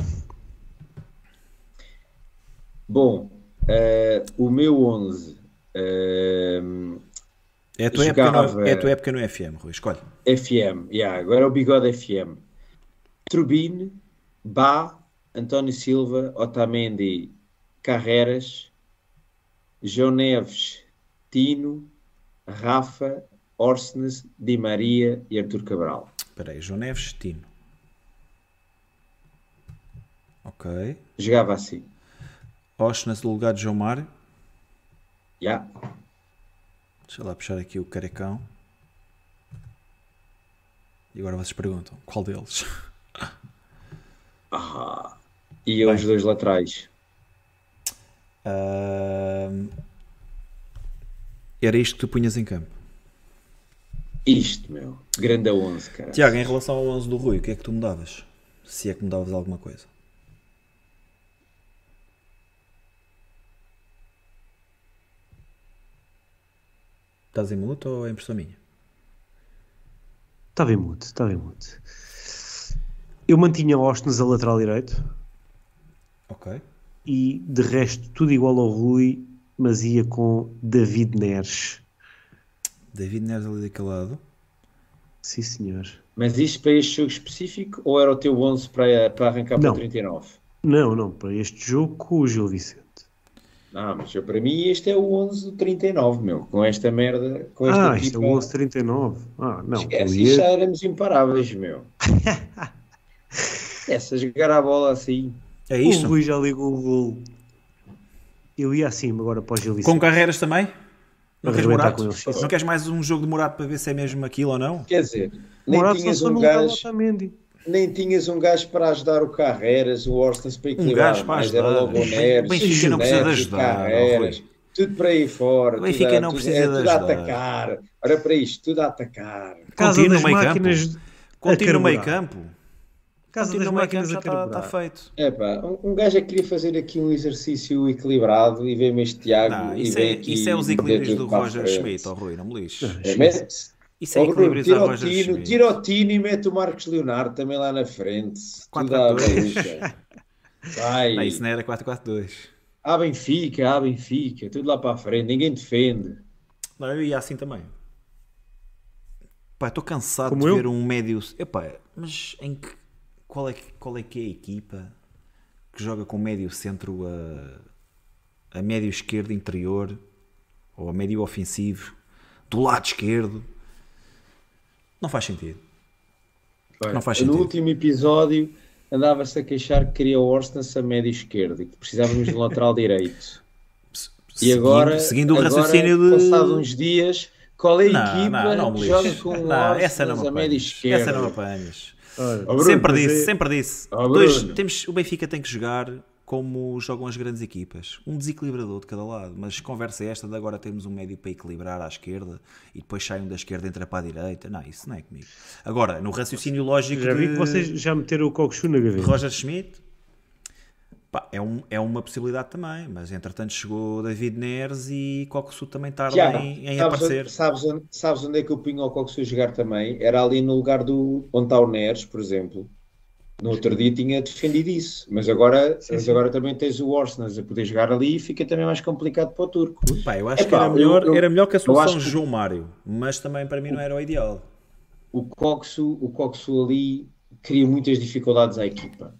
Bom, eh, o meu 11 eh, É a, tua época no, é a tua época no FM, Rui, escolhe. FM, yeah, agora é o bigode FM. Turbine, Bá, António Silva, Otamendi, Carreras, João Neves, Tino, Rafa, Orsnes, Di Maria e Artur Cabral. Espera aí, João Neves, Tino. Ok. Jogava assim. Oshnas no lugar de João Mário. Yeah. Deixa lá puxar aqui o carecão. E agora vocês perguntam, qual deles? E os dois laterais. Ahm, Era isto que tu punhas em campo. Isto, meu. Grande a 11, cara. Tiago, em relação ao 11 do Rui, o que é que tu mudavas? Se é que mudavas alguma coisa. Estás em muto ou é impressão minha? Estava em mute, estava em mute. Eu mantinha Ostens a lateral direito Ok. e de resto tudo igual ao Rui, mas ia com David Neres. David Neres ali daquele lado. Sim, senhor. Mas isto para este jogo específico ou era o teu 11 para, para arrancar para Não. o 39? Não, não, para este jogo com o Gil Vicente. Não, mas eu, para mim este é o 11 do 39, meu. Com esta merda, com esta Ah, isto é o 1139. Ah, não. Esquece, ia- já éramos imparáveis, meu. Essa jogar a bola assim. É O isto? Rui já ligou o gol. Eu ia assim agora para o Gil Com carreiras também? Não queres Morato? Não queres mais um jogo de Morato para ver se é mesmo aquilo ou não? Quer dizer, nem Morato só tinhas um no lugar do gajo, Otamendi. Nem tinhas um gajo para ajudar o Carreras, o Orstas para equilibrar. gajo para mais era ajudar. logo o Neres, O Benfica não precisa de ajudar, tudo para aí fora. O Benfica tudo não tudo- precisa é de tudo a ajudar. atacar. Olha para isto, tudo a atacar. Casa Continua das no meio máquinas. campo. Continua no meio campo. Casa das no meio campo máquinas já está está feito. É pá, um, um gajo é que queria fazer aqui um exercício equilibrado e vem-me este Tiago Não, e isso, vem é, aqui isso é os e equilíbrios tudo do Roger. Schmidt, ó Rui, não me lixes. É, Isso é Bruno, tira o Tino, tira o Tino e mete o Marcos Leonardo também lá na frente. Quatro, Tudo à quatro, dois. maluca. Vai. Não, isso não era 4-4-2. À Benfica, à Benfica, tudo lá para a frente, ninguém defende. Não, eu ia assim também. Pá, estou cansado Como de eu? ver um médio. Epá, mas em que. Qual é, que- qual é que é a equipa que joga com médio centro a, a médio esquerdo interior ou a médio ofensivo do lado esquerdo? Não faz sentido. Não faz no sentido. último episódio andava-se a queixar que queria o Orstans a médio esquerdo e que precisávamos de um lateral direito. E Seguindo- agora, seguindo o agora, raciocínio de. passado uns dias, qual é a Não, equipa não, não que joga com o essa não me a médio esquerdo? Essa não apanhas. Bruno, sempre disse, sempre disse. Ó, Dois, Bruno. temos, o Benfica tem que jogar como jogam as grandes equipas. Um desequilibrador de cada lado. Mas conversa é esta de agora termos um médio para equilibrar à esquerda e depois sai um da esquerda e entra para a direita. Não, isso não é comigo. Agora, no raciocínio lógico Já vi de que vocês já meteram o Cockchu na gaveta. Roger Schmidt, pá, é, um, é uma possibilidade também. Mas entretanto chegou David Neres e Cocosu também tarda Tiago, em, em sabes, aparecer. onde, sabes, onde, sabes onde é que eu punho o Coxu jogar também? Era ali no lugar do onde está o Neres, por exemplo. No outro dia tinha defendido isso, mas agora, mas agora também tens o Orsnas a poder jogar ali e fica também mais complicado para o turco. Pá, eu acho Epá, que era melhor, eu- era melhor que a solução que- João Mário, mas também para mim não era o ideal. O Coxu, o Coxu ali cria muitas dificuldades à equipa.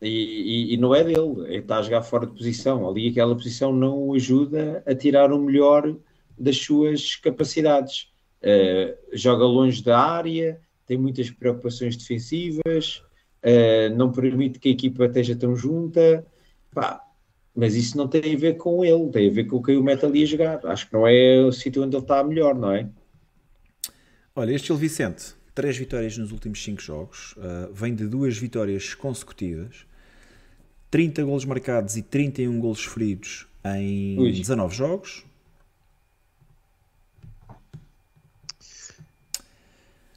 E, e- e não é dele, é está a jogar fora de posição. Ali aquela posição não o ajuda a tirar o melhor das suas capacidades. Eh, joga longe da área, tem muitas preocupações defensivas, eh, não permite que a equipa esteja tão junta. Pá, mas isso não tem a ver com ele, tem a ver com o que o mete ali a jogar. Acho que não é o sítio onde ele está melhor, não é? Olha, este Gil Vicente, três vitórias nos últimos cinco jogos, uh, vem de duas vitórias consecutivas, 30 golos marcados e 31 golos feridos em Ui. 19 jogos.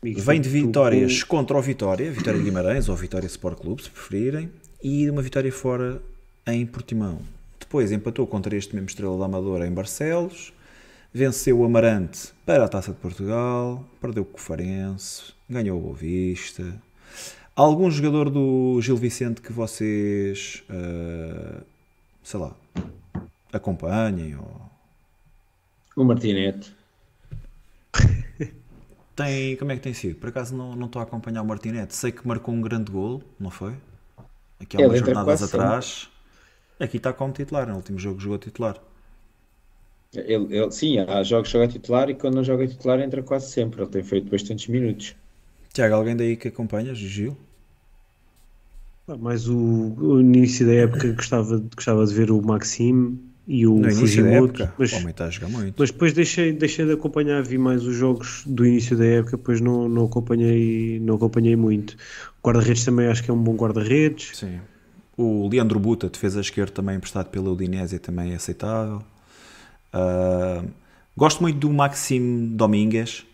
Vem de tu- vitórias contra o Vitória, Vitória de Guimarães ou Vitória Sport Clube, se preferirem, e de uma vitória fora em Portimão. Depois empatou contra este mesmo Estrela da Amadora em Barcelos, venceu o Amarante para a Taça de Portugal, perdeu o Farense, ganhou o Boa Vista. Algum jogador do Gil Vicente que vocês, eh, sei lá, acompanhem ou O Martinete. Tem, como é que tem sido? Por acaso não, não estou a acompanhar o Martinete. Sei que marcou um grande gol, não foi? Aqui há Ele umas jornadas atrás. Aqui está como titular, no último jogo jogou titular. Ele, ele- sim, há jogos que joga titular e quando não joga titular entra quase sempre. Ele tem feito bastantes minutos. Tiago, alguém daí que acompanha, Gil? Pá, Mais o, o início da época gostava, gostava de ver o Maxime e o No Fujimoto, época, mas, muito. mas depois deixei, deixei de acompanhar, vi mais os jogos do início da época, depois não, não, acompanhei, não acompanhei muito. Guarda-redes também acho que é um bom guarda-redes. Sim. O Leandro Buta, defesa esquerda, também emprestado pela Udinese, também é aceitável. Ah, gosto muito do Maxime Domingues,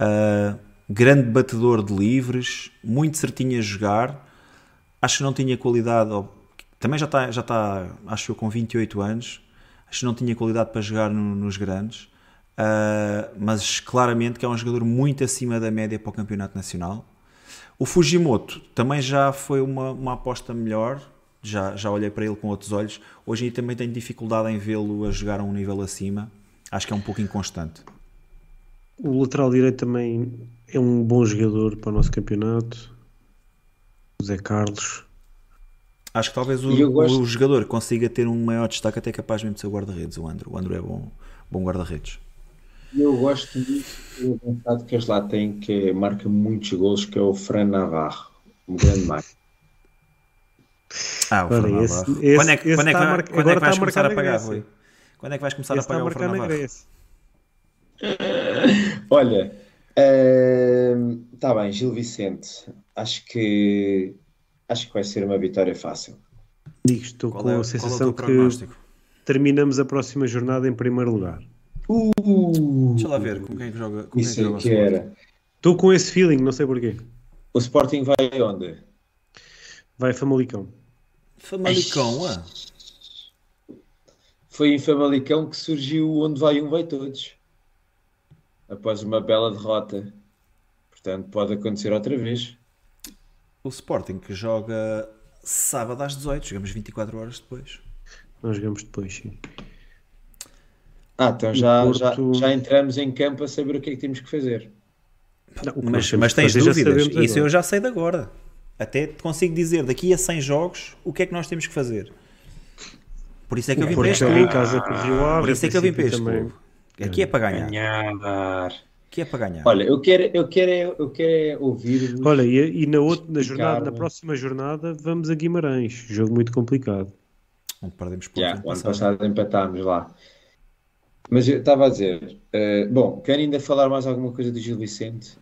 ah, grande batedor de livres, muito certinho a jogar. Acho que não tinha qualidade, também já está, já está acho eu, com 28 anos. Acho que não tinha qualidade para jogar no- nos grandes, Ah, mas claramente que é um jogador muito acima da média para o campeonato nacional. O Fujimoto também já foi uma, uma aposta melhor, já, já olhei para ele com outros olhos. Hoje em também tenho dificuldade em vê-lo a jogar a um nível acima. Acho que é um pouco inconstante. O lateral direito também é um bom jogador para o nosso campeonato. O Zé Carlos. Acho que talvez o, gosto- o jogador consiga ter um maior destaque até capaz mesmo de ser o guarda-redes, o Andro. O Andro é bom, bom guarda-redes. Eu gosto muito do avançado que eles lá têm, que marca muitos gols, que é o Fran Navarro, um grande máquina. Ah, o Olha, Fernando esse- Navarro. esse- Quando é que, quando é que, está a vai- mar- quando é que vais começar a pagar. Rui? Quando é que vais começar Esse a está a pagar o na Navarro? Olha, está bem, Gil Vicente. Acho que acho que vai ser uma vitória fácil. Digo, estou Qual com é, a é sensação teu que terminamos a próxima jornada em primeiro lugar. Deixa lá ver com quem é que joga. Com quem é que Isso joga é que era. Estou com esse feeling, não sei porquê. O Sporting vai onde? Vai Famalicão. Famalicão, ah. Foi em Famalicão que surgiu onde vai um vai todos. Após uma bela derrota. Portanto, pode acontecer outra vez. O Sporting que joga sábado às 18, jogamos 24 horas depois. Nós jogamos depois, sim. Ah, então já, Porto- já, já entramos em campo a saber o que é que temos que fazer. Não, o que Mas, mas tens dúvidas? Isso agora. eu já sei de agora. Até te consigo dizer daqui a 100 jogos o que é que nós temos que fazer. Por isso é que eu vim O para este clube. o. Por isso é que eu vim para este também. clube. Aqui é para ganhar. Ganhar. Aqui é para ganhar. Olha, eu quero, eu quero, é- eu quero ouvir. Olha, e, e na, outra, na, jornada, na próxima jornada vamos a Guimarães. Jogo muito complicado. Onde perdemos pontos Já, ano o ano passado. passado empatámos lá. Mas eu estava a dizer, eh, bom, querem ainda falar mais alguma coisa do Gil Vicente?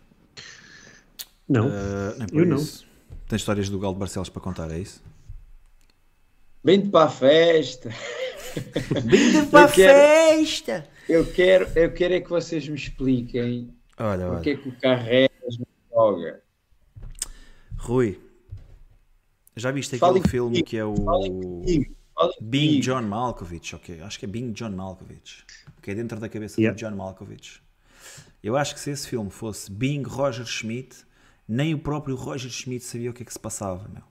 Não, por Eu não. Tens histórias do Galo de Barcelos para contar, é isso? Vem-te para a festa! Vinda para a festa! Eu quero, eu quero é que vocês me expliquem Olha, porque olha. é que o Carreras não joga. Rui, já viste Falem aquele filme comigo, que é o falem Being comigo. John Malkovich? Ok, acho que é Being John Malkovich. Que é dentro da cabeça Yeah. do John Malkovich. Eu acho que se esse filme fosse Being Roger Schmidt, nem o próprio Roger Schmidt sabia o que é que se passava, meu.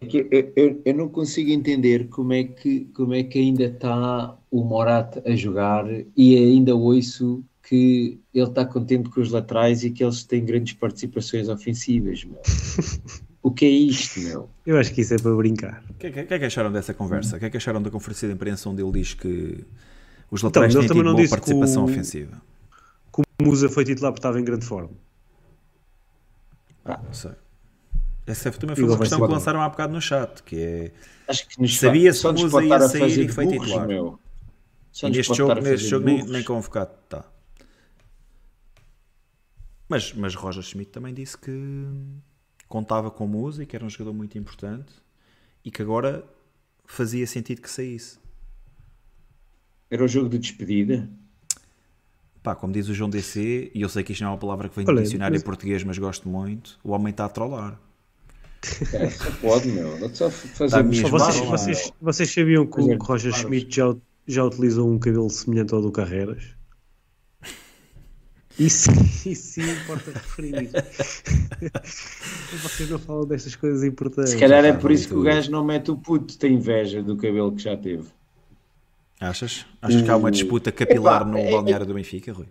É que eu, eu- eu não consigo entender como é que, como é que ainda está o Morata a jogar e ainda ouço que ele está contente com os laterais e que eles têm grandes participações ofensivas, meu. O que é isto, meu? eu acho que isso é para brincar. O que, é que- que é que acharam dessa conversa? O que é que acharam da conferência de imprensa onde ele diz que os Então, laterais ele têm tido não boa participação o- ofensiva? Como o Musa foi titular porque estava em grande forma. Ah, não sei. Essa também E foi uma questão que bom. lançaram há bocado no chat, que é Acho que o nos Musa ia sair fazer e foi burros, titular. meu. E neste jogo, neste jogo nem, nem convocado está. Mas, mas Roger Schmidt também disse que contava com música, que era um jogador muito importante e que agora fazia sentido que saísse. Era o jogo de despedida. Pá, como diz o João DC, e eu sei que isto não é uma palavra que vem do dicionário mas- em português, mas gosto muito, o homem está a trollar. É, só pode, meu. Só fazer mesmo burros, Vocês, Claro, meu. vocês, vocês sabiam que o Roger. Schmidt já, já utilizou um cabelo semelhante ao do Carreiras? Isso, isso sim importa referir. Vocês não falam destas coisas importantes. Se calhar é por isso que o gajo não mete o puto, tem inveja do cabelo que já teve. Achas? Achas que há uma disputa capilar Epá, no é- balneário do Benfica, Rui?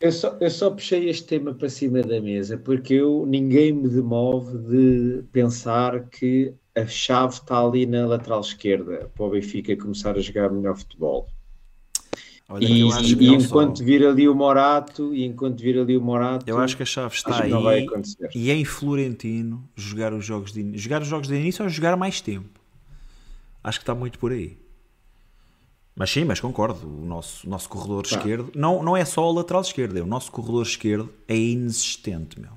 Eu só, eu só puxei este tema para cima da mesa porque eu ninguém me demove de pensar que a chave está ali na lateral esquerda para o Benfica começar a jogar melhor futebol. Olha, E, e que não só- enquanto vir ali o Morato, e enquanto vir ali o Morato, Eu acho que a chave está aí não vai acontecer. e em Florentino jogar os jogos de jogar os jogos de início ou jogar mais tempo. Acho que está muito por aí. Mas sim, mas concordo. O nosso, nosso corredor esquerdo não, não é só o lateral esquerdo, é o nosso corredor esquerdo é inexistente, meu.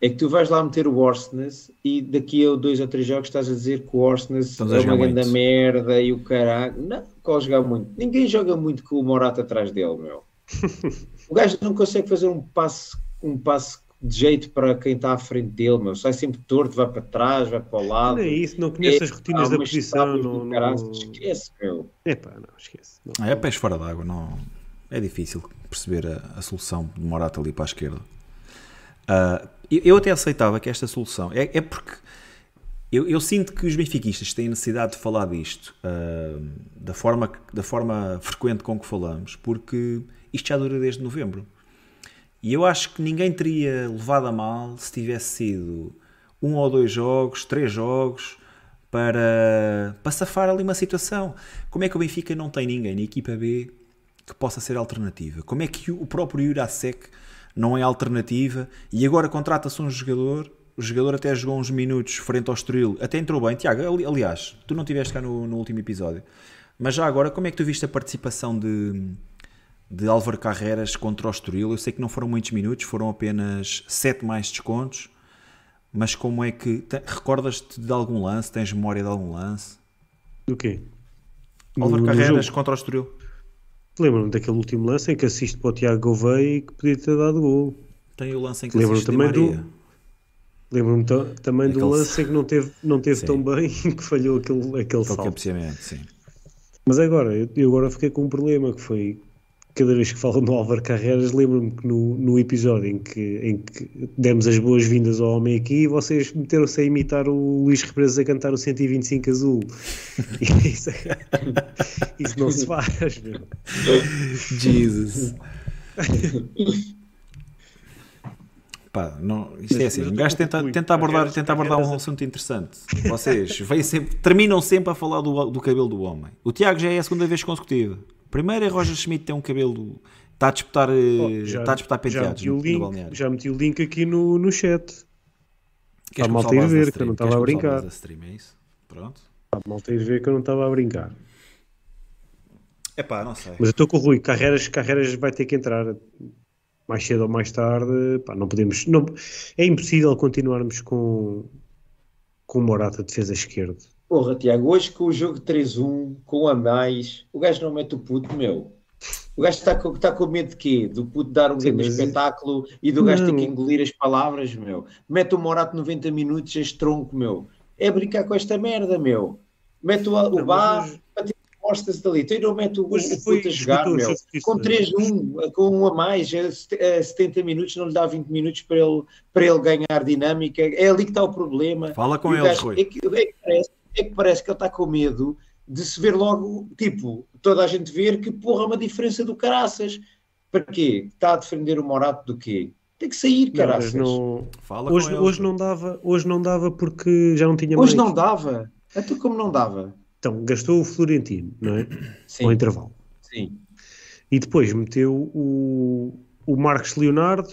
É que tu vais lá meter o Orsnes e daqui a dois ou três jogos estás a dizer que o Orsnes Estamos a é uma grande merda e o caralho. Não, qual jogar muito? Ninguém joga muito com o Morato atrás dele, meu. o gajo não consegue fazer um passe, um passe de jeito para quem está à frente dele, meu. Sai sempre torto, vai para trás, vai para o lado. Não é isso, não conheço as rotinas da posição. Não. Esquece, meu. Epá, não, esquece. Não. É pés fora d'água, não. É difícil perceber a, a solução de Morata ali para a esquerda. Ah, eu, eu até aceitava que esta solução é, é porque eu, eu sinto que os benfiquistas têm necessidade de falar disto ah, da, forma, da forma frequente com que falamos, porque isto já dura desde novembro. E eu acho que ninguém teria levado a mal se tivesse sido um ou dois jogos, três jogos, para, para safar ali uma situação. Como é que o Benfica não tem ninguém na equipa B que possa ser alternativa? Como é que o próprio Jurasek não é alternativa e agora contrata-se um jogador? O jogador até jogou uns minutos frente ao Estoril, até entrou bem. Tiago, ali- aliás, tu não estiveste cá no, no último episódio, mas já agora, como é que tu viste a participação de, de Álvaro Carreras contra o Estoril? Eu sei que não foram muitos minutos, foram apenas 7 mais descontos, mas como é que. te- Recordas-te de algum lance? Tens memória de algum lance? Do quê? Álvaro Carreras jogo. contra o Estoril. Lembro-me daquele último lance em que assiste para o Tiago Gouveia e que podia ter dado gol. Tem o lance em que Lembro-me também do-. Lembro-me ta- também do Aquele- lance em que não teve, não teve Sim. tão bem e que falhou aquele, aquele Aquele salto. sim. Mas agora, eu agora fiquei com um problema que foi cada vez que falo no Álvaro Carreras, lembro-me que no, no episódio em que, em que demos as boas-vindas ao homem aqui, vocês meteram-se a imitar o Luís Represas a cantar o 125 azul. Isso, isso não se faz, meu. Jesus. Pá, não, isto é assim, um gajo tenta, tenta abordar, tenta abordar um assunto interessante. Vocês vêm sempre, terminam sempre a falar do, do cabelo do homem. O Tiago já é a segunda vez consecutiva. Primeiro é Roger Schmidt tem um cabelo. Está a disputar, eh, está a disputar Oh, já penteados meti, no, no link, balneário. já meti o link aqui no, no chat. Queres a malta ir a base ver, que eu não estava a brincar. da stream, é isso? Pronto. A malta ir ver que eu não estava a brincar. É pá, não sei. Mas eu estou com o Rui, Carreiras, Carreiras vai ter que entrar mais cedo ou mais tarde. Pá, não podemos. Não, é impossível continuarmos com, com o Morata de defesa esquerda. Porra, Tiago, hoje com o jogo 3-1, com a mais, o gajo não mete o puto, meu. O gajo está com, está com medo de quê? Do puto dar um Sim, grande mas- espetáculo e do gajo ter que engolir as palavras, meu. Mete o Morato 90 minutos, este tronco, meu. É brincar com esta merda, meu. Mete o, o ter costas dali. Então não mete o, o Hoje puto a jogar, meu. Com né? 3-1, com um a mais, a set- a 70 minutos, não lhe dá 20 minutos para ele, para ele ganhar dinâmica. É ali que está o problema. Fala com E o eles, gajo- Rui. É que, é, que parece, é que parece que ele está com medo de se ver logo, tipo, toda a gente ver que porra uma diferença do caraças. Para quê? Está a defender o Morato do quê? Tem que sair, Não, caraças. não- Fala hoje, hoje não dava, hoje não dava porque já não tinha Hoje mais. não dava. Até como não dava? Então, gastou o Florentino, não é? Sim, Ao intervalo. sim, E depois meteu o, o Marcos Leonardo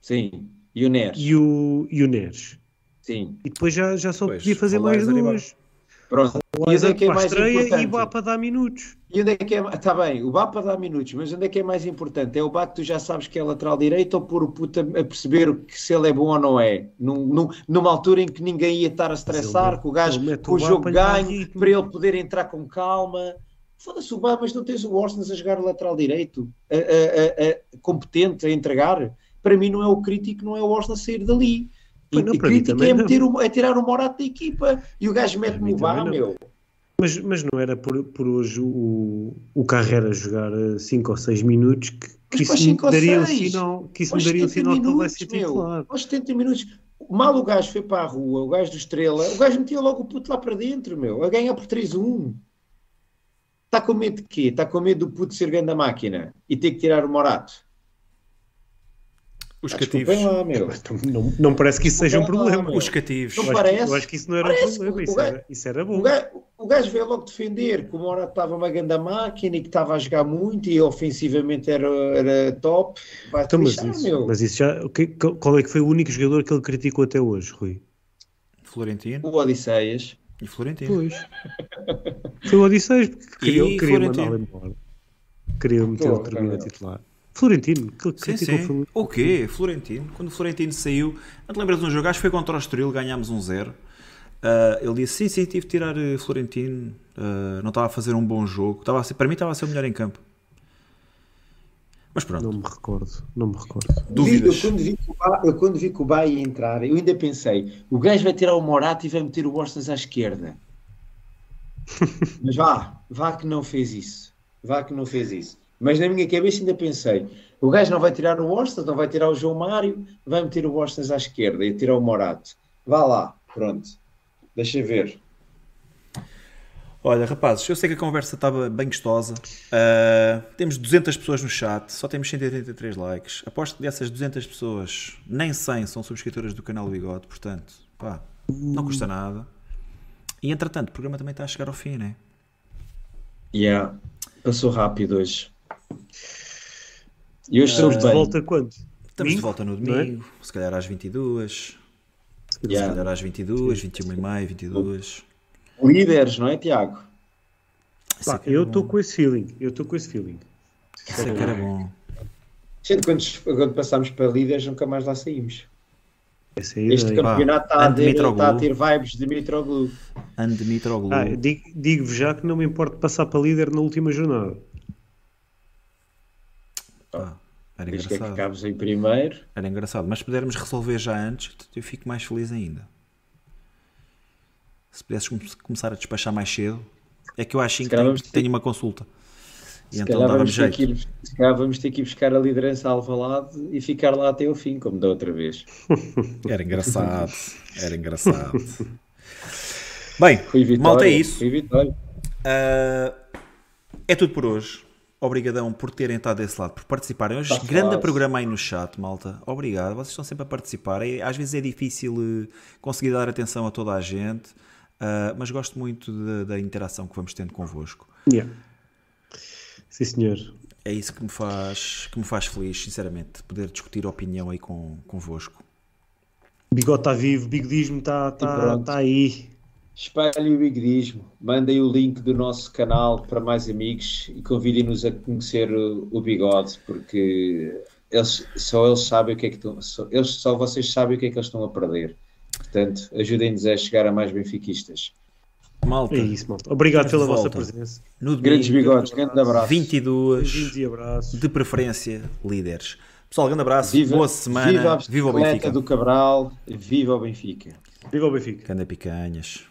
sim. E o Neres? e o, e o Neres. Sim. E depois já, já só Pois, podia fazer mais duas. Pronto. E onde é que é a mais estreia e importante? Bá para dar minutos. E onde é que é. Está bem, o para dar minutos, mas onde é que é mais importante? É o Bá que tu já sabes que é lateral direito ou pôr o puto a a perceber o que, se ele é bom ou não é? Num- num- numa altura em que ninguém ia estar a estressar, que o gajo com o o jogo ganho, para ele poder entrar com calma. Foda-se o Bá, mas não tens o Orsnes a jogar o lateral direito, a- a- a- a- competente a entregar. Para mim não é o crítico, não é o Orsnes sair dali. E Pois não, a para crítica é, meter o- é tirar o Morato da equipa e o gajo mete-me o não. meu. Mas, mas não era por, por hoje o, o Carreira jogar 5 ou 6 minutos que, que isso me daria um sinal que isso me daria um 70 sinal que ele vai minutos, ser titular. Aos 70 minutos. Mal o gajo foi para a rua, o gajo do Estrela, o gajo metia logo o puto lá para dentro, meu, a ganhar por 3-1. Está com medo de quê? Está com medo do puto ser grande a máquina e ter que tirar o Morato. Os Ah, cativos. Lá, meu. Então, Não, não parece que isso seja um lá, problema. meu. Os cativos. Não Eu acho, que, parece? eu acho que isso não era Parece um problema. Isso gajo- era, isso era bom. O gajo, o gajo veio logo defender que o Morato estava uma grande máquina e que estava a jogar muito e ofensivamente era, era top. Vai Então, mas, lixar, isso, meu. mas isso já. o que- Qual é que foi o único jogador que ele criticou até hoje, Rui? Florentino O Odisseias. e Florentino. Pois. Foi o Odisseias, porque queria, queria mandá-lo embora. Queria meter Porra, o termina titular. Florentino, que Sim, criticou sim. O quê? Florentino. Quando o Florentino saiu, não te lembras de um jogo? Acho que foi contra o Estoril, ganhámos um zero. Ah, ele disse: Sim, sim, tive de tirar eh, Florentino. Ah, não estava a fazer um bom jogo. Estava a ser- para mim, estava a ser o melhor em campo. Mas pronto, Não me recordo, não me recordo. dúvidas. Eu quando, vi que o Ba- eu quando vi ia entrar, eu ainda pensei, o gajo vai tirar o Morato e vai meter o Orsnes à esquerda. Mas vá, vá que não fez isso. Vá que não fez isso. Mas na minha cabeça ainda pensei, o gajo não vai tirar o Orsnes, não vai tirar o João Mário, vai meter o Orsnes à esquerda e tirar o Morato. Vá lá, pronto. Deixa ver. Olha, rapazes, eu sei que a conversa estava bem gostosa. Ah, temos 200 pessoas no chat, só temos 183 likes. Aposto que dessas 200 pessoas, nem 100 são subscritoras do canal Bigode, portanto, Pá, não custa nada. E entretanto, o programa também está a chegar ao fim, né? Yeah. Passou rápido hoje. E hoje Estamos estamos de volta quando? Estamos de Domingo? volta no é? domingo, se calhar às 22. Se Yeah. calhar às 22, 21 e meia, 22. Líderes, não é, Tiago? Pá, é eu estou com esse feeling. Eu estou com esse feeling. Isso é que era bom. Gente, quando, quando passámos para líderes, nunca mais lá saímos. É Este ideia. campeonato está a, ter, está a ter vibes de Mitroglou. Ande Mitroglou. Ah, digo- Digo-vos já que não me importo passar para líder na última jornada. Pá, era Diz que é que engraçado. acabas em primeiro. Era engraçado. Mas se pudermos resolver já antes, eu fico mais feliz ainda. Se pudesses come- começar a despachar mais cedo, é que eu acho que tenho, ter- tenho uma consulta. E Se então calhar, vamos ter jeito. que ir, se calhar vamos ter que ir buscar a liderança Alvalade e ficar lá até ao fim, como da outra vez. Era engraçado. Era engraçado. Bem, Vitória. malta é isso. Ah, é tudo por hoje. Obrigadão por terem estado desse lado, por participarem. Hoje, Está grande fácil. programa aí no chat, malta. Obrigado. Vocês estão sempre a participar. É- às vezes é difícil eh, conseguir dar atenção a toda a gente, ah, mas gosto muito da- da interação que vamos tendo convosco. Yeah. Sim, senhor. É isso que me faz, que me faz feliz, sinceramente, poder discutir opinião aí com, convosco. Bigode está vivo, bigodismo está tá, pronto. tá aí. Espalhem o bigodismo, mandem o link do nosso canal para mais amigos e convidem-nos a conhecer o, o bigode, porque eles, só eles sabem o que é que estão, só, eles, só vocês sabem o que é que eles estão a perder. Portanto, ajudem-nos a chegar a mais benfiquistas. Malta, É isso, malta. Obrigado pela de vossa volta. presença. no Grandes domingo, bigodes, grande abraço. 22, Beijinhos e abraços. de preferência, líderes. Pessoal, grande abraço, Viva, boa semana, viva a viva o Benfica. do Cabral, viva o Benfica. Viva o Benfica. Canda picanhas.